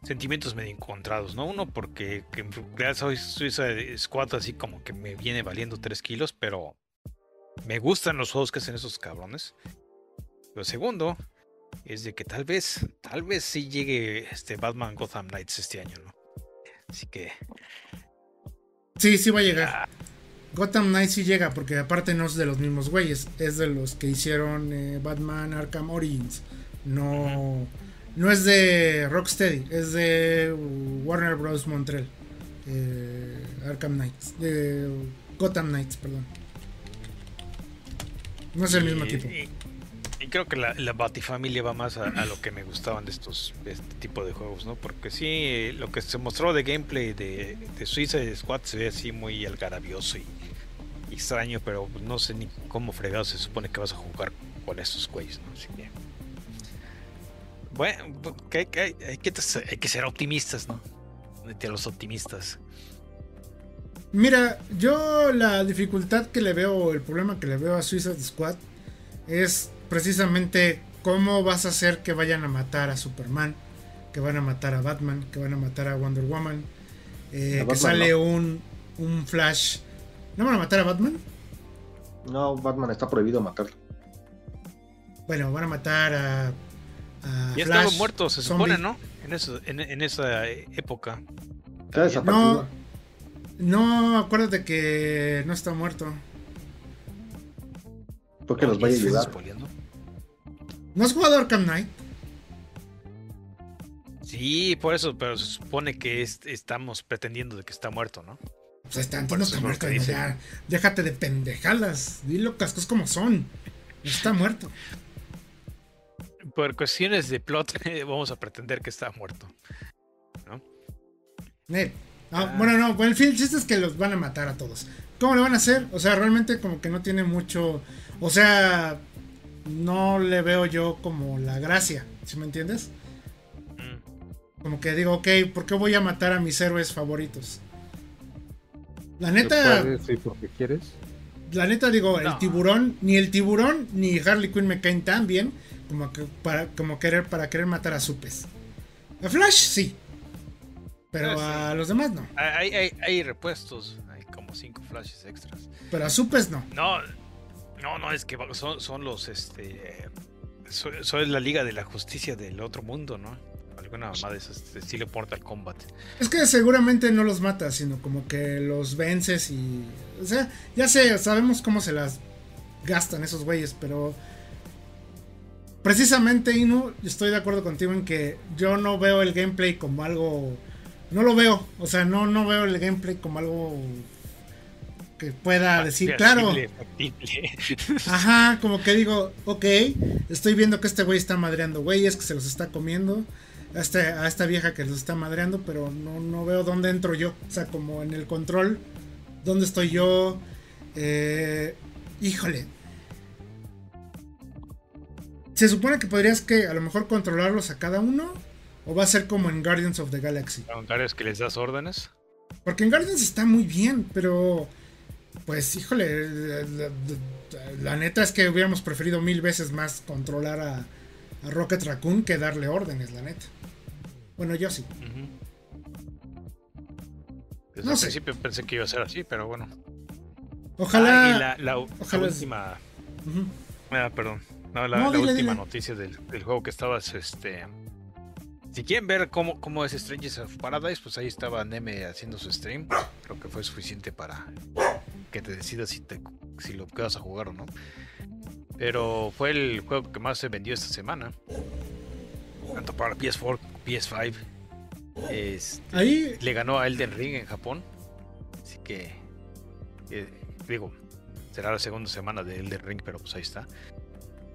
sentimientos medio encontrados, ¿no? Uno porque que en realidad soy Suicide Squad así como que me viene valiendo 3 kilos, pero me gustan los juegos que hacen esos cabrones. Lo segundo es de que tal vez, tal vez sí llegue este Batman Gotham Knights este año, ¿no? Así que Sí, sí va a llegar. Gotham Knight sí llega, porque aparte no es de los mismos güeyes, es de los que hicieron eh, Batman Arkham Origins. No, no es de Rocksteady, es de Warner Bros. Montreal. Eh, Arkham Knights, de Gotham Knights, perdón. No es el mismo y creo que la, la Batifamilia va más a, a lo que me gustaban de estos de este tipo de juegos, ¿no? Porque sí, lo que se mostró de gameplay de, de Suicide Squad se ve así muy algarabioso y, y extraño, pero no sé ni cómo fregado se supone que vas a jugar con estos güeyes, ¿no? Así que. Bueno, que hay, que hay, que ser optimistas, ¿no? De los optimistas. Mira, yo la dificultad que le veo, el problema que le veo a Suicide Squad es precisamente cómo vas a hacer que vayan a matar a Superman, que van a matar a Batman, que van a matar a Wonder Woman, eh, A que Batman sale no. un, un Flash. ¿No van a matar a Batman? No, Batman está prohibido matar. Bueno, van a matar a, a Ya Flash, estaba muerto, se Zombie. supone, ¿no? En, eso, en, en esa época. Está desaparecido. No, acuérdate que no está muerto. Porque los vaya a ¿Estás ayudar. ¿No has jugado Arkham Knight? Sí, por eso, pero se supone que es- estamos pretendiendo de que está muerto, ¿no? Pues está, Por no está muerto. ya. Déjate de pendejadas. Dilo las cosas como son. No está muerto. Por cuestiones de plot, vamos a pretender que está muerto. Eh, ah, Ah. Bueno, no, bueno, el fin, el chiste es que los van a matar a todos. ¿Cómo lo van a hacer? O sea, realmente como que no tiene mucho. O sea, no le veo yo como la gracia. ¿Sí me entiendes? Mm. Como que digo, ok, ¿por qué voy a matar a mis héroes favoritos? La ¿Tú neta, ir porque quieres? la neta digo, el tiburón, ni el tiburón ni Harley Quinn me caen tan bien como que para como querer para querer matar a Supes. A Flash sí. Pero Ah, sí. a los demás no. Hay, hay, hay repuestos, hay como cinco flashes extras. Pero a Supes no. No, no, no, es que son, son los, este, son, son la Liga de la Justicia del otro mundo, ¿no? Alguna mamá de esas, de estilo Mortal Kombat. Es que seguramente no los matas, sino como que los vences y. O sea, ya sé, sabemos cómo se las gastan esos güeyes, pero. Precisamente, Inu, estoy de acuerdo contigo en que yo no veo el gameplay como algo. No lo veo. O sea, no, no veo el gameplay como algo que pueda decir, claro. Factible. Ajá, como que digo, ok, estoy viendo que este güey está madreando güeyes, que se los está comiendo. A, este- a esta vieja que los está madreando, pero no, no veo dónde entro yo. O sea, como en el control, dónde estoy yo. Eh, híjole. Se supone que podrías que a lo mejor controlarlos a cada uno. O va a ser como en Guardians of the Galaxy. Voluntarios que les das órdenes. Porque en Guardians está muy bien, pero. Pues, híjole. La, la- la neta es que hubiéramos preferido mil veces más controlar a, a Rocket Raccoon que darle órdenes, la neta. Bueno, yo sí. Desde No el sé. principio pensé que iba a ser así, pero bueno. Ojalá. Ah, y la, última. Ah, perdón. No, la, No, la dile, última dile. noticia del, del juego que estabas, este. Si quieren ver cómo, cómo es Strangers of Paradise, pues ahí estaba Neme haciendo su stream. Creo que fue suficiente para que te decidas si, te, si lo quedas a jugar o no. Pero fue el juego que más se vendió esta semana. Tanto para PS4, PS5. Este, Ahí. le ganó a Elden Ring en Japón. Así que, eh, digo, será la segunda semana de Elden Ring, pero pues ahí está.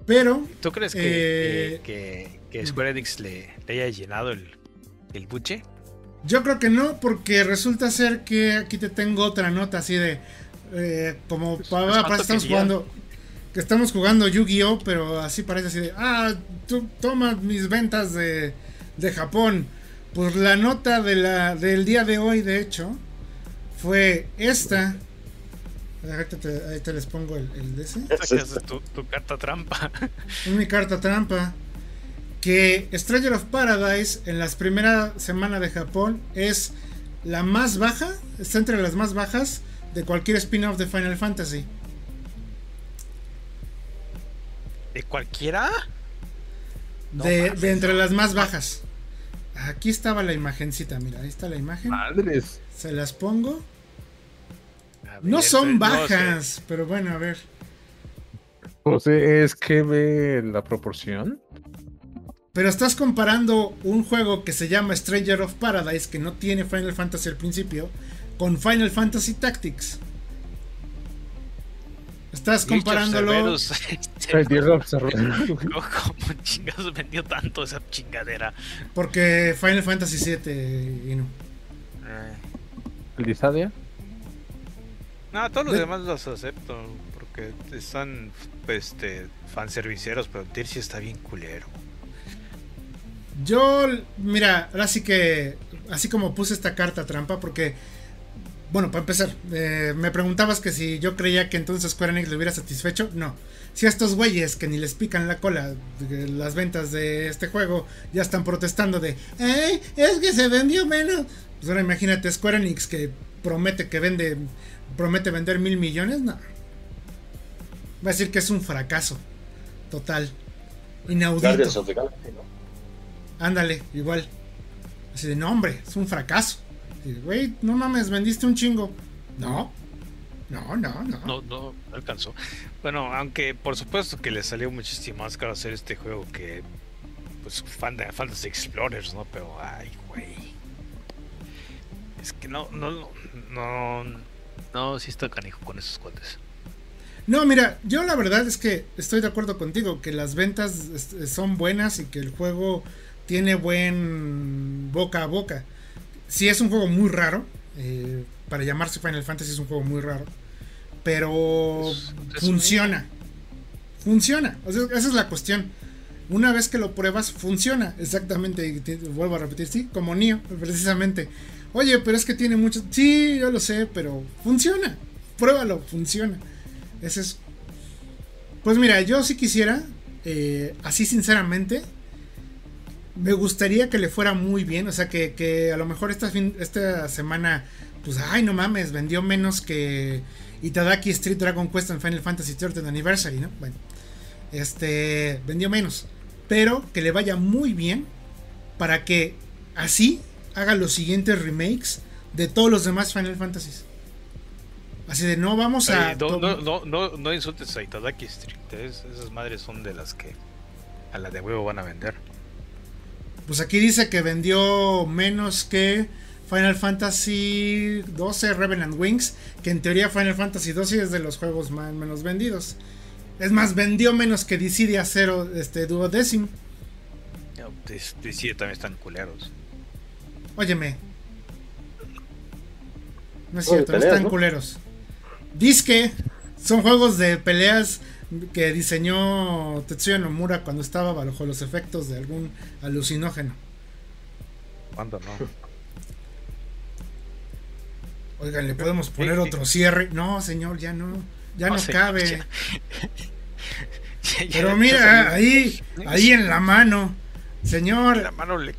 Pero, ¿Tú crees que, Eh, que, que- que Square Enix le, le haya llenado el, el buche? yo creo que no, porque resulta ser que aquí te tengo otra nota así de. Eh, como Pues, para, parece ¿cuánto que estamos jugando. Que estamos jugando Yu-Gi-Oh! Pero así parece así de. Ah, tú toma mis ventas de, de Japón. Pues la nota de la, del día de hoy, de hecho, fue esta. Ahorita te, ahí te les pongo el, el de ese. Sacas tu, tu carta trampa. Es mi carta trampa. Que Stranger of Paradise en las primeras semanas de Japón es la más baja, está entre las más bajas de cualquier spin-off de Final Fantasy. ¿De cualquiera? No de, entre las más bajas. Aquí estaba la imagencita, mira, ahí está la imagen. Madres. Se las pongo. No son no sé. bajas, pero bueno, a ver. Pues eh, es que ve la proporción. Pero estás comparando un juego que se llama Stranger of Paradise, que no tiene Final Fantasy al principio, con Final Fantasy Tactics. Estás comparándolo. Observa. ¿Cómo chingados vendió tanto esa chingadera? Porque Final Fantasy VII y no. ¿El Disadia? No, todos los demás los acepto. Porque están este, fanserviceros, pero Dircy está bien culero. Yo, mira, ahora sí que, así como puse esta carta trampa, porque, bueno, para empezar, eh, me preguntabas que si yo creía que entonces Square Enix le hubiera satisfecho. No. Si a estos güeyes que ni les pican la cola de las ventas de este juego ya están protestando de. Es que se vendió menos. Pues ahora imagínate Square Enix que promete que vende, promete vender mil millones. No. Va a decir que es un fracaso. Total. Inaudito. Ándale, igual. Así de, no, hombre, es un fracaso. De, Güey, no mames, vendiste un chingo. No, no, no, no. No, no no alcanzó. Bueno, aunque por supuesto que le salió muchísimo más caro hacer este juego que pues fan de Fantasy Explorers, ¿no? Pero ay, güey. Es que no, no, no, no, sí está canijo con esos cuates. No, mira, yo la verdad es que estoy de acuerdo contigo, que las ventas este, son buenas y que el juego tiene buen boca a boca. Sí es un juego muy raro, eh, para llamarse Final Fantasy es un juego muy raro, pero Es- es un- funciona. Funciona, o sea, esa es la cuestión. Una vez que lo pruebas, funciona, exactamente, y te- vuelvo a repetir, sí, como Nio, precisamente. Oye, pero es que tiene mucho, sí, yo lo sé, pero funciona, pruébalo, funciona. Ese es. Pues mira, yo sí quisiera, eh, así sinceramente, me gustaría que le fuera muy bien. O sea, que, que a lo mejor esta, fin, esta semana, pues, ay, no mames, vendió menos que Itadaki Street Dragon Quest en Final Fantasy 30 Anniversary, ¿no? Bueno, este, vendió menos. Pero que le vaya muy bien para que así haga los siguientes remakes de todos los demás Final Fantasies. Así de no vamos a. No, no, no, no, no insultes a Itadaki Street. es- esas madres son de las que a la de huevo van a vender. Pues aquí dice que vendió menos que Final Fantasy 12 Revenant Wings, que en teoría Final Fantasy 12 es de los juegos más menos vendidos. Es más, vendió menos que Dissidia 0 este, Duodecim. No, sí, también están culeros. Óyeme. No es cierto, no están ¿no? culeros. Disque son juegos de peleas que diseñó Tetsuya Nomura cuando estaba bajo los efectos de algún alucinógeno. ¿Cuándo no? Oigan, ¿le podemos poner Sí, sí. otro cierre? No, señor, ya no. Ya no, señor, cabe. ya. Ya- ya- Pero mira, ahí, ahí en la mano. La Señor, mano le.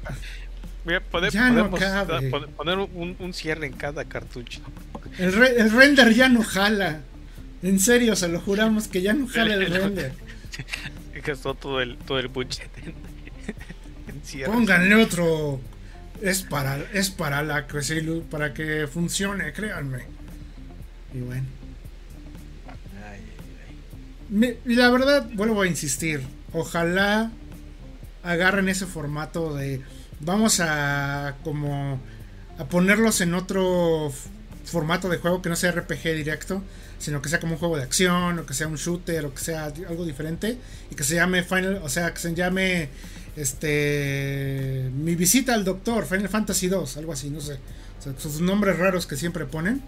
Mira, pode- Ya no podemos cabe. poner un, un cierre en cada cartucho. el, re- el render ya no jala. En serio, se lo juramos que ya no jala el render. Gastó todo el, todo el budget en, en cierres. Pónganle otro. Es para, es para la que se ilu- para que funcione, créanme. Y bueno. Ay, ay, Me- y la verdad, vuelvo a insistir. Ojalá agarren ese formato de. Vamos a como. a ponerlos en otro. formato de juego que no sea RPG directo, sino que sea como un juego de acción, o que sea un shooter, o que sea algo diferente, y que se llame Final, o sea, que se llame este mi visita al doctor, Final Fantasy 2, algo así, no sé. O sea, sus nombres raros que siempre ponen.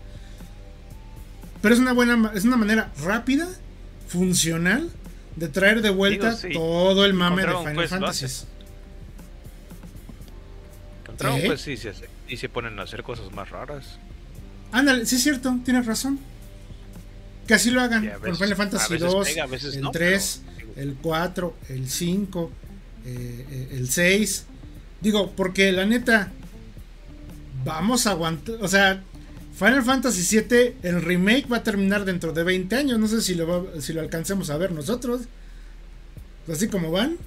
Pero es una buena, es una manera rápida, funcional, de traer de vuelta Digo, sí. todo el mame de Final pues, Fantasy. ¿Eh? pues sí, se, hace- y se ponen a hacer cosas más raras. Ándale, sí es cierto, tienes razón. Que así lo hagan veces- Final Fantasy veces 2, pega, a veces el no, 3, pero, el 4, el 5, eh, el 6. Digo, porque la neta, vamos a aguantar. O sea, Final Fantasy 7, el remake va a terminar dentro de 20 años. No sé si lo, va- si lo alcancemos a ver nosotros. Así como van.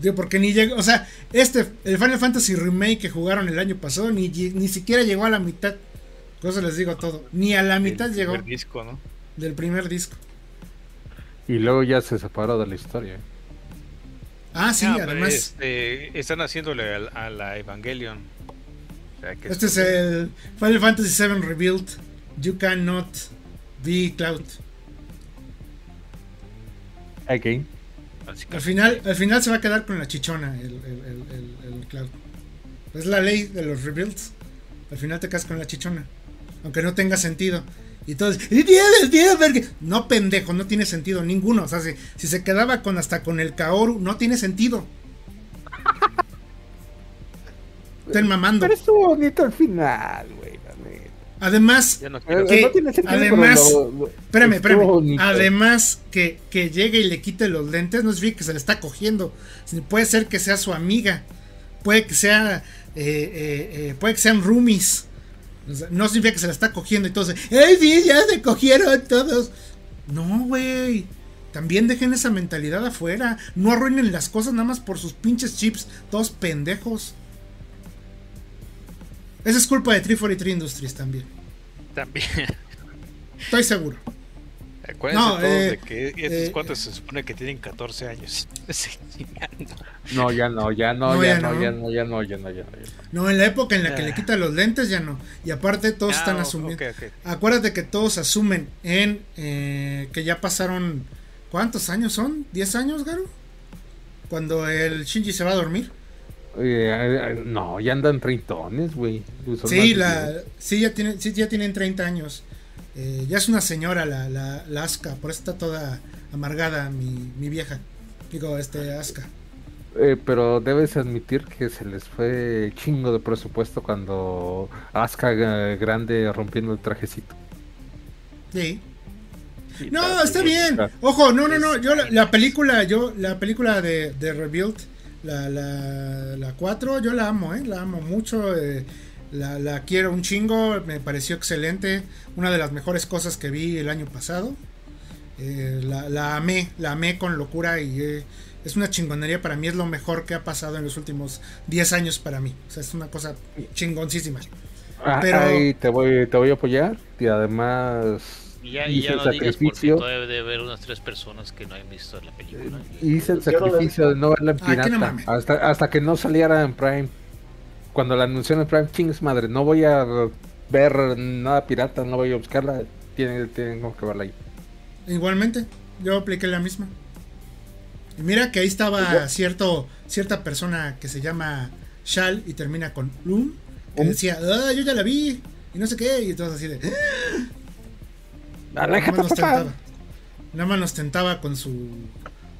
Digo, porque ni llegó. O sea, este, el Final Fantasy remake que jugaron el año pasado, ni, ni siquiera llegó a la mitad. Por eso les digo todo. Ni a la mitad llegó primer disco, ¿no? del primer disco. Y luego ya se separó de la historia. Ah, sí, Ah, además. este, están haciéndole a, la Evangelion. O sea, que Este es el Final Fantasy VII Rebuild. You cannot be Cloud. Again. básicamente- Al final, al final se va a quedar con la chichona el, el- el- el- el Cloud. Es la ley de los rebuilds. Al final te quedas con la chichona. Aunque no tenga sentido. Y todos, "Y tiene sentido porque. No, pendejo, no tiene sentido ninguno. O sea, si, si se quedaba con hasta con el Kaoru, no tiene sentido. Estén mamando. Pero estuvo bonito al final, güey. Además, sentido, Además- pero lo- lo- Espérame, espérame. bonito. Además, que, que llegue y le quite los lentes no significa que se le está cogiendo. Puede ser que sea su amiga. Puede que sea. eh, eh, eh, puede que sean roomies. No significa que se la está cogiendo y todos. ¡Ay, sí! Ya se cogieron todos. No, güey. También dejen esa mentalidad afuera. No arruinen las cosas nada más por sus pinches chips. Todos pendejos. Esa es culpa de 343 Industries también. También. Estoy seguro. Acuérdense No, todos eh, de que estos eh, cuates se supone que tienen 14 años. No, ya no, ya no, No, ya, ya no, no. ya no, ya no, ya no, ya no. ya no. No, en la época en la que Ah. le quita los lentes ya no. Y aparte todos Ah, están asumiendo. ok, ok. Acuérdate que todos asumen en eh, que ya pasaron... ¿Cuántos años son? ¿10 años, Garo? Cuando el Shinji se va a dormir. Eh, eh, no, ya andan treintones, güey. Sí, la, sí, ya tienen, sí, ya tienen 30 años. Eh, ya es una señora la, la, la Asuka, por eso está toda amargada mi, mi vieja. Digo, este Asuka. Eh, pero debes admitir que se les fue chingo de presupuesto cuando Asuka eh, grande rompiendo el trajecito. Sí. Sí, No, está está bien. Ojo, no, no, no. Yo la, la película, yo, la película de, de Rebuild, la, la, la 4, yo la amo, eh. La amo mucho. eh, la, la quiero un chingo. Me pareció excelente. Una de las mejores cosas que vi el año pasado. Eh, la, la amé, la amé con locura y eh, es una chingonería para mí. Es lo mejor que ha pasado en los últimos 10 años para mí. O sea, es una cosa chingoncísima. Ah, pero- ahí te voy, te voy a apoyar y además Y ya, y hice ya el no digas porque sacrificio, todavía debe haber unas tres personas que no han visto la película. hice el sacrificio de no verla en que no pirata hasta, hasta que no saliera en Prime. Cuando la anunciaron en Prime, chings madre, no voy a ver nada pirata, no voy a buscarla, tiene, tengo que verla ahí. Igualmente, yo apliqué la misma. Y mira que ahí estaba cierto, cierta persona que se llama Shal y termina con Lum, que Um. decía, ah, yo ya la vi, y no sé qué, y todos así de. Nada Aléjate, más nos tentaba. Nada más nos tentaba con su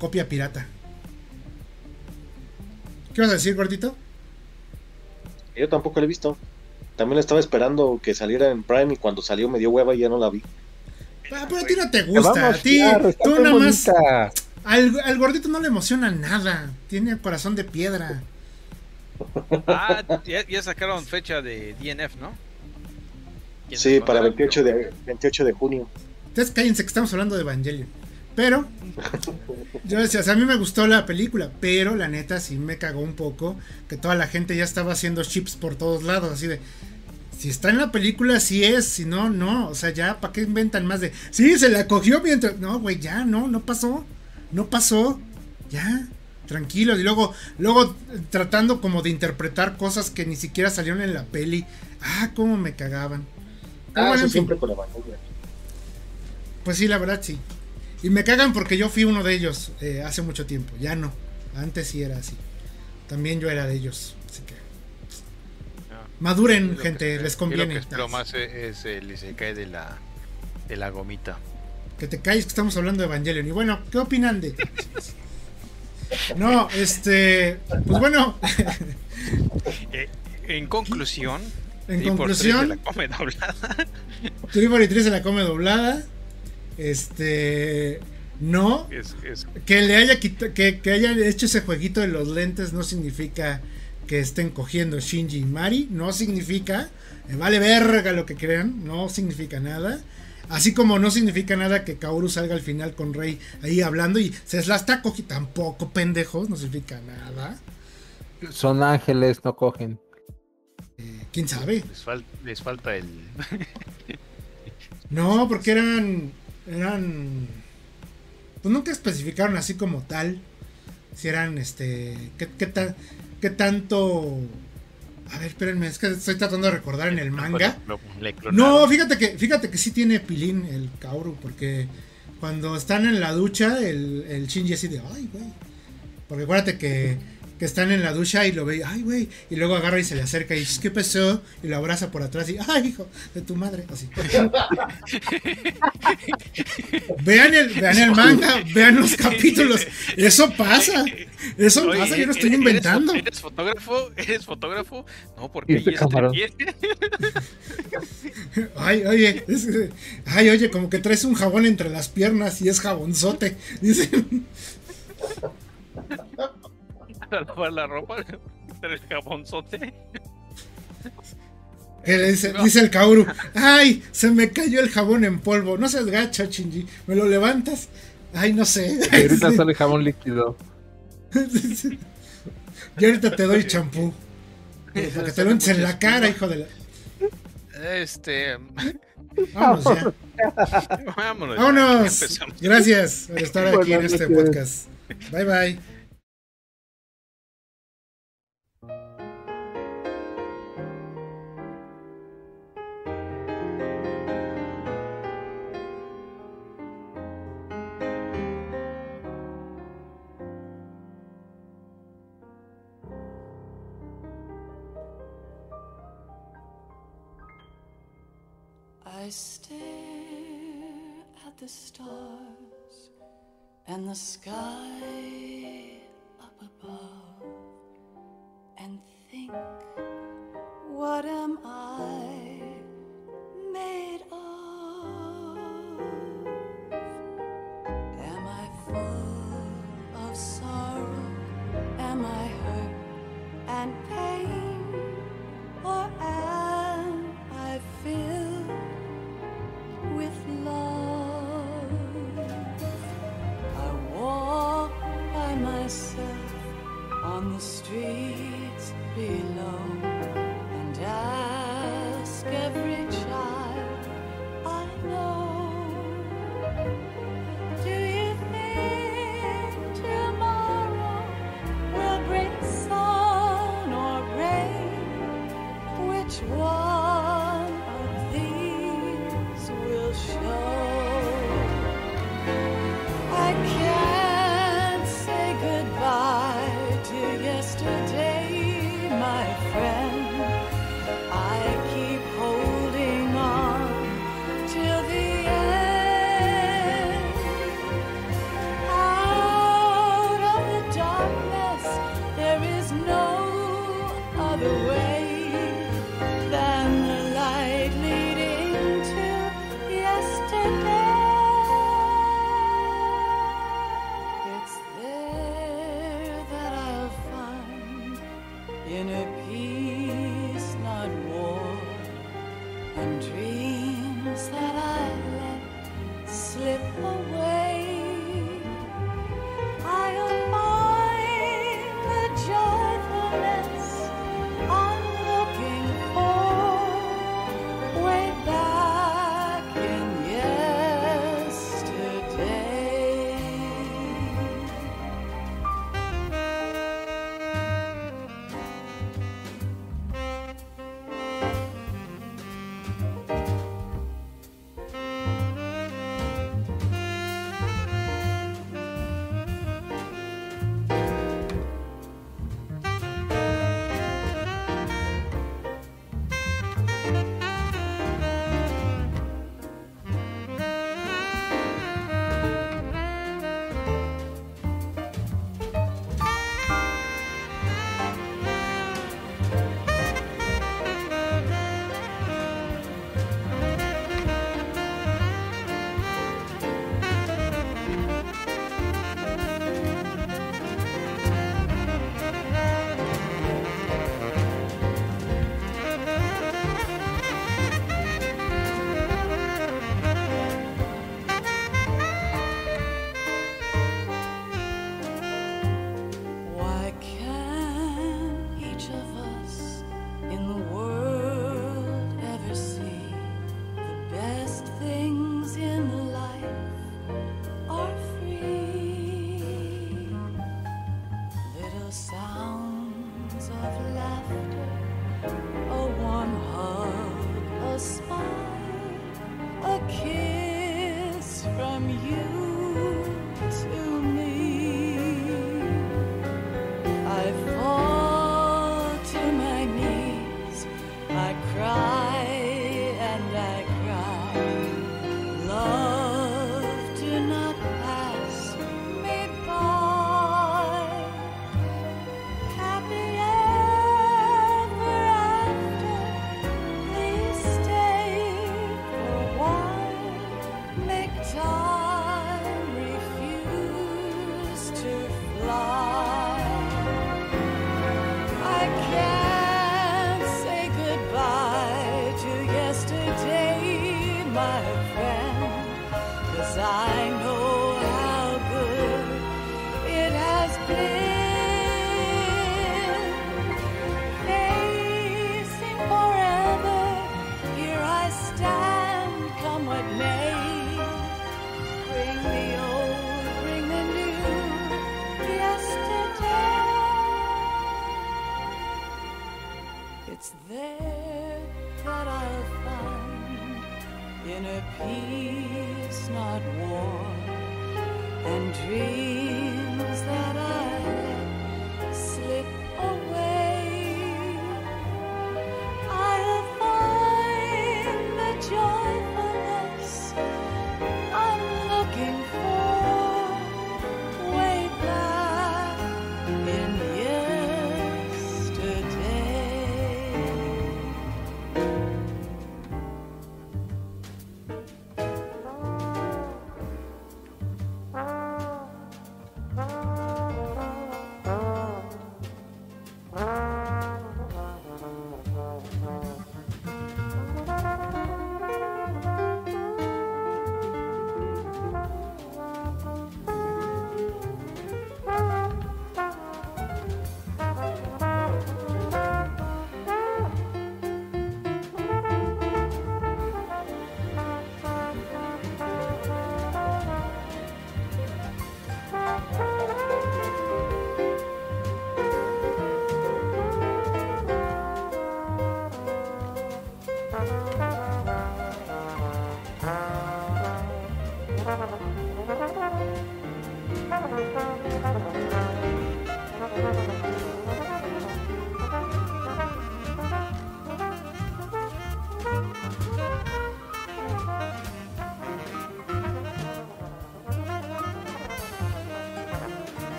copia pirata. ¿Qué vas a decir, gordito? Yo tampoco la he visto. También la estaba esperando que saliera en Prime y cuando salió me dio hueva y ya no la vi. Ah, pero a ti no te gusta, vamos a ti, tú nada más. Al, al gordito no le emociona nada, tiene el corazón de piedra. Ah, ya, ya sacaron fecha de DNF, ¿no? ¿Quién Sí, para 28 de, 28 de junio. Ustedes cállense que estamos hablando de Evangelion. Pero, yo decía, o sea, a mí me gustó la película, pero la neta sí me cagó un poco que toda la gente ya estaba haciendo chips por todos lados, así de. Si está en la película, sí es, si no, no. O sea, ya, ¿para qué inventan más de. Sí, se la cogió mientras. No, güey, ya, no, no pasó. No pasó. Ya. tranquilos y luego luego tratando como de interpretar cosas que ni siquiera salieron en la peli. Ah, cómo me cagaban. Ah, bueno, eso siempre con Evangelion. Pues sí, la verdad sí. Y me cagan porque yo fui uno de ellos eh, hace mucho tiempo. Ya no. Antes sí era así. También yo era de ellos. Así que Ah. maduren, Lo que- gente, les conviene. Lo que espero más es, es el Isekai de la, de la gomita. Que te calles que estamos hablando de Evangelion. Y bueno, ¿qué opinan de.? No, este. Pues bueno, Eh, en conclusión, en conclusión, la come doblada. Tribor y Tris se la come doblada. Este. No, Es, es- que le haya quita- que, que haya hecho ese jueguito de los lentes no significa que estén cogiendo Shinji y Mari, no significa, me vale verga lo que crean, no significa nada. Así como no significa nada que Kaoru salga al final con Rey ahí hablando y se la está cogiendo, tampoco pendejos, no significa nada. Son ángeles, no cogen. Eh, ¿Quién sabe? Les, fal- les falta el. No, porque eran. Eran. Pues nunca especificaron así como tal. Si eran este. ¿Qué, qué, ta- qué tanto.? A ver, espérenme, es que estoy tratando de recordar en el manga. No, fíjate que, fíjate que sí tiene pilín el Kaoru, porque cuando están en la ducha, el, el Shinji así de, ay, güey. Porque acuérdate que, que están en la ducha y lo ve, ay, güey. Y luego agarra y se le acerca y dice, ¿qué pasó? Y lo abraza por atrás y, ay, hijo de tu madre. Así. vean, el, vean el manga, vean los capítulos. Eso pasa. Eso Oye, pasa, yo no estoy ¿eres- inventando. ¿Eres, fotógrafo? ¿Eres fotógrafo? No, porque Este. Ay, oye, es que- ay, oye, como que traes un jabón entre las piernas y es jabonzote. Dicen. Para lavar la ropa. El jabonzote. Que le dice, dice el Kaoru, ay, se me cayó el jabón en polvo. No seas gacha, Shinji. ¿Me lo levantas? Ay, no sé. Y ahorita sale jabón líquido. Y ahorita te doy champú. Para que te lo en la cara, hijo de la. Este. Vámonos ya. Vámonos. ya, Vámonos. ya. Gracias por estar aquí en este podcast. Bye bye. I stare at the stars and the sky up above and think, what am I made of? Am I full of sorrow? Am I hurt and pain? Or am I filled with love? I walk by myself on the streets below and ask every child I know. Do you think tomorrow will bring sun or rain? Which one